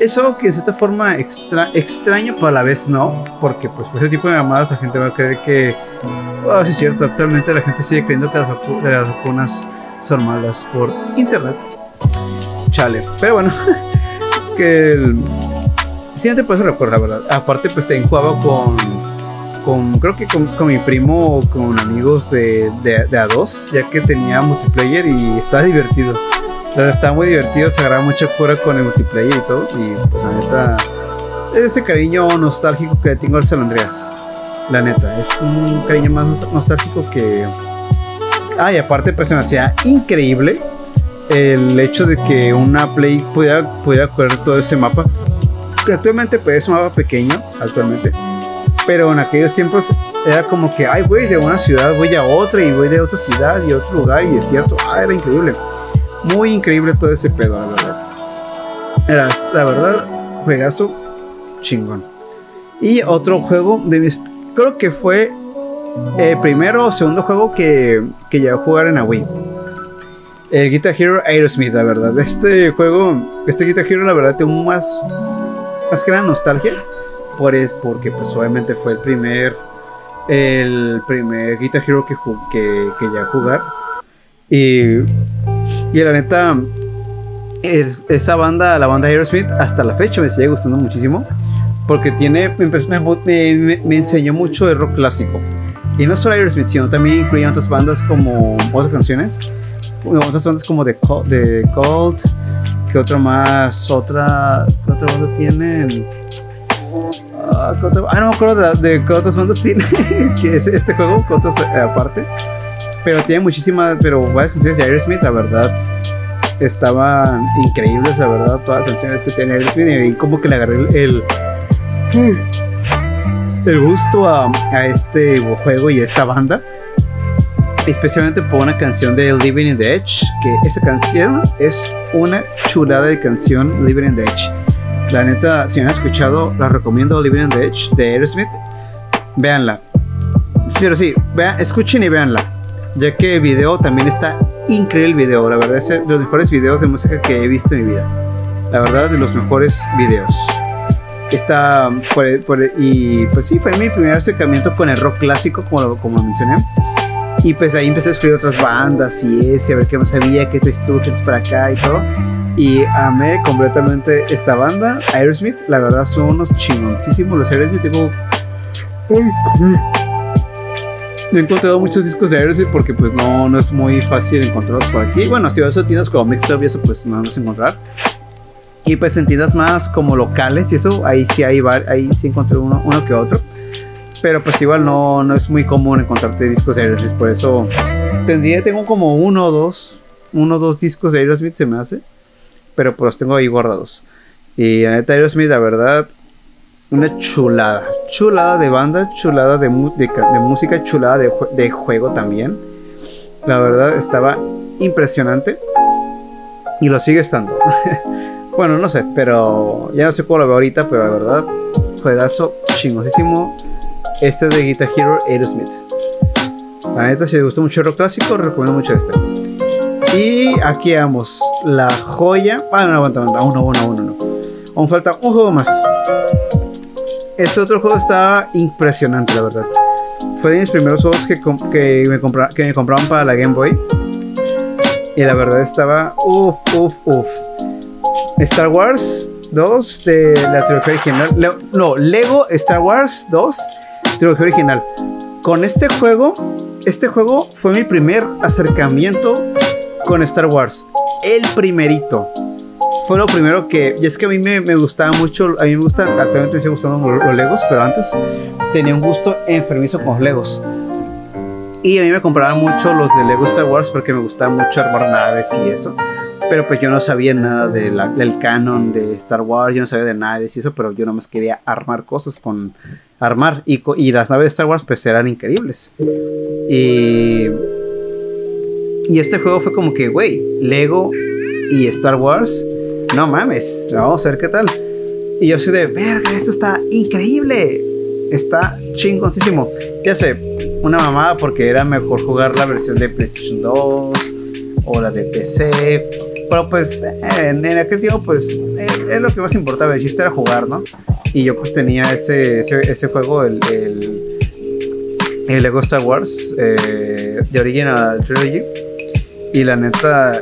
Es algo que de cierta forma extra, extraño, pero a la vez no, porque pues por ese tipo de llamadas la gente va a creer que, oh, sí es cierto, actualmente la gente sigue creyendo que las vacunas son malas por internet. Chale. Pero bueno, que el... Sí, no te puedes recordar, la verdad. Aparte, pues también jugaba con, con creo que con, con mi primo o con amigos de, de, de, A2, ya que tenía multiplayer y estaba divertido. La verdad, estaba muy divertido, se agarraba mucha cura con el multiplayer y todo. Y pues la neta, es ese cariño nostálgico que tengo al San Andreas. La neta, es un cariño más nostálgico que. Ah, y aparte, pues se me hacía increíble el hecho de que una Play pudiera, pudiera correr todo ese mapa. Actualmente pues es un mapa pequeño, actualmente. Pero en aquellos tiempos era como que, ay, voy de una ciudad, voy a otra y voy de otra ciudad y otro lugar y es cierto. Ah, era increíble. Muy increíble todo ese pedo, la verdad. Era, la verdad, juegazo chingón. Y otro juego de mis... Creo que fue el primero o segundo juego que, que llegué a jugar en la Wii el Guitar Hero Aerosmith, la verdad. Este juego, este Guitar Hero, la verdad, tengo más, más que nada nostalgia. Por es, porque, pues, obviamente fue el primer, el primer Guitar Hero que, que, ya jugar. Y, y la neta, esa banda, la banda Aerosmith, hasta la fecha me sigue gustando muchísimo. Porque tiene, me, me, me enseñó mucho de rock clásico. Y no solo Aerosmith, sino también incluía otras bandas como otras canciones otras bandas como de, de Cold, que otra más, otra, ¿qué otra banda tienen? ah, ah no me acuerdo de, qué otras bandas tiene que es este juego, que otras eh, aparte. Pero tiene muchísimas, pero varias canciones de Aerosmith, la verdad, estaban increíbles, la verdad, todas las canciones que tiene Aerosmith. Y como que le agarré el, el, gusto a, a este juego y a esta banda especialmente por una canción de Living in the Edge, que esa canción es una chulada de canción Living in the Edge. La neta, si no han escuchado, la recomiendo Living in the Edge de Aerosmith. Véanla. Pero sí, vean, escuchen y véanla. Ya que el video también está increíble el video. La verdad es de los mejores videos de música que he visto en mi vida. La verdad, de los mejores videos. Está y pues sí, fue mi primer acercamiento con el rock clásico, como, como mencioné. Y pues ahí empecé a escribir otras bandas y ese, a ver qué más sabía, qué traes tú, qué para acá y todo. Y amé completamente esta banda, Aerosmith. La verdad son unos chingoncísimos los Aerosmith. Tengo. No he encontrado muchos discos de Aerosmith porque pues no, no es muy fácil encontrarlos por aquí. Bueno, si vas a tiendas como Mixup y eso pues no a encontrar. Y pues en tiendas más como locales y eso, ahí sí hay ahí sí encontré uno, uno que otro. Pero pues igual no, no es muy común encontrarte discos de Aerosmith. Por eso tendría, tengo como uno o dos, uno o dos discos de Aerosmith se me hace. Pero pues los tengo ahí guardados. Y la neta Aerosmith, la verdad, una chulada. Chulada de banda, chulada de, música, chulada de, juego también. La verdad estaba impresionante. Y lo sigue estando. bueno, no sé, pero ya no sé cómo lo veo ahorita, pero la verdad, juegazo chingosísimo este es de Guitar Hero Aerosmith. La neta, si les gusta mucho el rock clásico, recomiendo mucho este. Y aquí vamos, la joya. Ah, no, aguanta, aguanta. Aún no, aún no, aún falta un juego más. Este otro juego estaba impresionante, la verdad. Fue de mis primeros juegos que, que, me, me compraban para la Game Boy. Y la verdad estaba uff, uff, uff. Star Wars 2 de la trilogía original. no, Lego Star Wars 2 trilogía original. Con este juego, este juego fue mi primer acercamiento con Star Wars. El primerito. Fue lo primero que. Y es que a mí me, gustaba mucho. A mí me gusta. Actualmente me sigue gustando los, Legos. Pero antes tenía un gusto enfermizo con los Legos. Y a mí me compraban mucho los de Lego Star Wars porque me gustaba mucho armar naves y eso. Pero pues yo no sabía nada de del canon de Star Wars, yo no sabía de naves y eso, pero yo nomás quería armar cosas con armar. Y, y las naves de Star Wars pues eran increíbles. Y, y este juego fue como que, güey, Lego y Star Wars, no mames, vamos a ver qué tal. Y yo soy de, verga, esto está increíble. Está chingoncísimo. ¿Qué hace? Una mamada porque era mejor jugar la versión de PlayStation 2 o la de PC. Pero pues en, aquel tiempo pues eh, es, lo que más importaba. El era jugar, ¿no? Y yo pues tenía ese, ese, juego, el, el, Lego Star Wars eh, de Original Trilogy. Y la neta,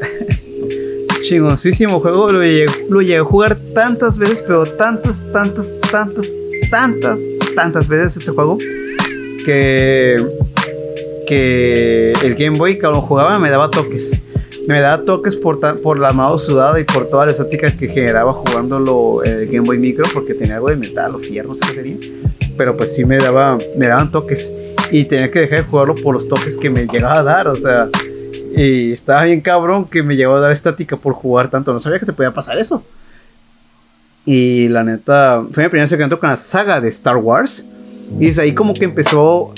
chingoncísimo juego. Lo llegué, a jugar tantas veces, pero tantas, tantas, tantas, tantas, tantas veces este juego. Que, que el Game Boy cuando jugaba me daba toques me daba toques por, por la mano sudada y por toda la estática que generaba jugándolo el Game Boy Micro porque tenía algo de metal o fierro, no sé qué tenía. Pero pues sí me, daba, me daban toques y tenía que dejar de jugarlo por los toques que me llegaba a dar, o sea. Y estaba bien cabrón que me llegó a dar estática por jugar tanto. No sabía que te podía pasar eso. Y la neta, fue mi primer acercamiento con la saga de Star Wars. Y es ahí como que empezó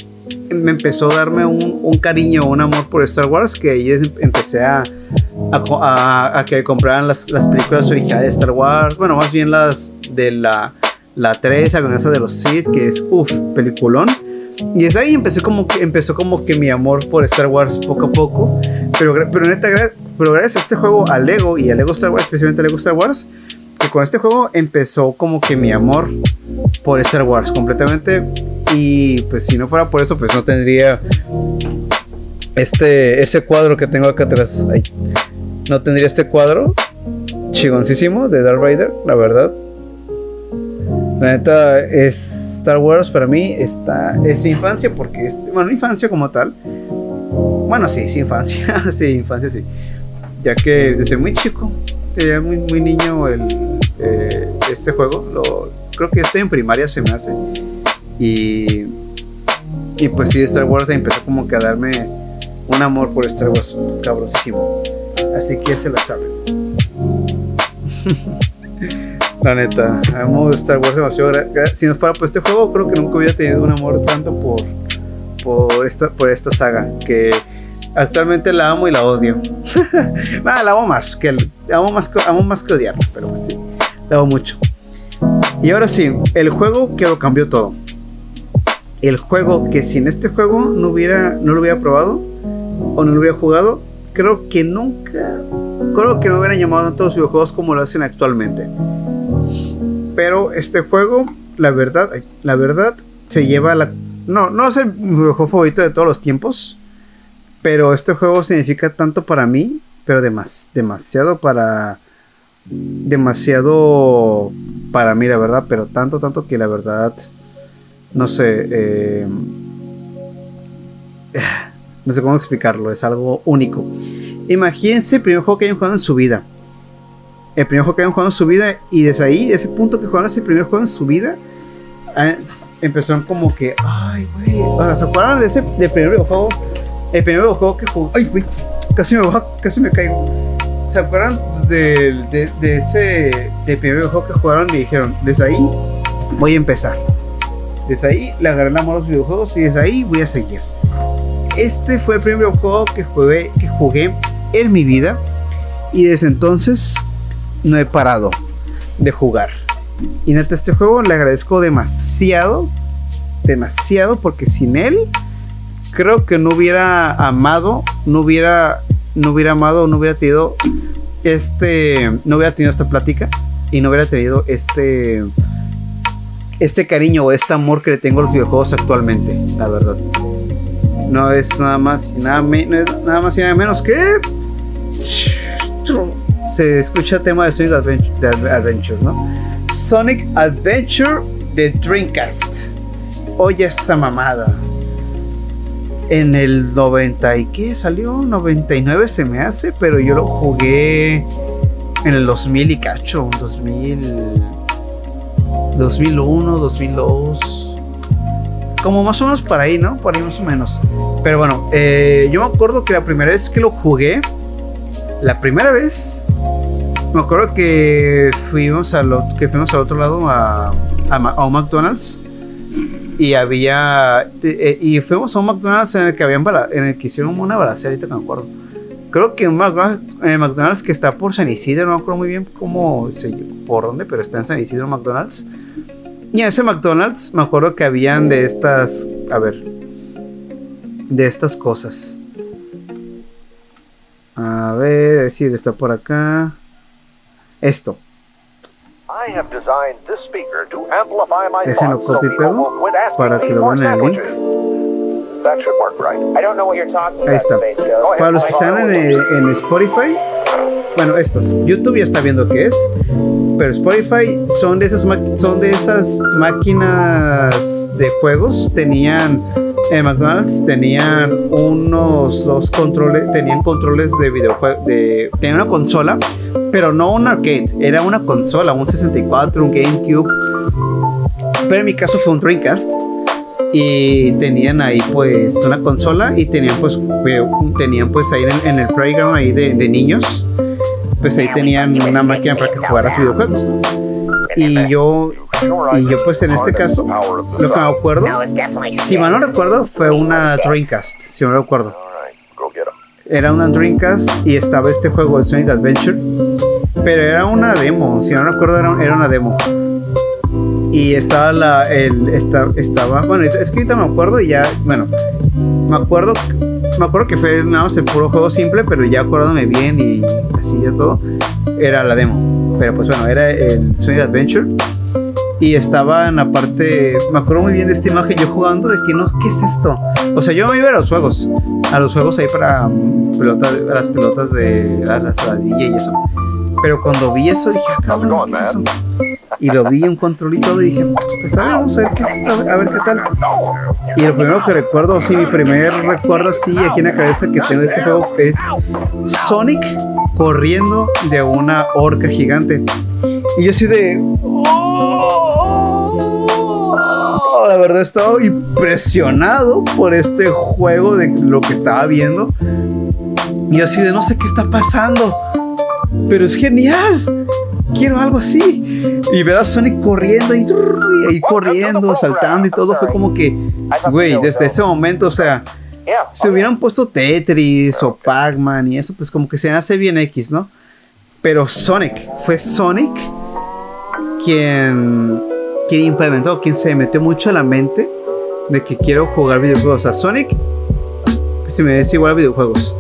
me empezó a darme un, un, cariño, un amor por Star Wars, que ahí empecé a, a, que compraran las, las, películas originales de Star Wars, bueno, más bien las de la, la 3, la de los Sith, que es, uff, peliculón. Y es ahí empecé como que, empezó como que mi amor por Star Wars poco a poco. Pero, pero neta, pero gracias a este juego, a Lego y a Lego Star Wars, especialmente a Lego Star Wars, que con este juego empezó como que mi amor por Star Wars completamente y pues si no fuera por eso, pues no tendría este ese cuadro que tengo acá atrás. No tendría este cuadro chigoncísimo de Darth Vader, la verdad. La neta es Star Wars para mí está es infancia porque bueno, infancia como tal. Bueno, sí, sí infancia, sí, infancia sí. Ya que desde muy chico, desde muy muy niño el eh, este juego, creo que estoy en primaria se me hace y, y pues sí, Star Wars empezó como que a darme un amor por Star Wars cabrosísimo. Así que se la saben. la neta, amo Star Wars demasiado. Si no fuera por este juego, creo que nunca hubiera tenido un amor tanto por, por, esta, por esta saga. Que actualmente la amo y la odio. ah, la amo más que amo más, amo más que odiar, pero sí, la amo mucho. Y ahora sí, el juego que lo cambió todo. El juego que sin este juego no hubiera, no lo hubiera probado o no lo hubiera jugado, creo que nunca, creo que no hubieran llamado tantos videojuegos como lo hacen actualmente. Pero este juego, la verdad, la verdad, se lleva la, no, no es el videojuego favorito de todos los tiempos, pero este juego significa tanto para mí, pero demasiado para, demasiado para mí, la verdad, pero tanto, tanto que la verdad, no sé, eh, no sé cómo explicarlo, es algo único. Imagínense el primer juego que hayan jugado en su vida. El primer juego que hayan jugado en su vida y desde ahí, ese punto que jugaron ese primer juego en su vida, ah, empezaron como que, ay, güey, o sea, ¿se acuerdan de ese del primer videojuego? El primer videojuego que jugó, ay, güey, casi me casi me caigo. ¿Se acuerdan de, de, ese del primer videojuego que jugaron y dijeron, desde ahí voy a empezar? Desde ahí le agarré la amor a los videojuegos y desde ahí voy a seguir este fue el primer juego que jugué, que jugué en mi vida y desde entonces no he parado de jugar. Y neta, este juego le agradezco demasiado, demasiado, porque sin él creo que no hubiera amado, no hubiera, no hubiera amado, no hubiera tenido este, no hubiera tenido esta plática y no hubiera tenido este, este cariño o este amor que le tengo a los videojuegos actualmente, la verdad no es nada más y nada, más y nada menos que se escucha el tema de Sonic Adventure, ¿no? Sonic Adventure de Dreamcast. Oye esa mamada. En el 90 y qué salió 99 se me hace, pero yo lo jugué en el 2000 y cacho, 2000 2001, 2002 como más o menos por ahí, ¿no? Por ahí más o menos. Pero bueno, eh, yo me acuerdo que la primera vez que lo jugué, la primera vez, me acuerdo que fuimos, a lo, que fuimos al otro lado a, a, un McDonald's y había eh, y fuimos a un McDonald's en el que habían en el que hicieron una balacera ahorita me acuerdo creo que un McDonald's, en el McDonald's que está por San Isidro no me acuerdo muy bien cómo por dónde pero está en San Isidro McDonald's y en ese McDonald's me acuerdo que habían de estas, a ver, de estas cosas. A ver, si está por acá. Esto. Déjenlo copy pego para que lo vean en el link. Ahí está. Para los que están en, en Spotify, bueno, estos. YouTube ya está viendo qué es pero Spotify son de esas son de esas máquinas de juegos. Tenían en McDonald's tenían unos dos controles, tenían controles de videojuegos, de tenían una consola, pero no un arcade, era una consola, un 64, un GameCube. Pero en mi caso fue un Dreamcast y tenían ahí pues una consola y tenían pues tenían pues ahí en, el playground ahí de, de niños pues ahí tenían una máquina para que jugaras videojuegos. Y yo, y yo pues en este caso, lo que me acuerdo, si mal no recuerdo, fue una Dreamcast, si mal no recuerdo. Era una Dreamcast y estaba este juego de Sonic Adventure, pero era una demo, si no recuerdo era, era una demo. Y estaba la, el, estaba, bueno, es que ahorita me acuerdo y ya, bueno, me acuerdo me acuerdo que fue nada más el puro juego simple, pero ya acordándome bien y así ya todo, era la demo. Pero pues bueno, era el Sonic Adventure. Y estaba en la parte, me acuerdo muy bien de esta imagen, yo jugando de que no, ¿qué es esto? O sea, yo me iba a los juegos, a los juegos ahí para um, pelota, las pelotas de a las DJ y eso. Pero cuando vi eso dije, ah, cabrón, ¿qué es eso? Y lo vi un control y dije, pues a ver, vamos a ver qué es esto, a ver qué tal. Y lo primero que recuerdo, sí, mi primer recuerdo así aquí en la cabeza que tengo de este juego es Sonic corriendo de una orca gigante. Y yo así de... Oh, la verdad estaba impresionado por este juego de lo que estaba viendo. Y así de no sé qué está pasando, pero es genial. Quiero algo así. Y ver a Sonic corriendo y, y corriendo, saltando y todo fue como que, güey, desde ese momento, o sea, si hubieran puesto Tetris o Pac-Man y eso, pues como que se hace bien X, ¿no? Pero Sonic, fue Sonic quien, quien implementó, quien se metió mucho a la mente de que quiero jugar videojuegos. O sea, Sonic se me dice igual a videojuegos.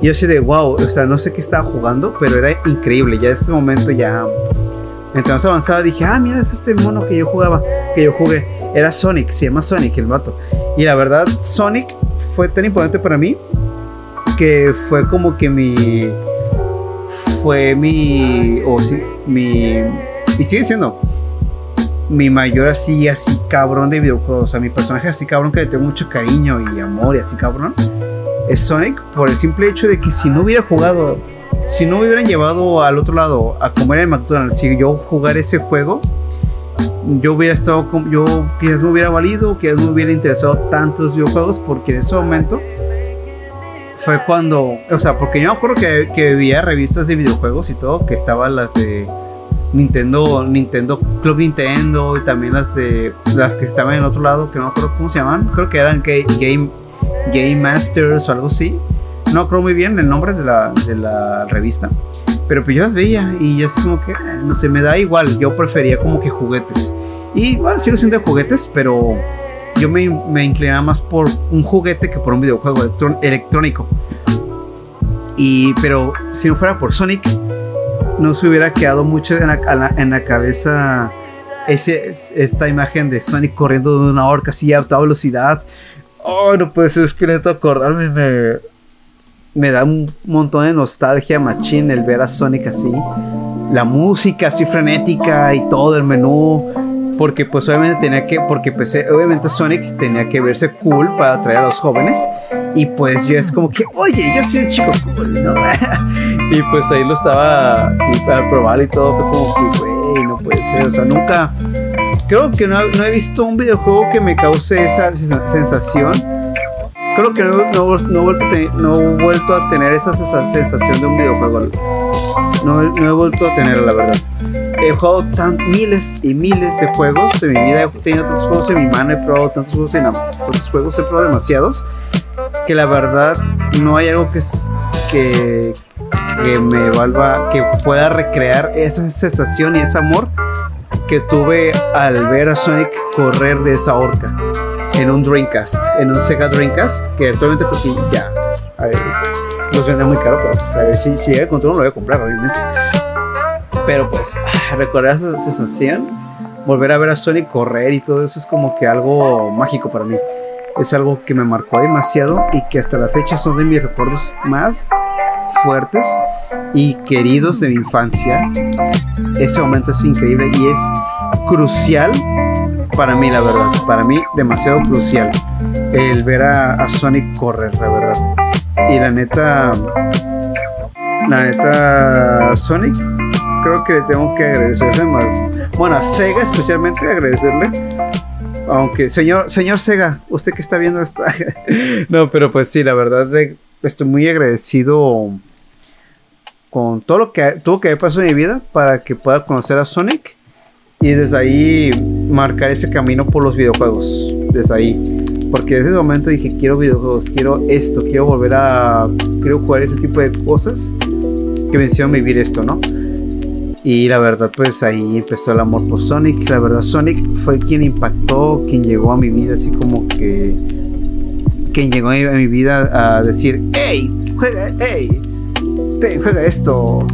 Y yo así de wow, o sea, no sé qué estaba jugando, pero era increíble. Ya en este momento ya. Mientras avanzaba dije, ah, mira, es este mono que yo jugaba, que yo jugué. Era Sonic, se llama Sonic el vato. Y la verdad, Sonic fue tan importante para mí que fue como que mi. Fue mi. O sí, mi y sigue siendo mi mayor así, así cabrón de videojuegos. O sea, mi personaje así cabrón que le tengo mucho cariño y amor y así cabrón. Es Sonic por el simple hecho de que si no hubiera jugado, si no me hubieran llevado al otro lado a comer en McDonald's, si yo jugar ese juego, yo hubiera estado, yo quizás me hubiera valido, quizás me hubiera interesado tantos videojuegos porque en ese momento fue cuando, o sea, porque yo me acuerdo que, que veía revistas de videojuegos y todo, que estaban las de Nintendo, Nintendo Club Nintendo y también las de las que estaban en otro lado, que no me acuerdo cómo se llaman, creo que eran Game, Game Masters o algo así. No creo muy bien el nombre de la, de la revista. Pero pues yo las veía y yo así como que, eh, no sé, me da igual. Yo prefería como que juguetes. Y bueno, sigo siendo juguetes, pero yo me, me inclinaba más por un juguete que por un videojuego electrónico. Y, pero si no fuera por Sonic, no se hubiera quedado mucho en la, cabeza ese, esta imagen de Sonic corriendo de una horca así a toda velocidad. Oh, no puede ser, es que acordarme me, me da un montón de nostalgia, machín, el ver a Sonic así. La música así frenética y todo el menú porque pues obviamente tenía que, porque pues obviamente Sonic tenía que verse cool para atraer a los jóvenes y pues yo es como que, oye, yo soy un chico cool, ¿no? y pues ahí lo estaba y para probar y todo fue como que, güey, no puede ser, o sea, nunca, creo que no, no, he visto un videojuego que me cause esa sensación. Creo que no, no, no, he vuelto no he vuelto a tener esa sensación de un videojuego. No, no he vuelto a tener, la verdad he jugado tan, miles y miles de juegos en mi vida. He tenido tantos juegos en mi mano, he probado tantos juegos en tantos juegos, he probado demasiados. Que la verdad no hay algo que, que, que me valga, que pueda recrear esa sensación y ese amor que tuve al ver a Sonic correr de esa horca en un Dreamcast, en un Sega Dreamcast, que actualmente pues ya, a ver, los venden muy caro, pero pues, a ver si, si llega el control lo voy a comprar, obviamente. Pero pues, recordar esa sensación, volver a ver a Sonic correr y todo eso es como que algo mágico para mí. Es algo que me marcó demasiado y que hasta la fecha son de mis recuerdos más fuertes y queridos de mi infancia. Ese momento es increíble y es crucial para mí, la verdad. Para mí, demasiado crucial el ver a, Sonic correr, la verdad. Y la neta, la neta, Sonic creo que le tengo que agradecerle más. Bueno, a Sega especialmente agradecerle. Aunque, señor, señor Sega, usted que está viendo esto. no, pero pues sí, la verdad, estoy muy agradecido con todo lo que tuvo que haber pasado en mi vida para que pueda conocer a Sonic y desde ahí marcar ese camino por los videojuegos. Desde ahí. Porque desde ese momento dije, quiero videojuegos, quiero esto, quiero volver a... Quiero jugar ese tipo de cosas que me hicieron vivir esto, ¿no? Y la verdad, pues ahí empezó el amor por Sonic. La verdad, Sonic fue quien impactó, quien llegó a mi vida, así como que. Quien llegó a mi vida a decir: ¡Ey! ¡Juega! ¡Ey! Te, ¡Juega esto!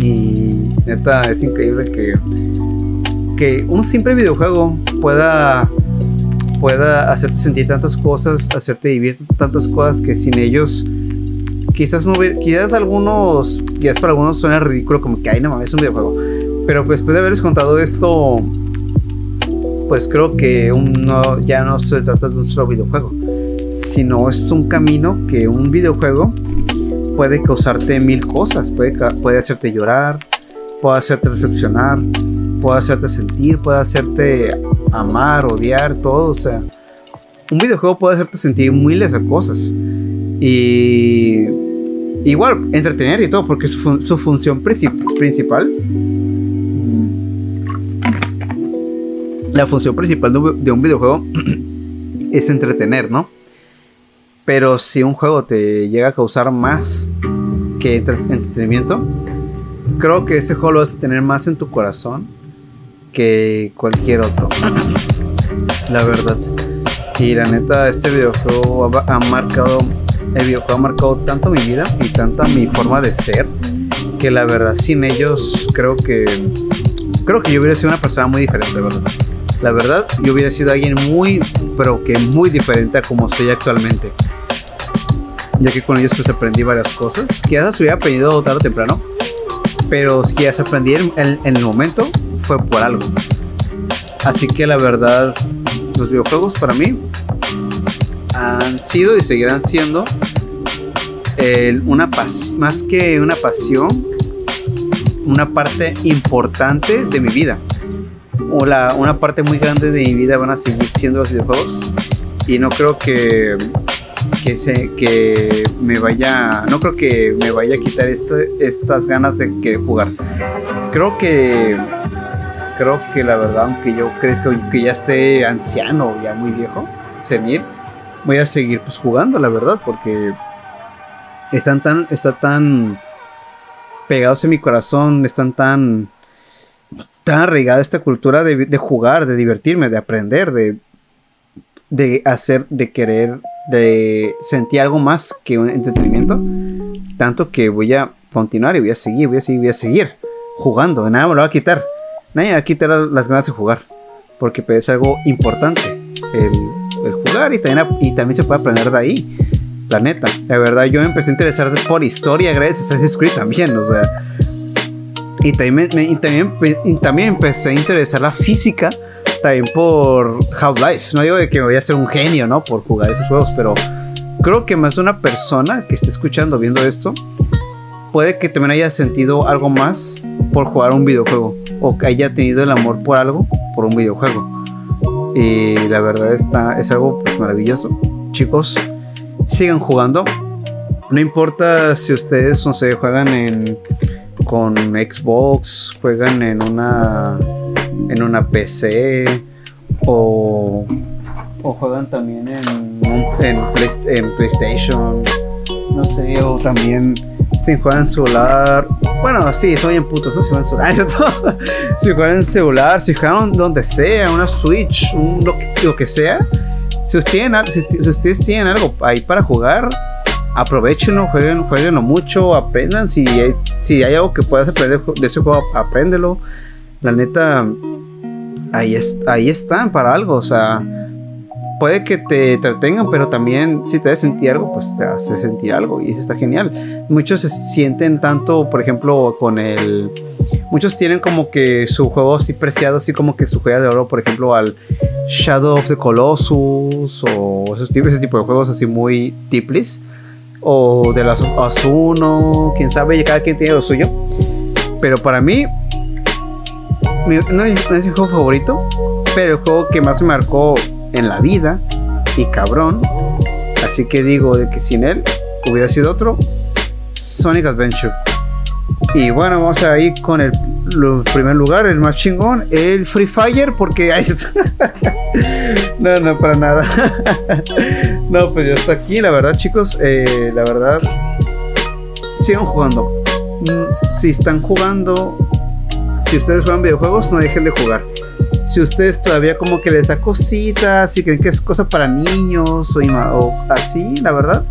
Y neta, es increíble que. Que un simple videojuego pueda. Pueda hacerte sentir tantas cosas, hacerte vivir tantas cosas que sin ellos quizás no quizás algunos, quizás para algunos suena ridículo como que, ay, no mames, es un videojuego. Pero pues, después de haberles contado esto, pues creo que un, no, ya no se trata de un solo videojuego, sino es un camino que un videojuego puede causarte mil cosas, puede, puede hacerte llorar, puede hacerte reflexionar, puede hacerte sentir, puede hacerte amar, odiar, todo. O sea, un videojuego puede hacerte sentir miles de cosas. Y igual, entretener y todo, porque su, su función principal. La función principal de un videojuego es entretener, ¿no? Pero si un juego te llega a causar más que entretenimiento, creo que ese juego lo vas a tener más en tu corazón que cualquier otro. la verdad. Y la neta, este videojuego ha, marcado. El videojuego ha marcado tanto mi vida y tanta mi forma de ser. Que la verdad, sin ellos, creo que. Creo que yo hubiera sido una persona muy diferente, ¿verdad? La verdad, yo hubiera sido alguien muy, pero que muy diferente a como soy actualmente. Ya que con ellos pues aprendí varias cosas. Que ya se hubiera aprendido tarde o temprano. Pero si ya se aprendí en, el momento, fue por algo. Así que la verdad, los videojuegos para mí han sido y seguirán siendo una más que una pasión, una parte importante de mi vida. O la, una parte muy grande de mi vida van a seguir siendo los videojuegos. Y no creo que, que, se, que me vaya, no creo que me vaya a quitar estas ganas de que jugar. Creo que creo que la verdad, aunque yo crezca que ya esté anciano, ya muy viejo, senil, voy a seguir pues jugando, la verdad, porque están tan, está tan pegados en mi corazón, están tan, tan arraigada esta cultura de, jugar, de divertirme, de aprender, de, de hacer, de querer, de sentir algo más que un entretenimiento, tanto que voy a continuar y voy a seguir, voy a seguir, voy a seguir jugando, de nada me lo va a quitar nadie aquí te da las ganas de jugar. Porque pues, es algo importante el, jugar y también, y también se puede aprender de ahí. La neta, la verdad, yo me empecé a interesar por historia gracias a Assassin's Creed también, o sea. Y también, y también, y también empecé a interesar la física también por Half-Life. No digo que me voy a ser un genio, ¿no? Por jugar esos juegos, pero creo que más de una persona que esté escuchando, viendo esto, puede que también haya sentido algo más por jugar un videojuego o que haya tenido el amor por algo, por un videojuego. Y la verdad está, es algo pues, maravilloso. Chicos, sigan jugando. No importa si ustedes, no sé, juegan en, con Xbox, juegan en una, en una PC o, o juegan también en, en, en PlayStation, no sé, o también si juegan celular. Bueno, sí, son bien putos, ¿no? Si juegan celular. si juegan en celular, si juegan donde sea, una Switch, un, lo, que, sea. Si ustedes, tienen, si, ustedes tienen algo ahí para jugar, aprovechenlo, jueguen, jueguenlo mucho, aprendan. Si hay, si hay algo que puedas aprender de ese juego, apréndelo. La neta, ahí, es, ahí están para algo, o sea puede que te entretengan, pero también si te hace sentir algo, pues te hace sentir algo y eso está genial. Muchos se sienten tanto, por ejemplo, con el... Muchos tienen como que su juego así preciado, así como que su juega de oro, por ejemplo, al Shadow of the Colossus o esos tipos, ese tipo de juegos así muy tiplis. O de las Asuno, quién sabe, cada quien tiene lo suyo. Pero para mí, no es mi juego favorito, pero el juego que más me marcó en la vida y cabrón. Así que digo de que sin él hubiera sido otro Sonic Adventure. Y bueno, vamos a ir con el, primer lugar, el más chingón, el Free Fire, porque... no, no, para nada. no, pues ya está aquí, la verdad chicos, eh, la verdad, sigan jugando. Mm, si están jugando, si ustedes juegan videojuegos, no dejen de jugar si ustedes todavía como que les da cositas y creen que es cosa para niños o, así, la verdad,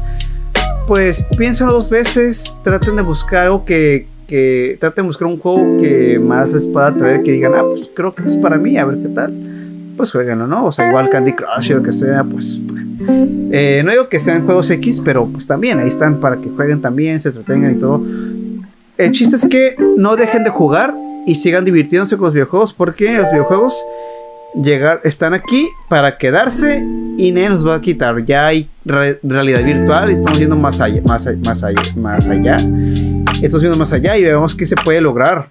pues piénsenlo dos veces, traten de buscar algo que, traten de buscar un juego que más les pueda traer, que digan, ah, pues creo que es para mí, a ver qué tal. Pues jueguenlo, ¿no? O sea, igual Candy Crush o lo que sea, pues... Eh, no digo que sean juegos X, pero pues también ahí están para que jueguen también, se entretengan y todo. El chiste es que no dejen de jugar y sigan divirtiéndose con los videojuegos porque los videojuegos llegar, están aquí para quedarse y nadie nos va a quitar. Ya hay realidad virtual y estamos viendo más allá, más, más allá, más allá. Estamos viendo más allá y vemos que se puede lograr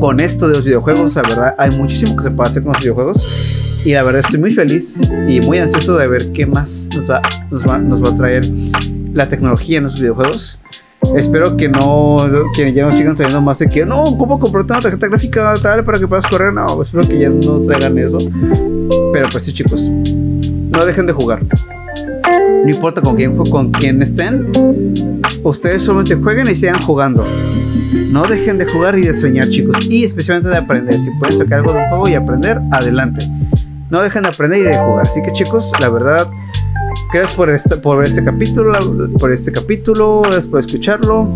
con esto de los videojuegos, la verdad, hay muchísimo que se puede hacer con los videojuegos. Y la verdad estoy muy feliz y muy ansioso de ver qué más nos va, nos va, nos va a traer la tecnología en los videojuegos. Espero que no, que ya no sigan trayendo más de que, no, ¿cómo comprar una tarjeta gráfica tal para que puedas correr? No, espero que ya no traigan eso. Pero pues sí, chicos, no dejen de jugar. No importa con quién, con quién estén, ustedes solamente jueguen y sigan jugando. No dejen de jugar y de soñar, chicos. Y especialmente de aprender. Si pueden sacar algo de un juego y aprender, adelante. No dejen de aprender y de jugar. Así que chicos, la verdad, gracias por este, este capítulo, por este capítulo, gracias por escucharlo.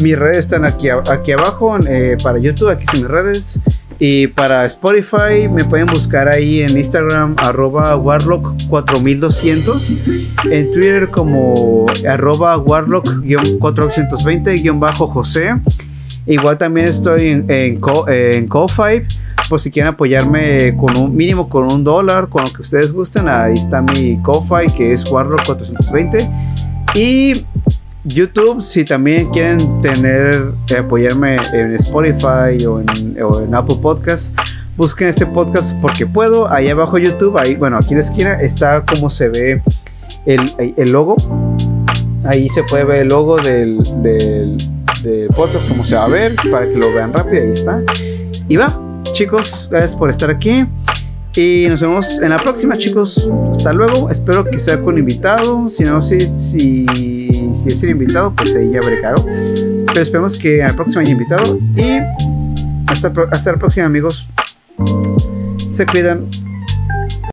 Mis redes están aquí, aquí abajo eh, para YouTube, aquí son mis redes. Y para Spotify me pueden buscar ahí en Instagram arroba warlock4200, en Twitter como arroba warlock-420-josé. Igual también estoy en, en, en Co5 por si quieren apoyarme con un mínimo con un dólar, con lo que ustedes gusten. Ahí está mi Ko-Fi que es Warlock420. Y YouTube, si también quieren tener, eh, apoyarme en Spotify o en, Apple Podcast, busquen este podcast porque puedo. Ahí abajo YouTube, ahí, bueno, aquí en la esquina está como se ve el, el logo. Ahí se puede ver el logo del, del, del, podcast, como se va a ver, para que lo vean rápido. Ahí está. Y va, chicos, gracias por estar aquí. Y nos vemos en la próxima, chicos. Hasta luego. Espero que sea con invitado. Si no, si, si, si es el invitado, pues ahí ya habré cago. Pero esperemos que al próximo haya invitado. Y hasta, hasta la próxima, amigos. Se cuidan.